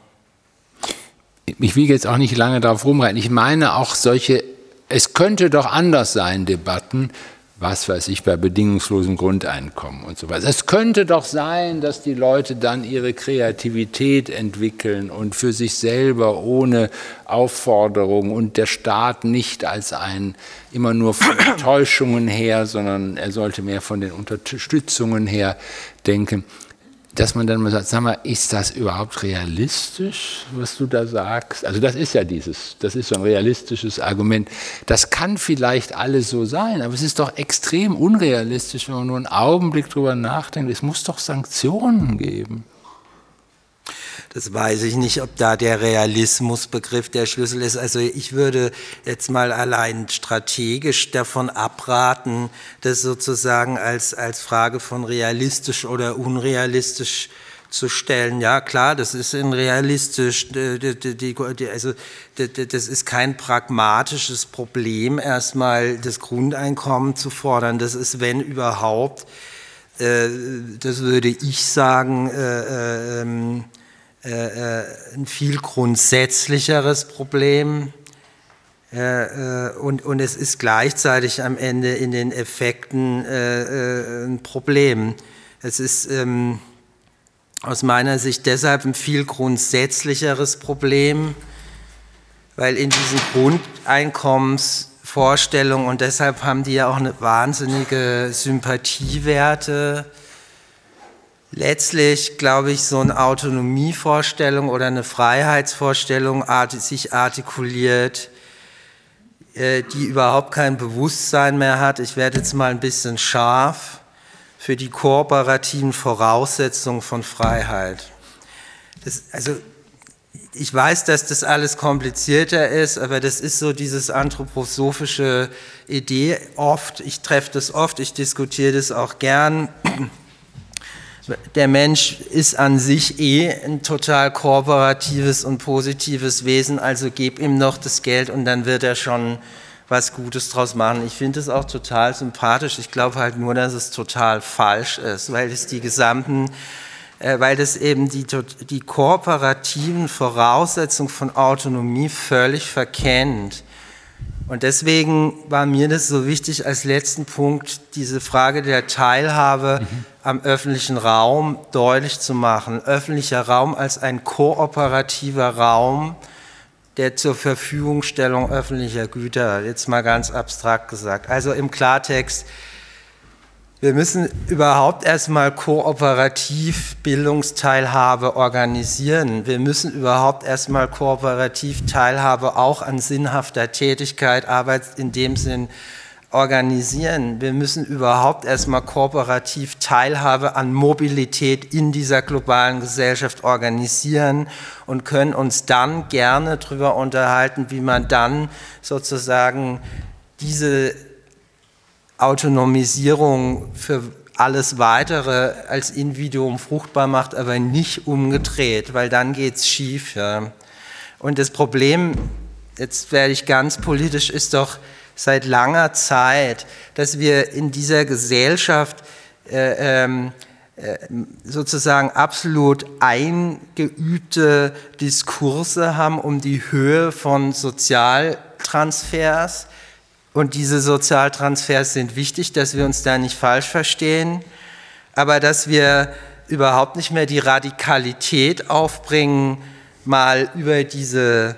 Ich will jetzt auch nicht lange darauf rumreiten. Ich meine auch solche, es könnte doch anders sein, Debatten, was weiß ich, bei bedingungslosem Grundeinkommen und so weiter. Es könnte doch sein, dass die Leute dann ihre Kreativität entwickeln und für sich selber ohne Aufforderung und der Staat nicht als ein immer nur von <coughs> Täuschungen her, sondern er sollte mehr von den Unterstützungen her denken dass man dann mal sagt, sag mal, ist das überhaupt realistisch, was du da sagst? Also das ist ja dieses, das ist so ein realistisches Argument. Das kann vielleicht alles so sein, aber es ist doch extrem unrealistisch, wenn man nur einen Augenblick drüber nachdenkt. Es muss doch Sanktionen geben. Das weiß ich nicht, ob da der Realismusbegriff der Schlüssel ist. Also ich würde jetzt mal allein strategisch davon abraten, das sozusagen als, als Frage von realistisch oder unrealistisch zu stellen. Ja, klar, das ist ein realistisch, also das ist kein pragmatisches Problem, erstmal das Grundeinkommen zu fordern. Das ist, wenn überhaupt, äh, das würde ich sagen, äh, äh, ein viel grundsätzlicheres Problem. Äh, und, und es ist gleichzeitig am Ende in den Effekten ein Problem. Es ist ähm, aus meiner Sicht deshalb ein viel grundsätzlicheres Problem, weil in diesen Grundeinkommensvorstellungen, und deshalb haben die ja auch eine wahnsinnige Sympathiewerte, letztlich, glaube ich, so eine Autonomievorstellung oder eine Freiheitsvorstellung sich artikuliert, äh, die überhaupt kein Bewusstsein mehr hat. Ich werde jetzt mal ein bisschen scharf für die kooperativen Voraussetzungen von Freiheit. Das, also ich weiß, dass das alles komplizierter ist, aber das ist so dieses anthroposophische Idee oft. Ich treffe das oft, ich diskutiere das auch gern der Mensch ist an sich eh ein total kooperatives und positives Wesen, also gib ihm noch das Geld und dann wird er schon was Gutes draus machen. Ich finde es auch total sympathisch. Ich glaube halt nur, dass es total falsch ist, weil es die gesamten, äh, weil das eben die, die kooperativen Voraussetzungen von Autonomie völlig verkennt. Und deswegen war mir das so wichtig, als letzten Punkt diese Frage der Teilhabe mhm. Am öffentlichen Raum deutlich zu machen. Öffentlicher Raum als ein kooperativer Raum der zur Verfügungstellung öffentlicher Güter, jetzt mal ganz abstrakt gesagt. Also im Klartext, wir müssen überhaupt erstmal kooperativ Bildungsteilhabe organisieren. Wir müssen überhaupt erstmal kooperativ Teilhabe auch an sinnhafter Tätigkeit, Arbeit in dem Sinn organisieren. Wir müssen überhaupt erstmal kooperativ Teilhabe an Mobilität in dieser globalen Gesellschaft organisieren und können uns dann gerne darüber unterhalten, wie man dann sozusagen diese Autonomisierung für alles Weitere als Individuum fruchtbar macht, aber nicht umgedreht, weil dann geht es schief. Ja. Und das Problem, jetzt werde ich ganz politisch, ist doch seit langer Zeit, dass wir in dieser Gesellschaft äh, ähm, äh, sozusagen absolut eingeübte Diskurse haben um die Höhe von Sozialtransfers. Und diese Sozialtransfers sind wichtig, dass wir uns da nicht falsch verstehen, aber dass wir überhaupt nicht mehr die Radikalität aufbringen, mal über diese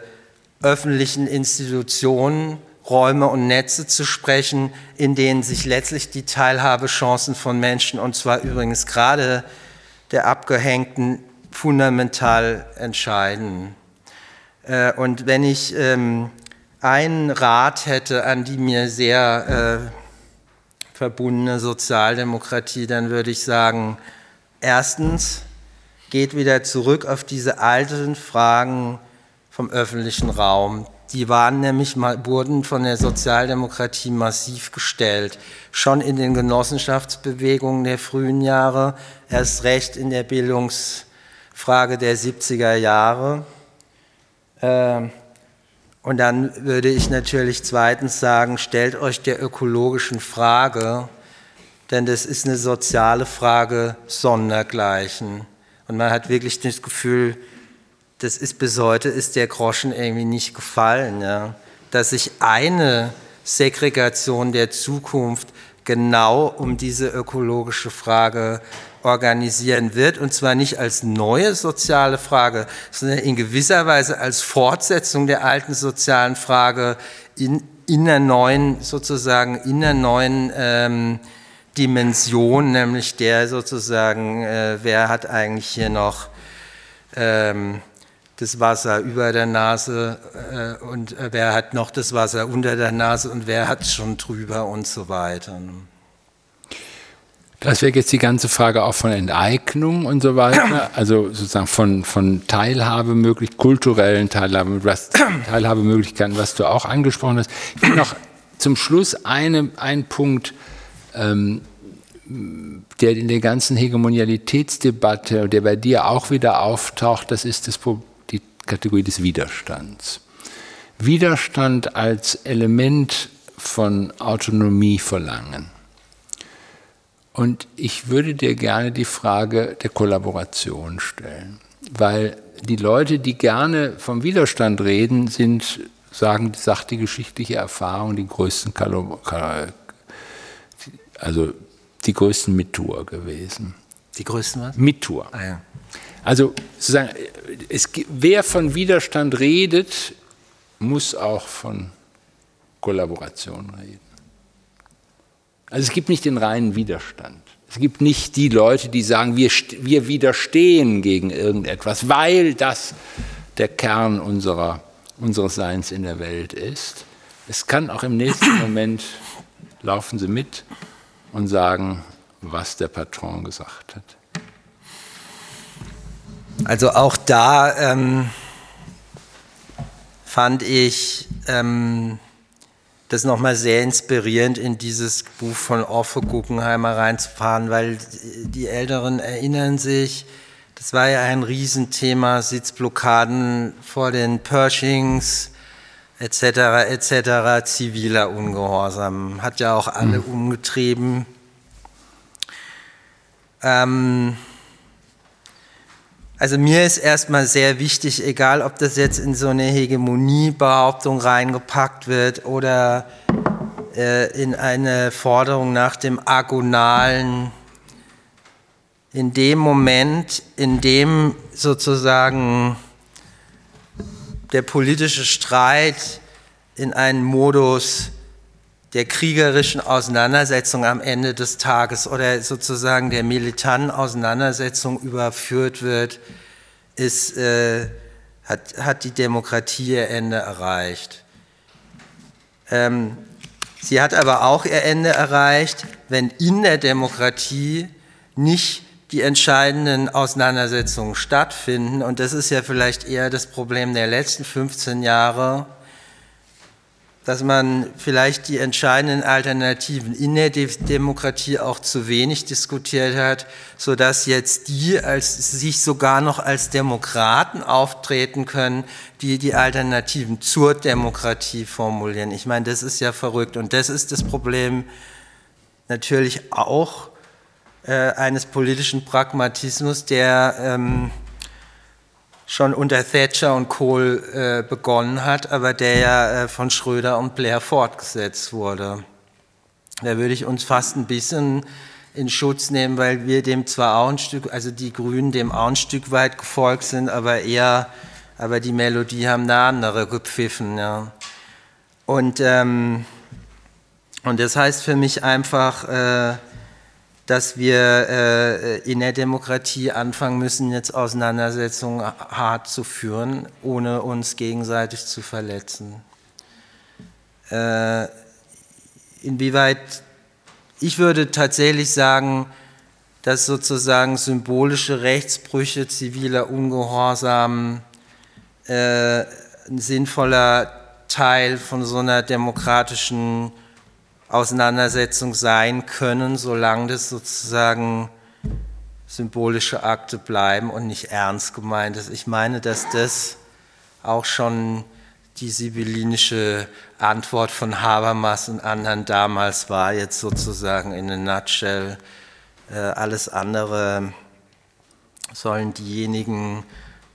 öffentlichen Institutionen, Räume und Netze zu sprechen, in denen sich letztlich die Teilhabechancen von Menschen, und zwar übrigens gerade der Abgehängten, fundamental entscheiden. Äh, und wenn ich ähm, einen Rat hätte an die mir sehr äh, verbundene Sozialdemokratie, dann würde ich sagen, erstens, geht wieder zurück auf diese alten Fragen vom öffentlichen Raum. Die waren nämlich wurden von der Sozialdemokratie massiv gestellt. Schon in den Genossenschaftsbewegungen der frühen Jahre, erst recht in der Bildungsfrage der 70er Jahre. Ähm, und dann würde ich natürlich zweitens sagen, stellt euch der ökologischen Frage, denn das ist eine soziale Frage sondergleichen. Und man hat wirklich das Gefühl, das ist bis heute ist der Groschen irgendwie nicht gefallen, ja? dass sich eine Segregation der Zukunft genau um diese ökologische Frage organisieren wird, und zwar nicht als neue soziale Frage, sondern in gewisser Weise als Fortsetzung der alten sozialen Frage in, in einer neuen, sozusagen, in einer neuen ähm, Dimension, nämlich der sozusagen, äh, wer hat eigentlich hier noch ähm, das Wasser über der Nase äh, und äh, wer hat noch das Wasser unter der Nase und wer hat es schon drüber und so weiter. Das wäre jetzt die ganze Frage auch von Enteignung und so weiter, <clears throat> also sozusagen von, von Teilhabemöglichkeiten, kulturellen Teilhabe, <clears throat> Teilhabemöglichkeiten, was du auch angesprochen hast. Ich noch zum Schluss eine, einen Punkt, ähm, der in der ganzen Hegemonialitätsdebatte, der bei dir auch wieder auftaucht, das ist das, die Kategorie des Widerstands. Widerstand als Element von Autonomie verlangen. Und ich würde dir gerne die Frage der Kollaboration stellen, weil die Leute, die gerne vom Widerstand reden, sind, sagen, sagt die geschichtliche Erfahrung, die größten also die größten Mittour gewesen. Die größten was? Mittour. Ah, ja. Also sozusagen, es, wer von Widerstand redet, muss auch von Kollaboration reden. Also es gibt nicht den reinen Widerstand. Es gibt nicht die Leute, die sagen, wir, wir widerstehen gegen irgendetwas, weil das der Kern unserer, unseres Seins in der Welt ist. Es kann auch im nächsten <coughs> Moment laufen sie mit und sagen, was der Patron gesagt hat. Also auch da ähm, fand ich ähm, das nochmal sehr inspirierend in dieses Buch von Orphe Guggenheimer reinzufahren, weil die Älteren erinnern sich, das war ja ein Riesenthema, Sitzblockaden vor den Pershings etc. etc. ziviler Ungehorsam, hat ja auch alle mhm. umgetrieben. Ähm, also mir ist erstmal sehr wichtig, egal ob das jetzt in so eine Hegemoniebehauptung reingepackt wird oder äh, in eine Forderung nach dem agonalen, in dem Moment, in dem sozusagen der politische Streit in einen Modus der kriegerischen Auseinandersetzung am Ende des Tages oder sozusagen der militanten Auseinandersetzung überführt wird, ist, äh, hat, hat die Demokratie ihr Ende erreicht. Ähm, sie hat aber auch ihr Ende erreicht, wenn in der Demokratie nicht die entscheidenden Auseinandersetzungen stattfinden. Und das ist ja vielleicht eher das Problem der letzten 15 Jahre, dass man vielleicht die entscheidenden Alternativen in der Demokratie auch zu wenig diskutiert hat, sodass jetzt die als, sich sogar noch als Demokraten auftreten können, die die Alternativen zur Demokratie formulieren. Ich meine, das ist ja verrückt und das ist das Problem natürlich auch äh, eines politischen Pragmatismus, der ähm, schon unter Thatcher und Kohl äh, begonnen hat, aber der ja äh, von Schröder und Blair fortgesetzt wurde. Da würde ich uns fast ein bisschen in Schutz nehmen, weil wir dem zwar auch ein Stück, also die Grünen dem auch ein Stück weit gefolgt sind, aber eher, aber die Melodie haben eine andere gepfiffen. Ja. Und, ähm, und das heißt für mich einfach, äh, dass wir äh, in der Demokratie anfangen müssen, jetzt Auseinandersetzungen hart zu führen, ohne uns gegenseitig zu verletzen. Äh, inwieweit, ich würde tatsächlich sagen, dass sozusagen symbolische Rechtsbrüche, ziviler Ungehorsam äh, ein sinnvoller Teil von so einer demokratischen Auseinandersetzung sein können, solange das sozusagen symbolische Akte bleiben und nicht ernst gemeint ist. Ich meine, dass das auch schon die sibyllinische Antwort von Habermas und anderen damals war, jetzt sozusagen in a nutshell. Äh, alles andere sollen diejenigen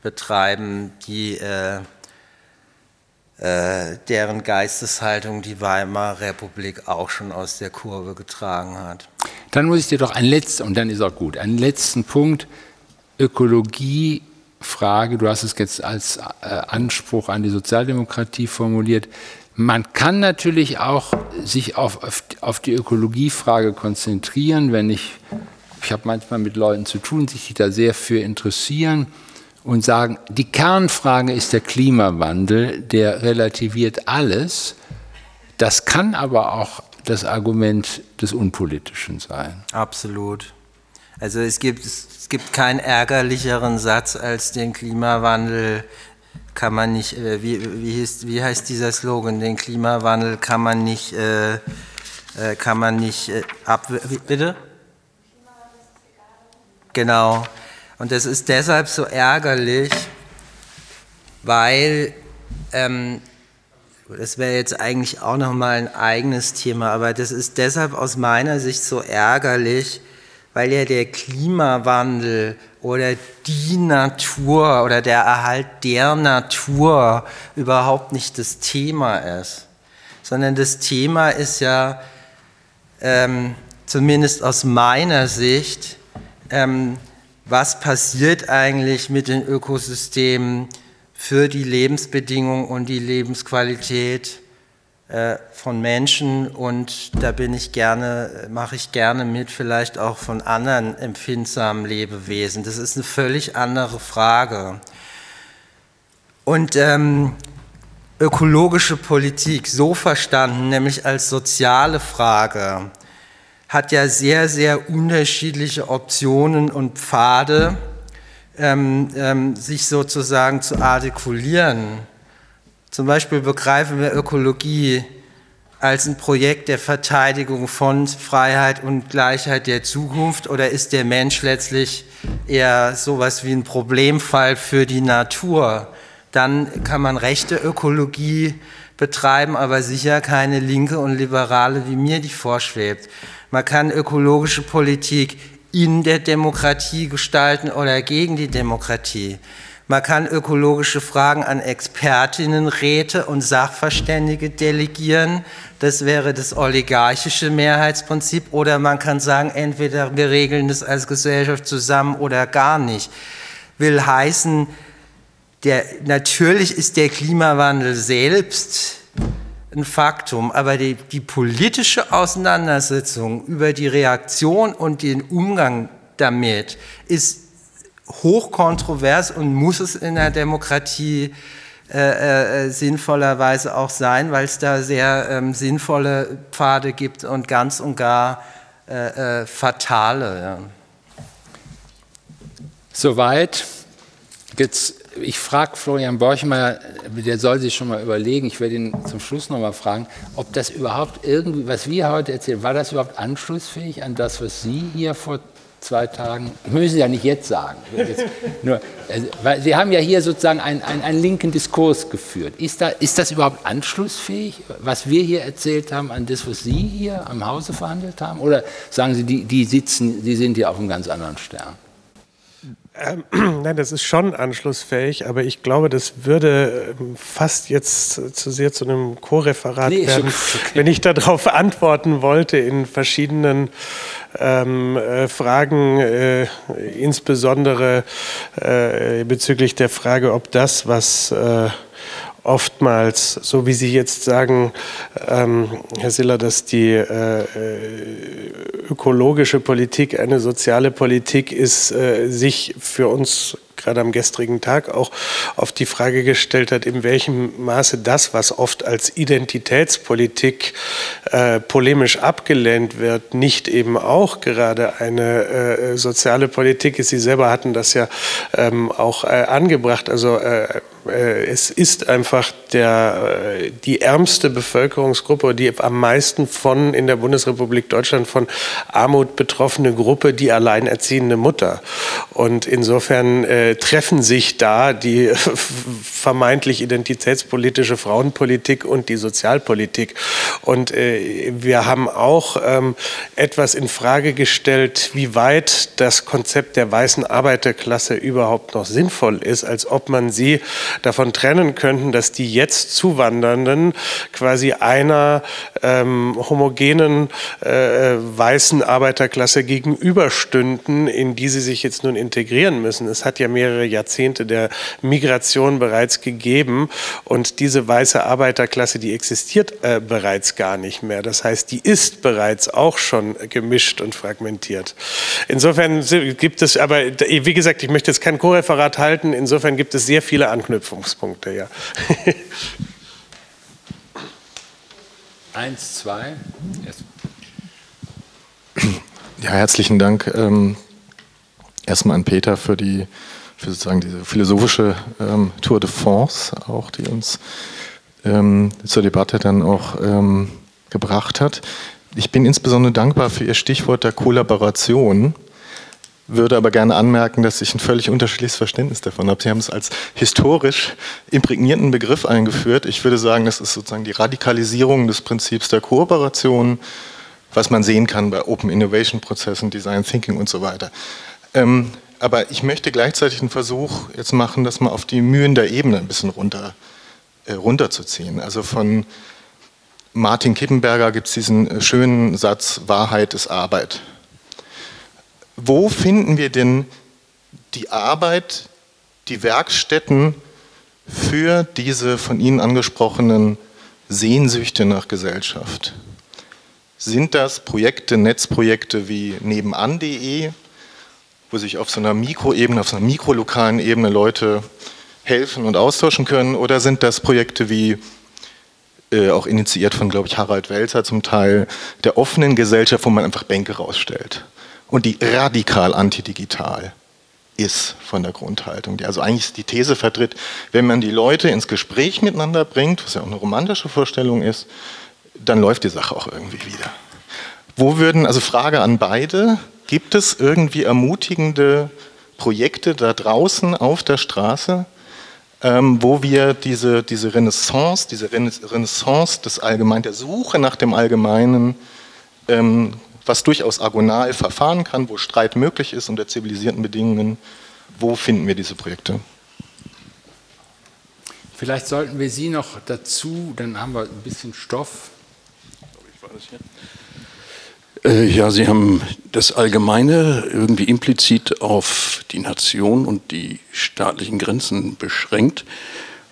betreiben, die äh, äh, deren Geisteshaltung die Weimarer Republik auch schon aus der Kurve getragen hat. Dann muss ich dir doch ein letzter, und dann ist auch gut, einen letzten Punkt, Ökologiefrage, du hast es jetzt als äh, Anspruch an die Sozialdemokratie formuliert. Man kann natürlich auch sich auf, auf, auf die Ökologiefrage konzentrieren, wenn ich, ich habe manchmal mit Leuten zu tun, die sich da sehr für interessieren und sagen, die Kernfrage ist der Klimawandel, der relativiert alles. Das kann aber auch das Argument des Unpolitischen sein. Absolut. Also es gibt, es gibt keinen ärgerlicheren Satz als den Klimawandel kann man nicht, äh, wie, wie, heißt, wie heißt dieser Slogan, den Klimawandel kann man nicht, äh, äh kann man nicht äh, ab, bitte? Genau. Und das ist deshalb so ärgerlich, weil ähm, das wäre jetzt eigentlich auch nochmal ein eigenes Thema, aber das ist deshalb aus meiner Sicht so ärgerlich, weil ja der Klimawandel oder die Natur oder der Erhalt der Natur überhaupt nicht das Thema ist, sondern das Thema ist ja ähm, zumindest aus meiner Sicht ähm, was passiert eigentlich mit den Ökosystemen für die Lebensbedingungen und die Lebensqualität äh, von Menschen und da bin ich gerne, mache ich gerne mit, vielleicht auch von anderen empfindsamen Lebewesen. Das ist eine völlig andere Frage. Und ähm, ökologische Politik so verstanden, nämlich als soziale Frage, hat ja sehr, sehr unterschiedliche Optionen und Pfade, ähm, ähm, sich sozusagen zu artikulieren. Zum Beispiel begreifen wir Ökologie als ein Projekt der Verteidigung von Freiheit und Gleichheit der Zukunft oder ist der Mensch letztlich eher sowas wie ein Problemfall für die Natur? Dann kann man rechte Ökologie betreiben, aber sicher keine linke und liberale, wie mir die vorschwebt. Man kann ökologische Politik in der Demokratie gestalten oder gegen die Demokratie. Man kann ökologische Fragen an Expertinnen, Räte und Sachverständige delegieren. Das wäre das oligarchische Mehrheitsprinzip. Oder man kann sagen, entweder wir regeln das als Gesellschaft zusammen oder gar nicht. Will heißen, der, natürlich ist der Klimawandel selbst ein Faktum, aber die, die politische Auseinandersetzung über die Reaktion und den Umgang damit ist hochkontrovers und muss es in der Demokratie äh, äh, sinnvollerweise auch sein, weil es da sehr ähm, sinnvolle Pfade gibt und ganz und gar äh, äh fatale. Ja. Soweit. Jetzt, ich frage Florian Borchmeier, der soll sich schon mal überlegen, ich werde ihn zum Schluss noch mal fragen, ob das überhaupt irgendwie, was wir heute erzählen, war das überhaupt anschlussfähig an das, was Sie hier vor zwei Tagen, müssen Sie ja nicht jetzt sagen, jetzt <laughs> nur, also, weil Sie haben ja hier sozusagen einen, einen, einen linken Diskurs geführt. Ist, da, ist das überhaupt anschlussfähig, was wir hier erzählt haben, an das, was Sie hier am Hause verhandelt haben? Oder sagen Sie, die, die sitzen, die sind hier auf einem ganz anderen Stern? Ähm, <clears throat> nein, das ist schon anschlussfähig, aber ich glaube, das würde ähm, fast jetzt zu sehr zu einem Co-Referat nee, werden, okay. <laughs> wenn ich darauf antworten wollte in verschiedenen ähm, äh, Fragen, äh, insbesondere äh, bezüglich der Frage, ob das, was äh, oftmals, so wie Sie jetzt sagen, ähm, Herr Siller, dass die äh, ökologische Politik eine soziale Politik ist, äh, sich für uns gerade am gestrigen Tag auch auf die Frage gestellt hat, in welchem Maße das, was oft als Identitätspolitik äh, polemisch abgelehnt wird, nicht eben auch gerade eine äh, soziale Politik ist. Sie selber hatten das ja ähm, auch äh, angebracht. Also äh, äh, es ist einfach der, äh, die ärmste Bevölkerungsgruppe, die am meisten von in der Bundesrepublik Deutschland von Armut betroffene Gruppe, die alleinerziehende Mutter. Und insofern äh, treffen sich da die <laughs> vermeintlich identitätspolitische Frauenpolitik und die Sozialpolitik. Und äh, wir haben auch ähm, etwas in Frage gestellt, wie weit das Konzept der weißen Arbeiterklasse überhaupt noch sinnvoll ist, als ob man sie davon trennen könnten, dass die jetzt Zuwandernden quasi einer ähm, homogenen äh, weißen Arbeiterklasse gegenüberstünden, in die sie sich jetzt nun integrieren müssen. Es hat ja mehrere Jahrzehnte der Migration bereits gegeben und diese weiße Arbeiterklasse, die existiert äh, bereits gar nicht mehr. Das heißt, die ist bereits auch schon gemischt und fragmentiert. Insofern gibt es, aber wie gesagt, ich möchte jetzt kein Co-Referat halten, insofern gibt es sehr viele. Anknüpfungspunkte, ja. <laughs> Eins, zwei. Ja, herzlichen Dank ähm, erstmal an Peter für die für sozusagen diese philosophische ähm, Tour de France, auch die uns ähm, zur Debatte dann auch ähm, gebracht hat. Ich bin insbesondere dankbar für Ihr Stichwort der Kollaboration würde aber gerne anmerken, dass ich ein völlig unterschiedliches Verständnis davon habe. Sie haben es als historisch imprägnierten Begriff eingeführt. Ich würde sagen, das ist sozusagen die Radikalisierung des Prinzips der Kooperation, was man sehen kann bei Open Innovation Prozessen, Design Thinking und so weiter. Ähm, aber ich möchte gleichzeitig einen Versuch jetzt machen, das mal auf die Mühen der Ebene ein bisschen runter, äh, runterzuziehen. Also von Martin Kippenberger gibt es diesen äh, schönen Satz, Wahrheit ist Arbeit wo finden wir denn die Arbeit, die Werkstätten für diese von Ihnen angesprochenen Sehnsüchte nach Gesellschaft? Sind das Projekte, Netzprojekte wie nebenan.de, wo sich auf so einer Mikroebene, auf so einer mikrolokalen Ebene Leute helfen und austauschen können? Oder sind das Projekte wie, äh, auch initiiert von, glaube ich, Harald Welzer zum Teil, der offenen Gesellschaft, wo man einfach Bänke rausstellt? Und die radikal antidigital ist von der Grundhaltung, die also eigentlich die These vertritt, wenn man die Leute ins Gespräch miteinander bringt, was ja auch eine romantische Vorstellung ist, dann läuft die Sache auch irgendwie wieder. Wo würden, also Frage an beide, gibt es irgendwie ermutigende Projekte da draußen auf der Straße, ähm, wo wir diese, diese Renaissance, diese Renaissance des Allgemeinen, der Suche nach dem Allgemeinen, ähm, was durchaus agonal verfahren kann, wo Streit möglich ist unter zivilisierten Bedingungen, wo finden wir diese Projekte? Vielleicht sollten wir Sie noch dazu, dann haben wir ein bisschen Stoff. Äh, ja, Sie haben das Allgemeine irgendwie implizit auf die Nation und die staatlichen Grenzen beschränkt.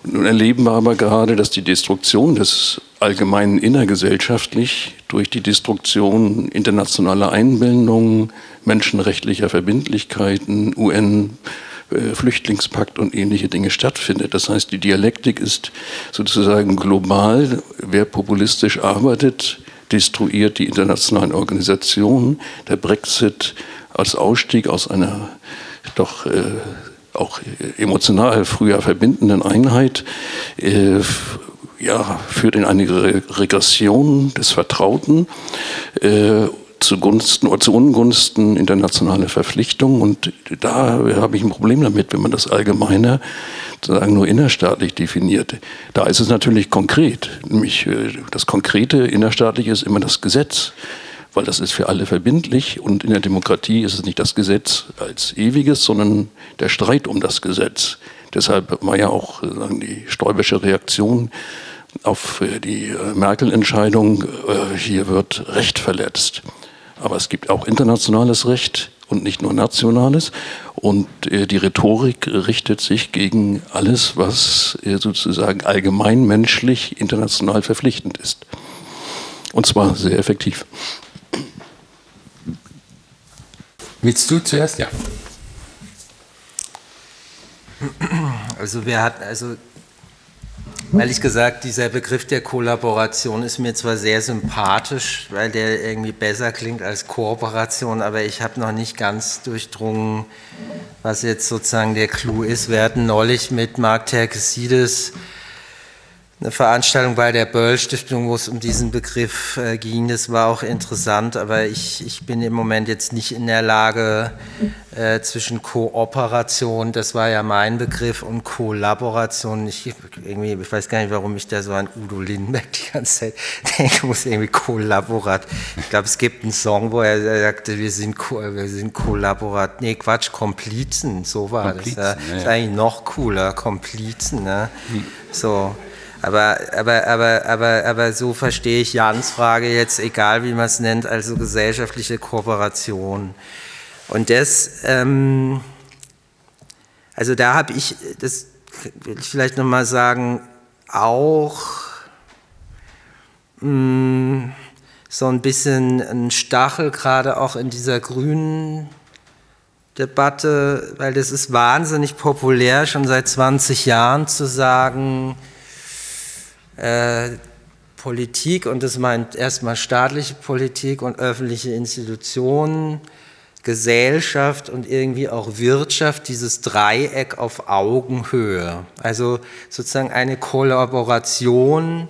Nun erleben wir aber gerade, dass die Destruktion des Allgemeinen innergesellschaftlich durch die Destruktion internationaler Einbindungen, menschenrechtlicher Verbindlichkeiten, UN, äh, Flüchtlingspakt und ähnliche Dinge stattfindet. Das heißt, die Dialektik ist sozusagen global. Wer populistisch arbeitet, destruiert die internationalen Organisationen. Der Brexit als Ausstieg aus einer doch äh, auch emotional früher verbindenden Einheit äh, ja, führt in eine Regression des Vertrauten äh, zugunsten oder zu Ungunsten internationaler Verpflichtungen. Und da habe ich ein Problem damit, wenn man das Allgemeine sozusagen nur innerstaatlich definiert. Da ist es natürlich konkret. Nämlich äh, das Konkrete innerstaatliche ist immer das Gesetz weil das ist für alle verbindlich und in der Demokratie ist es nicht das Gesetz als ewiges, sondern der Streit um das Gesetz. Deshalb war ja auch sagen, die sträubische Reaktion auf äh, die äh, Merkel-Entscheidung, hier wird Recht verletzt. Aber es gibt auch internationales Recht und nicht nur nationales. Und äh, die Rhetorik richtet sich gegen alles, was äh, sozusagen allgemeinmenschlich international verpflichtend ist. Und zwar sehr effektiv. Willst du zuerst? Ja. Also wir hatten, also Ehrlich gesagt, dieser Begriff der Kollaboration ist mir zwar sehr sympathisch, weil der irgendwie besser klingt als Kooperation, aber ich habe noch nicht ganz durchdrungen, was jetzt sozusagen der Clou ist. Wir hatten neulich mit Mark Terkesides eine Veranstaltung bei der Böll Stiftung, wo es um diesen Begriff äh, ging. Das war auch interessant, aber ich, ich bin im Moment jetzt nicht in der Lage, äh, zwischen Kooperation, das war ja mein Begriff, und Kollaboration. Ich, irgendwie, ich weiß gar nicht, warum ich da so an Udo Lindenberg die ganze Zeit <laughs> denke, muss irgendwie kollaborat. Ich glaube, es gibt einen Song, wo er sagte, wir sind, wir sind kollaborat. Nee, Quatsch, Komplizen, so war Komplizen, das. Ja. Das ist eigentlich noch cooler, Komplizen. Ne? Hm. So. Aber, aber, aber, aber, aber so verstehe ich Jans Frage jetzt, egal wie man es nennt, also gesellschaftliche Kooperation. Und das, ähm, also da habe ich, das will ich vielleicht nochmal sagen, auch mh, mm, so ein bisschen ein Stachel, gerade auch in dieser grünen Debatte, weil das ist wahnsinnig populär, schon seit 20 Jahren zu sagen, äh, Politik, und das meint erstmal staatliche Politik und öffentliche Institutionen, Gesellschaft und irgendwie auch Wirtschaft, dieses Dreieck auf Augenhöhe. Also sozusagen eine Kollaboration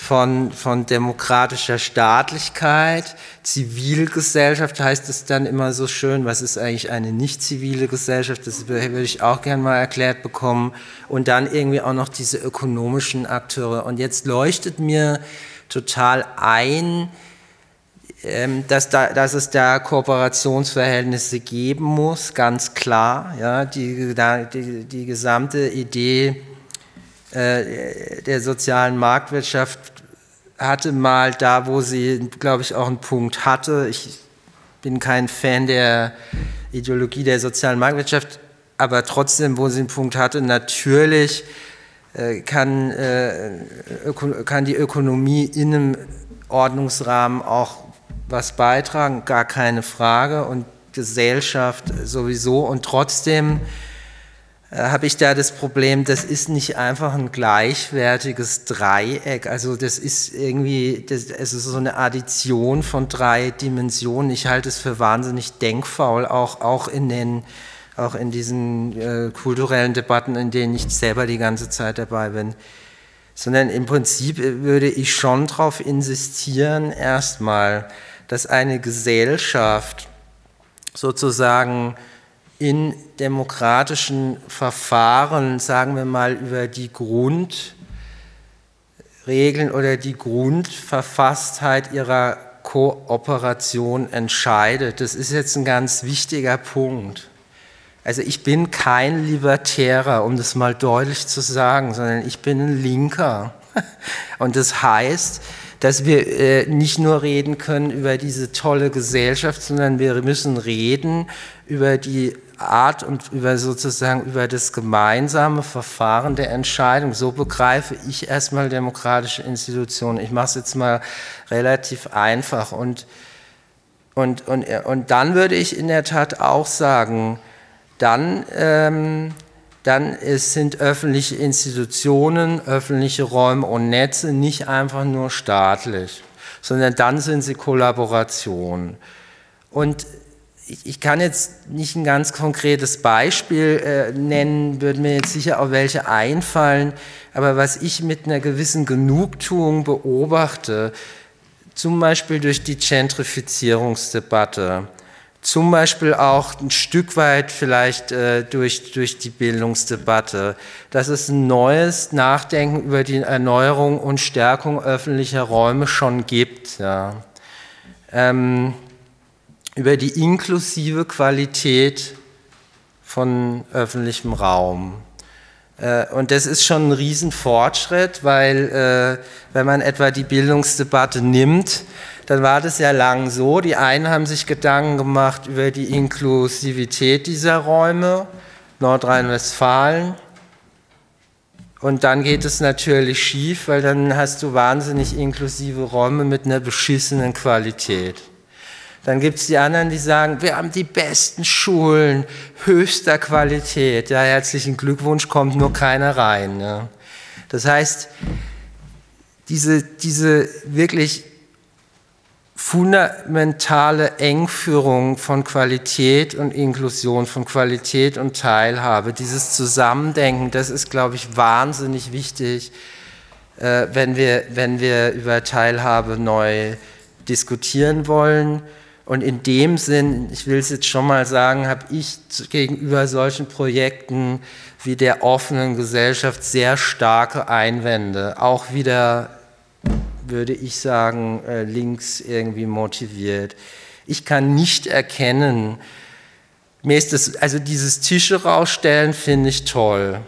von, von demokratischer Staatlichkeit, Zivilgesellschaft heißt es dann immer so schön, was ist eigentlich eine nicht zivile Gesellschaft, das würde ich auch gerne mal erklärt bekommen. Und dann irgendwie auch noch diese ökonomischen Akteure. Und jetzt leuchtet mir total ein, ähm, dass, da, dass es da Kooperationsverhältnisse geben muss, ganz klar. Ja, die, die, die gesamte Idee äh, der sozialen Marktwirtschaft hatte mal da, wo sie, glaube ich, auch einen Punkt hatte. Ich bin kein Fan der Ideologie der sozialen Marktwirtschaft, aber trotzdem, wo sie einen Punkt hatte, natürlich äh, kann, äh, kann die Ökonomie in einem Ordnungsrahmen auch was beitragen, gar keine Frage, und Gesellschaft sowieso. Und trotzdem habe ich da das Problem, das ist nicht einfach ein gleichwertiges Dreieck. Also das ist irgendwie, das, es ist so eine Addition von drei Dimensionen. Ich halte es für wahnsinnig denkfaul, auch, auch in den auch in diesen äh, kulturellen Debatten, in denen ich selber die ganze Zeit dabei bin. sondern im Prinzip würde ich schon darauf insistieren, erstmal, dass eine Gesellschaft sozusagen in demokratischen Verfahren, sagen wir mal, über die Grundregeln oder die Grundverfasstheit ihrer Kooperation entscheidet. Das ist jetzt ein ganz wichtiger Punkt. Also ich bin kein Libertärer, um das mal deutlich zu sagen, sondern ich bin ein Linker. <laughs> Und das heißt, dass wir äh, nicht nur reden können über diese tolle Gesellschaft, sondern wir müssen reden über die Art und über sozusagen über das gemeinsame Verfahren der Entscheidung. So begreife ich erstmal demokratische Institutionen. Ich mache es jetzt mal relativ einfach und, und, und, und dann würde ich in der Tat auch sagen, dann, ähm, dann ist, sind öffentliche Institutionen, öffentliche Räume und Netze nicht einfach nur staatlich, sondern dann sind sie Kollaboration. Und ich, ich kann jetzt nicht ein ganz konkretes Beispiel äh, nennen, würden mir jetzt sicher auch welche einfallen, aber was ich mit einer gewissen Genugtuung beobachte, zum Beispiel durch die Gentrifizierungsdebatte, zum Beispiel auch ein Stück weit vielleicht äh, durch, durch die Bildungsdebatte, dass es ein neues Nachdenken über die Erneuerung und Stärkung öffentlicher Räume schon gibt. Ja. Ähm, über die inklusive Qualität von öffentlichem Raum. Äh, und das ist schon ein Riesenfortschritt, weil äh, wenn man etwa die Bildungsdebatte nimmt, dann war das ja lang so, die einen haben sich Gedanken gemacht über die Inklusivität dieser Räume, Nordrhein-Westfalen. Und dann geht es natürlich schief, weil dann hast du wahnsinnig inklusive Räume mit einer beschissenen Qualität. Dann gibt es die anderen, die sagen, wir haben die besten Schulen, höchster Qualität. Ja, herzlichen Glückwunsch, kommt nur keiner rein. Ne? Das heißt, diese, diese wirklich fundamentale Engführung von Qualität und Inklusion, von Qualität und Teilhabe, dieses Zusammendenken, das ist, glaube ich, wahnsinnig wichtig, äh, wenn, wir, wenn wir über Teilhabe neu diskutieren wollen. Und in dem Sinn, ich will es jetzt schon mal sagen, habe ich gegenüber solchen Projekten wie der offenen Gesellschaft sehr starke Einwände, auch wieder würde ich sagen, äh, links irgendwie motiviert. Ich kann nicht erkennen, mir ist das, also dieses Tische rausstellen finde ich toll.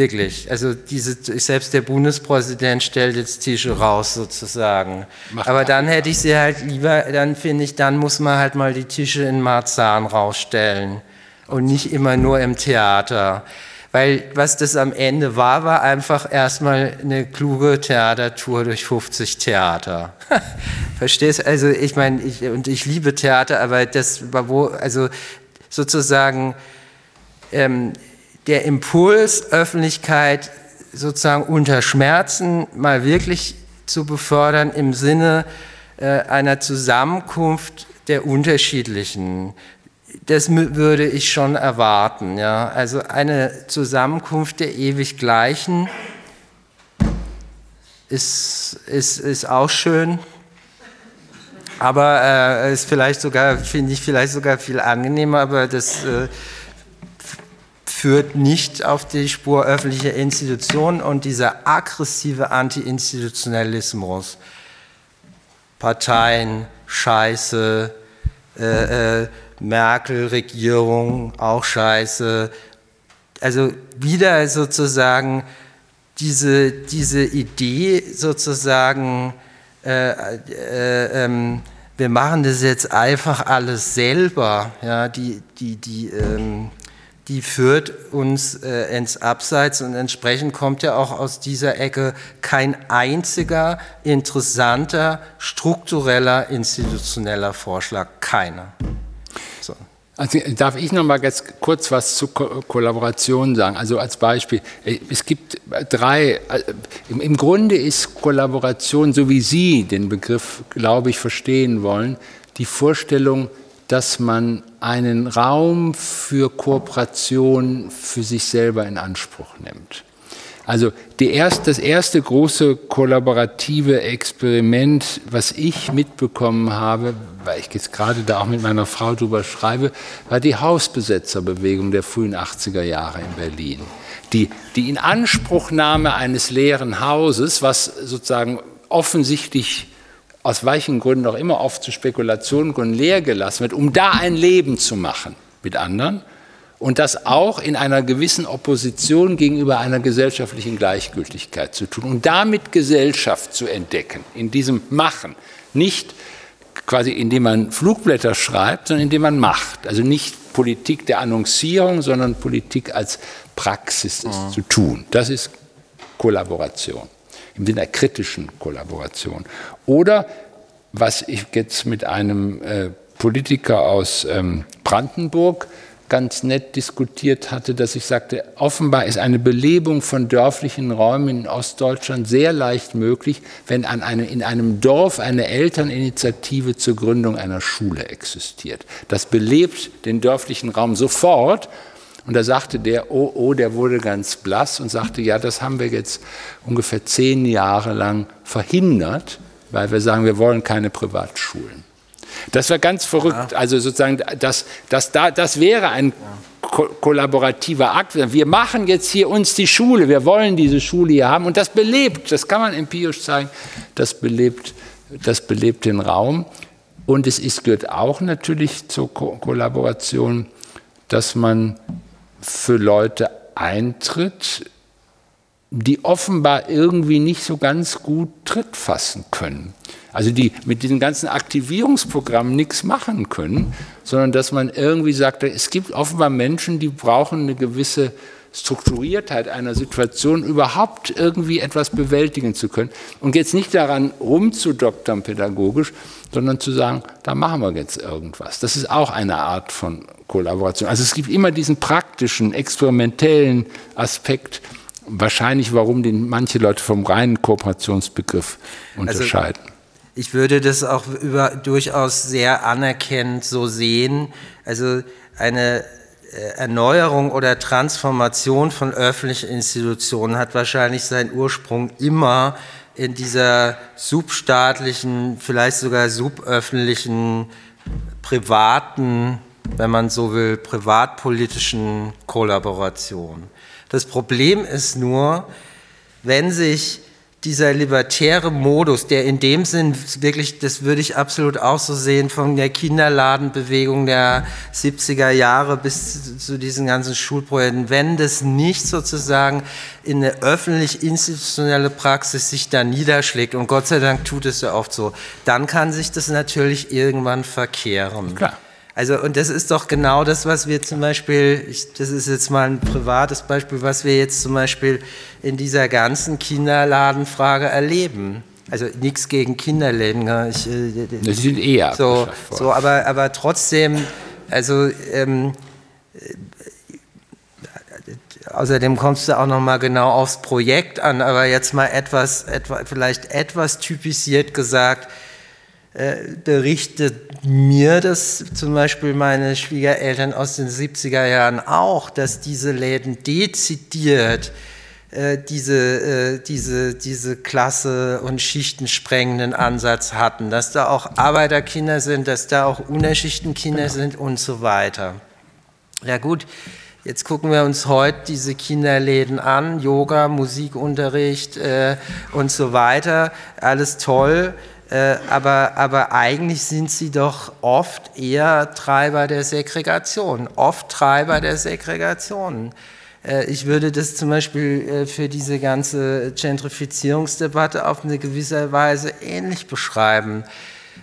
Wirklich. Also diese, selbst der Bundespräsident stellt jetzt Tische raus sozusagen. Macht Aber dann hätte ich sie halt lieber, dann finde ich, dann muss man halt mal die Tische in Marzahn rausstellen und nicht immer nur im Theater. Weil was das am Ende war, war einfach erstmal eine kluge Theatertour durch 50 Theater. <laughs> Verstehst? Also ich meine, ich, und ich liebe Theater, aber das war wo, also sozusagen ähm, der Impuls, Öffentlichkeit sozusagen unter Schmerzen mal wirklich zu befördern im Sinne äh, einer Zusammenkunft der unterschiedlichen, das würde ich schon erwarten. Ja? Also eine Zusammenkunft der ewig Gleichen ist, ist, ist auch schön, aber äh, ist vielleicht sogar, finde ich vielleicht sogar viel angenehmer, aber das äh, führt nicht auf die Spur öffentlicher Institutionen und dieser aggressive Anti-Institutionalismus, Parteien, Scheiße, äh, äh Merkel-Regierung, auch scheiße. Also wieder sozusagen diese, diese Idee sozusagen, äh, äh, ähm, wir machen das jetzt einfach alles selber, ja, die, die, die, ähm, die führt uns äh, ins Abseits und entsprechend kommt ja auch aus dieser Ecke kein einziger interessanter, struktureller, institutioneller Vorschlag, keiner. Also darf ich noch mal ganz kurz was zu Ko Kollaboration sagen? Also als Beispiel, äh, es gibt drei, äh, im Grunde ist Kollaboration, so wie Sie den Begriff, glaube ich, verstehen wollen, die Vorstellung, dass man einen Raum für Kooperation für sich selber in Anspruch nimmt. Also erst, das erste große kollaborative Experiment, was ich mitbekommen habe, weil ich jetzt gerade da auch mit meiner Frau drüber schreibe, war die Hausbesetzerbewegung der frühen 80er Jahre in Berlin. Die, die Inanspruchnahme eines leeren Hauses, was sozusagen offensichtlich aus welchen Gründen auch immer oft zu Spekulationen leer gelassen wird, um da ein Leben zu machen mit anderen und das auch in einer gewissen Opposition gegenüber einer gesellschaftlichen Gleichgültigkeit zu tun und damit Gesellschaft zu entdecken, in diesem Machen. Nicht quasi indem man Flugblätter schreibt, sondern indem man macht. Also nicht Politik der Annoncierung, sondern Politik als Praxis ist mhm. zu tun. Das ist Kollaboration, im Sinne der kritischen Kollaboration. Oder was ich jetzt mit einem äh, Politiker aus ähm, Brandenburg ganz nett diskutiert hatte, dass ich sagte, offenbar ist eine Belebung von dörflichen Räumen in Ostdeutschland sehr leicht möglich, wenn an eine, in einem Dorf eine Elterninitiative zur Gründung einer Schule existiert. Das belebt den dörflichen Raum sofort. Und da sagte der, oh, oh, der wurde ganz blass und sagte, ja, das haben wir jetzt ungefähr zehn Jahre lang verhindert, weil wir sagen, wir wollen keine Privatschulen. Das war ganz verrückt. Ja. Also sozusagen, das, das, da, das wäre ein ko kollaborativer Akt. Wir machen jetzt hier uns die Schule, wir wollen diese Schule hier haben und das belebt, das kann man empirisch zeigen, das belebt, das belebt den Raum. Und es ist, gehört auch natürlich zur ko Kollaboration, dass man für Leute eintritt, die offenbar irgendwie nicht so ganz gut Tritt fassen können. Also die mit diesen ganzen Aktivierungsprogrammen nichts machen können, sondern dass man irgendwie sagt, es gibt offenbar Menschen, die brauchen eine gewisse Strukturiertheit einer Situation, überhaupt irgendwie etwas bewältigen zu können. Und jetzt nicht daran rumzudoktern pädagogisch, sondern zu sagen, da machen wir jetzt irgendwas. Das ist auch eine Art von Kollaboration. Also es gibt immer diesen praktischen, experimentellen Aspekt, wahrscheinlich warum den manche Leute vom reinen Kooperationsbegriff also unterscheiden. Also ich würde das auch über, durchaus sehr anerkennend so sehen. Also eine äh, Erneuerung oder Transformation von öffentlichen Institutionen hat wahrscheinlich seinen Ursprung immer in dieser substaatlichen, vielleicht sogar suböffentlichen, privaten, wenn man so will, privatpolitischen Kollaboration. Das Problem ist nur, wenn sich dieser libertäre Modus, der in dem Sinn wirklich, das würde ich absolut auch so sehen, von der Kinderladenbewegung der 70er Jahre bis zu diesen ganzen Schulprojekten, wenn das nicht sozusagen in eine öffentlich-institutionelle Praxis sich da niederschlägt, und Gott sei Dank tut es ja oft so, dann kann sich das natürlich irgendwann verkehren. Klar. Also, und das ist doch genau das, was wir zum Beispiel, ich, das ist jetzt mal ein privates Beispiel, was wir jetzt zum Beispiel in dieser ganzen Kinderladenfrage erleben. Also nichts gegen Kinderläden. Ich, äh, das sind eher. So, so aber, aber trotzdem, also ähm, äh, Außerdem kommst du auch noch mal genau aufs Projekt an, aber jetzt mal etwas, etwa, vielleicht etwas typisiert gesagt, berichtet mir das zum Beispiel meine Schwiegereltern aus den 70er Jahren auch, dass diese Läden dezidiert äh, diese, äh, diese, diese Klasse- und Schichtensprengenden Ansatz hatten, dass da auch Arbeiterkinder sind, dass da auch Unterschichtenkinder genau. sind und so weiter. Ja gut, Jetzt gucken wir uns heute diese Kinderläden an, Yoga, Musikunterricht äh, und so weiter, alles toll. Äh, aber, aber eigentlich sind sie doch oft eher Treiber der Segregation, oft Treiber der Segregation. Äh, ich würde das zum Beispiel äh, für diese ganze Gentrifizierungsdebatte auf eine gewisse Weise ähnlich beschreiben.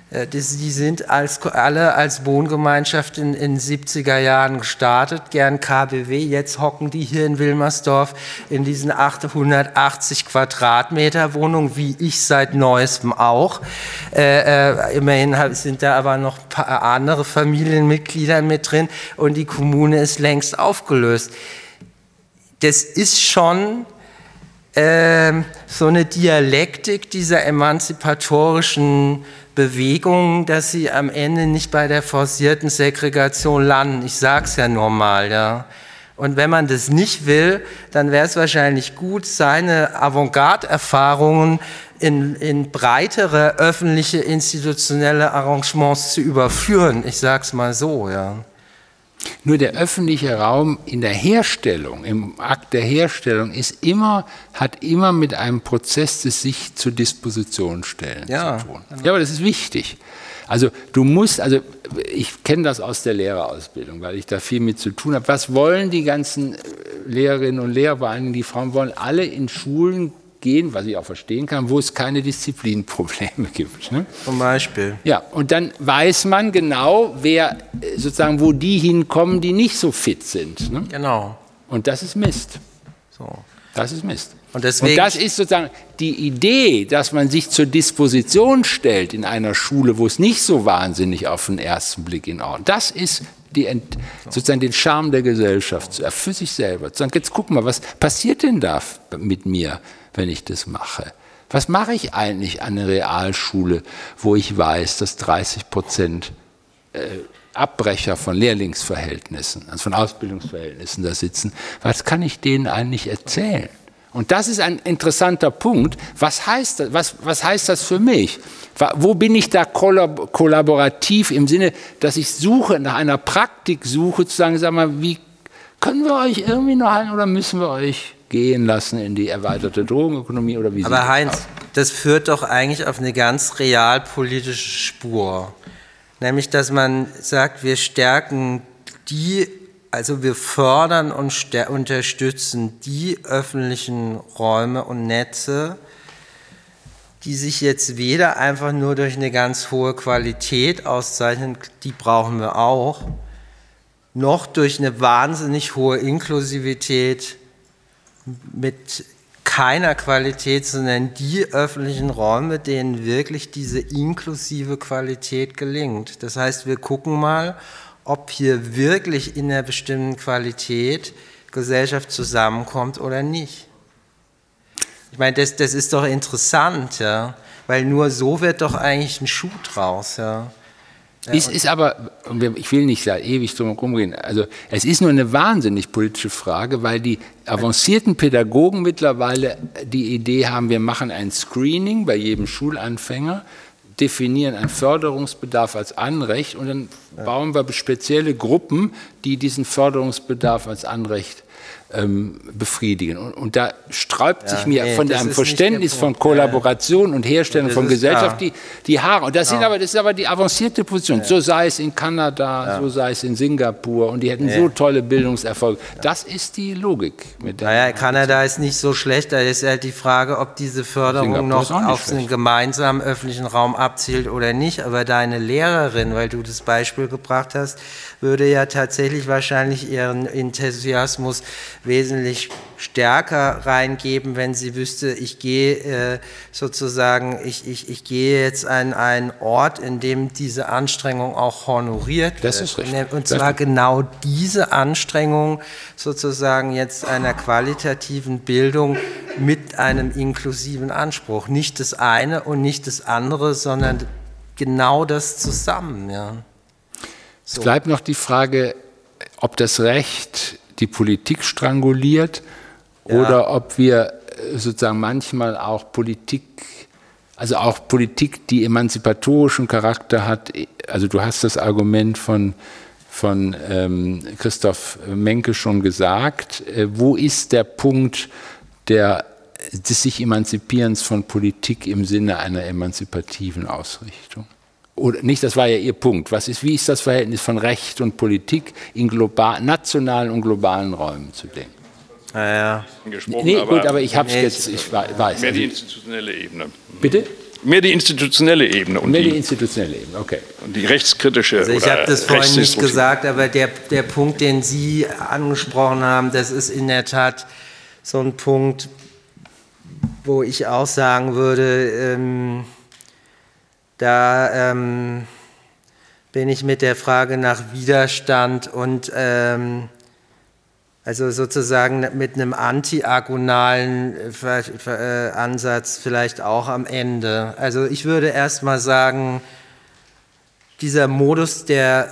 Äh, die sind als, alle als Wohngemeinschaft in den 70er Jahren gestartet, gern KBW. Jetzt hocken die hier in Wilmersdorf in diesen 880 Quadratmeter Wohnungen, wie ich seit neuestem auch. Äh, äh, immerhin sind da aber noch ein paar andere Familienmitglieder mit drin und die Kommune ist längst aufgelöst. Das ist schon äh, so eine Dialektik dieser emanzipatorischen Bewegungen, dass sie am Ende nicht bei der forcierten Segregation landen. Ich sage es ja normal, ja. Und wenn man das nicht will, dann wäre es wahrscheinlich gut, seine Avantgarde-Erfahrungen in, in breitere öffentliche institutionelle Arrangements zu überführen. Ich sage es mal so, ja. Nur der öffentliche Raum in der Herstellung, im Akt der Herstellung, ist immer, hat immer mit einem Prozess des sich zur Disposition stellen ja, zu tun. Genau. Ja, aber das ist wichtig. Also du musst, also ich kenne das aus der Lehrerausbildung, weil ich da viel mit zu tun habe. Was wollen die ganzen äh, Lehrerinnen und Lehrer, vor allem die Frauen, wollen alle in Schulen gehen, was ich auch verstehen kann, wo es keine Disziplinprobleme <laughs> gibt. Ne? Zum Beispiel. Ja, und dann weiß man genau, wer äh, sozusagen, wo die hinkommen, die nicht so fit sind. Ne? Genau. Und das ist Mist. So. Das ist Mist. Und, deswegen und das ist sozusagen die Idee, dass man sich zur Disposition stellt in einer Schule, wo es nicht so wahnsinnig auf den ersten Blick in Ordnung. Das ist die, sozusagen den Charme der Gesellschaft für sich selber. Sagen, jetzt guck mal, was passiert denn da mit mir, wenn ich das mache? Was mache ich eigentlich an der Realschule, wo ich weiß, dass 30 Prozent äh, Abbrecher von Lehrlingsverhältnissen, also von Ausbildungsverhältnissen da sitzen? Was kann ich denen eigentlich erzählen? Und das ist ein interessanter Punkt. Was heißt das, was, was heißt das für mich? Wo bin ich da kollaborativ im Sinne, dass ich suche, nach einer Praktik suche, zu sagen, sag mal, wie können wir euch irgendwie noch halten oder müssen wir euch gehen lassen in die erweiterte Drogenökonomie oder wie Aber Heinz, das, das führt doch eigentlich auf eine ganz realpolitische Spur. Nämlich, dass man sagt, wir stärken die also wir fördern und unterstützen die öffentlichen Räume und Netze, die sich jetzt weder einfach nur durch eine ganz hohe Qualität auszeichnen, die brauchen wir auch, noch durch eine wahnsinnig hohe Inklusivität mit keiner Qualität, sondern die öffentlichen Räume, denen wirklich diese inklusive Qualität gelingt. Das heißt, wir gucken mal, ob hier wirklich in einer bestimmten Qualität Gesellschaft zusammenkommt oder nicht. Ich meine, das, das ist doch interessant, ja, weil nur so wird doch eigentlich ein Schuh draus, ja. Ja, es ist aber, ich will nicht da ewig drum herum reden, also es ist nur eine wahnsinnig politische Frage, weil die avancierten Pädagogen mittlerweile die Idee haben, wir machen ein Screening bei jedem Schulanfänger definieren einen Förderungsbedarf als Anrecht und dann bauen wir spezielle Gruppen, die diesen Förderungsbedarf als Anrecht ähm, befriedigen. Und, und, da sträubt ja, sich mir nee, von einem Verständnis von Kollaboration und Herstellung von Gesellschaft die, die Haare. Und das, sind aber, das ist aber die avancierte Position. So sei es in Kanada, so sei es in Singapur. Und die hätten so tolle Bildungserfolge. Das ist die Logik. Mit der naja, Kanada ist nicht so schlecht. Da ist halt die Frage, ob diese Förderung Singapur noch auf schlecht. einen gemeinsamen öffentlichen Raum abzielt oder nicht. Aber deine Lehrerin, weil du das Beispiel gebracht hast, würde ja tatsächlich wahrscheinlich ihren Enthusiasmus wesentlich stärker reingeben, wenn sie wüsste, ich gehe äh, sozusagen, ich, ich, ich gehe jetzt an einen Ort, in dem diese Anstrengung auch honoriert wird. Das ist richtig. Und zwar genau diese Anstrengung sozusagen jetzt einer qualitativen Bildung mit einem inklusiven Anspruch. Nicht das eine und nicht das andere, sondern genau das zusammen. Ja. So. Es bleibt noch die Frage, ob das Recht die Politik stranguliert ja. oder ob wir äh, sozusagen manchmal auch Politik, also auch Politik, die emanzipatorischen Charakter hat. Also du hast das Argument von, von ähm, Christoph Menke schon gesagt. Äh, wo ist der Punkt der, des sich Emanzipierens von Politik im Sinne einer emanzipativen Ausrichtung? Oder nicht, das war ja Ihr Punkt. Was ist, wie ist das Verhältnis von Recht und Politik in global, nationalen und globalen Räumen zu denken? Naja. Nee, gut, aber ich habe es jetzt, ich weiß. Mehr die institutionelle Ebene. Bitte? Mehr die institutionelle Ebene. Und Mehr die, die institutionelle Ebene, okay. Und die rechtskritische. Also ich habe das vorhin nicht gesagt, aber der, der Punkt, den Sie angesprochen haben, das ist in der Tat so ein Punkt, wo ich auch sagen würde, ähm, da ähm, bin ich mit der Frage nach Widerstand und ähm, also sozusagen mit einem antiagonalen äh, äh, Ansatz vielleicht auch am Ende. Also ich würde erst mal sagen, dieser Modus der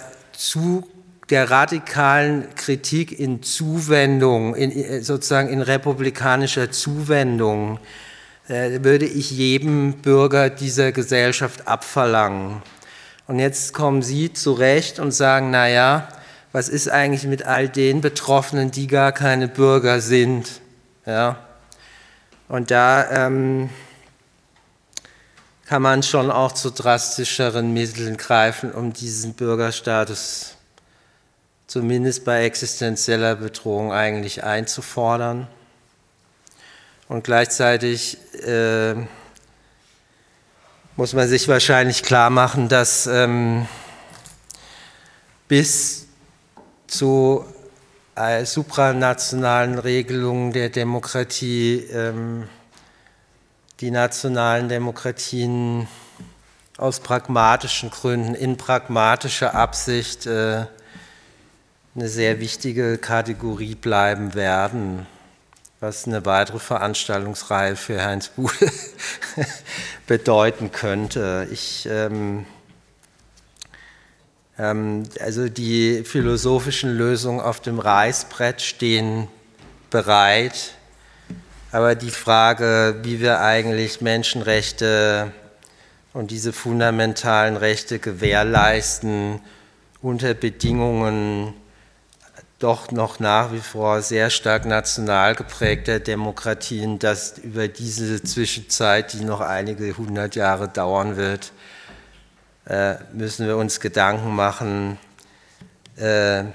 der radikalen Kritik in Zuwendung, in, sozusagen in republikanischer Zuwendung, äh, würde ich jedem Bürger dieser Gesellschaft abverlangen. Und jetzt kommen Sie zurecht und sagen, naja, was ist eigentlich mit all den Betroffenen, die gar keine Bürger sind? Ja. Und da ähm, kann man schon auch zu drastischeren Mitteln greifen, um diesen Bürgerstatus zumindest bei existenzieller Bedrohung eigentlich einzufordern. Und gleichzeitig äh, muss man sich wahrscheinlich klar machen, dass ähm, bis zu äh, supranationalen Regelungen der Demokratie ähm, die nationalen Demokratien aus pragmatischen Gründen, in pragmatischer Absicht äh, eine sehr wichtige Kategorie bleiben werden, was eine weitere Veranstaltungsreihe für Heinz Bude <laughs> bedeuten könnte. Ich, ähm, ähm, also die philosophischen Lösungen auf dem Reißbrett stehen bereit, aber die Frage, wie wir eigentlich Menschenrechte und diese fundamentalen Rechte gewährleisten unter Bedingungen, doch noch nach wie vor sehr stark national geprägter Demokratien, dass über diese Zwischenzeit, die noch einige hundert Jahre dauern wird, äh, müssen wir uns Gedanken machen. Äh,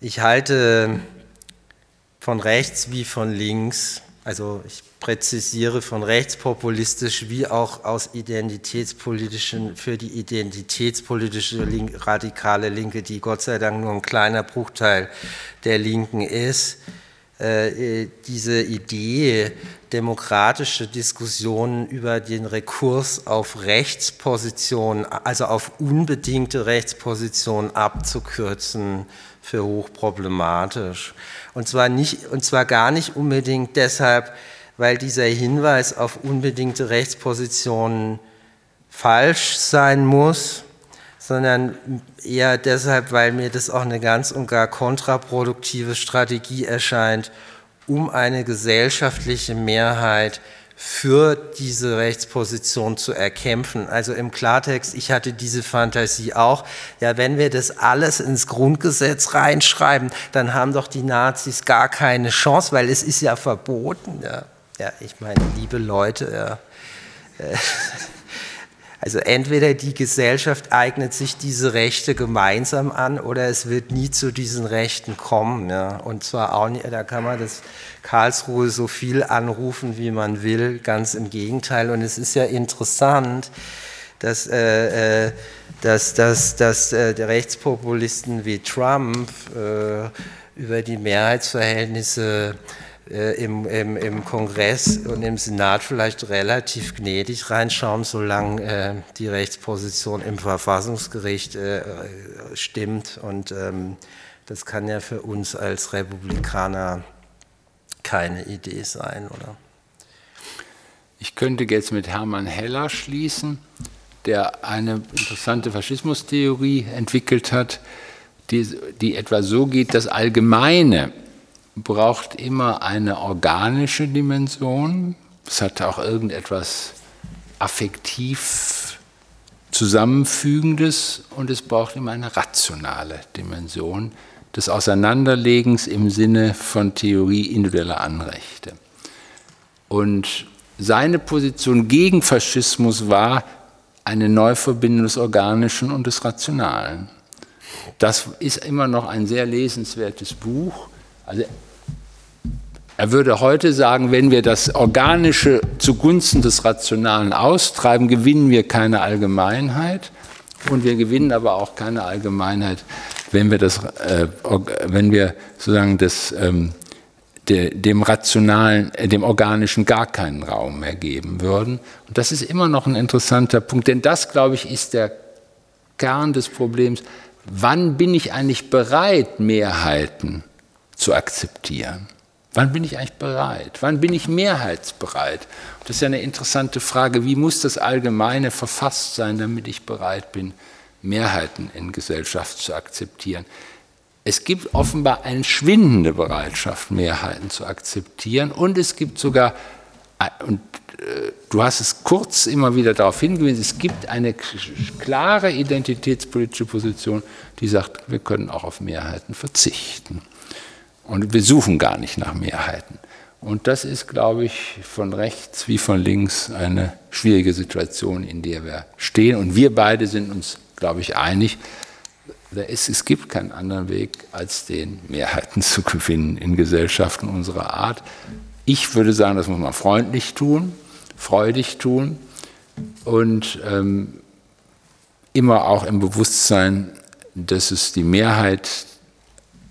ich halte von rechts wie von links, also ich präzisiere von rechtspopulistisch wie auch aus identitätspolitischen, für die identitätspolitische Link, radikale Linke, die Gott sei Dank nur ein kleiner Bruchteil der Linken ist, äh, diese Idee, demokratische Diskussionen über den Rekurs auf Rechtspositionen, also auf unbedingte Rechtspositionen abzukürzen, für hochproblematisch. Und zwar, nicht, und zwar gar nicht unbedingt deshalb, weil dieser Hinweis auf unbedingte Rechtspositionen falsch sein muss, sondern eher deshalb, weil mir das auch eine ganz und gar kontraproduktive Strategie erscheint, um eine gesellschaftliche Mehrheit für diese Rechtsposition zu erkämpfen. Also im Klartext, ich hatte diese Fantasie auch, ja, wenn wir das alles ins Grundgesetz reinschreiben, dann haben doch die Nazis gar keine Chance, weil es ist ja verboten. Ja. Ja, ich meine, liebe Leute, ja. Äh, <laughs> also entweder die Gesellschaft eignet sich diese Rechte gemeinsam an oder es wird nie zu diesen Rechten kommen. Ja. Und zwar auch nicht, da kann man das Karlsruhe so viel anrufen, wie man will, ganz im Gegenteil. Und es ist ja interessant, dass, äh, äh dass, dass, dass äh, Rechtspopulisten wie Trump äh, über die Mehrheitsverhältnisse äh, im, im, im, Kongress und im Senat vielleicht relativ gnädig reinschauen, solange äh, die Rechtsposition im Verfassungsgericht äh, stimmt. Und ähm, das kann ja für uns als Republikaner keine Idee sein, oder? Ich könnte jetzt mit Hermann Heller schließen, der eine interessante Faschismustheorie entwickelt hat, die, die etwa so geht, das Allgemeine braucht immer eine organische Dimension. Es hat auch irgendetwas affektiv Zusammenfügendes und es braucht immer eine rationale Dimension des Auseinanderlegens im Sinne von Theorie individueller Anrechte. Und seine Position gegen Faschismus war eine Neuverbindung des Organischen und des Rationalen. Das ist immer noch ein sehr lesenswertes Buch. Also er würde heute sagen, wenn wir das Organische zugunsten des Rationalen austreiben, gewinnen wir keine Allgemeinheit und wir gewinnen aber auch keine Allgemeinheit, wenn wir, das, äh, wenn wir sozusagen das, ähm, de, dem Rationalen, äh, dem Organischen gar keinen Raum mehr geben würden. Und das ist immer noch ein interessanter Punkt, denn das, glaube ich, ist der Kern des Problems. Wann bin ich eigentlich bereit, Mehrheiten zu akzeptieren? Wann bin ich eigentlich bereit? Wann bin ich mehrheitsbereit? Das ist ja eine interessante Frage. Wie muss das Allgemeine verfasst sein, damit ich bereit bin, Mehrheiten in Gesellschaft zu akzeptieren? Es gibt offenbar eine schwindende Bereitschaft, Mehrheiten zu akzeptieren. Und es gibt sogar, äh, und äh, du hast es kurz immer wieder darauf hingewiesen, es gibt eine klare identitätspolitische Position, die sagt, wir können auch auf Mehrheiten verzichten. Und wir suchen gar nicht nach Mehrheiten. Und das ist, glaube ich, von rechts wie von links eine schwierige Situation, in der wir stehen. Und wir beide sind uns, glaube ich, einig, ist, es gibt keinen anderen Weg, als den Mehrheiten zu gewinnen in Gesellschaften unserer Art. Ich würde sagen, das muss man freundlich tun, freudig tun und ähm, immer auch im Bewusstsein, dass es die Mehrheit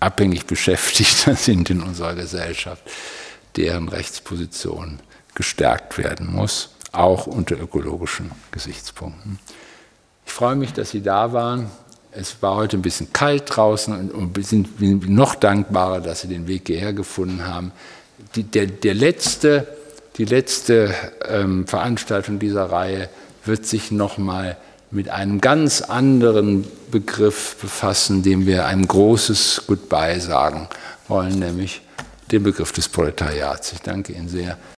abhängig Beschäftigter <laughs> sind in unserer Gesellschaft deren Rechtsposition gestärkt werden muss, auch unter ökologischen Gesichtspunkten. Ich freue mich, dass Sie da waren. Es war heute ein bisschen kalt draußen und wir sind noch dankbarer, dass Sie den Weg hierher gefunden haben. Die, der, der letzte, die letzte ähm, Veranstaltung dieser Reihe wird sich nochmal mit einem ganz anderen Begriff befassen, dem wir ein großes Goodbye sagen wollen, nämlich den Begriff des Proletariats. Ich danke Ihnen sehr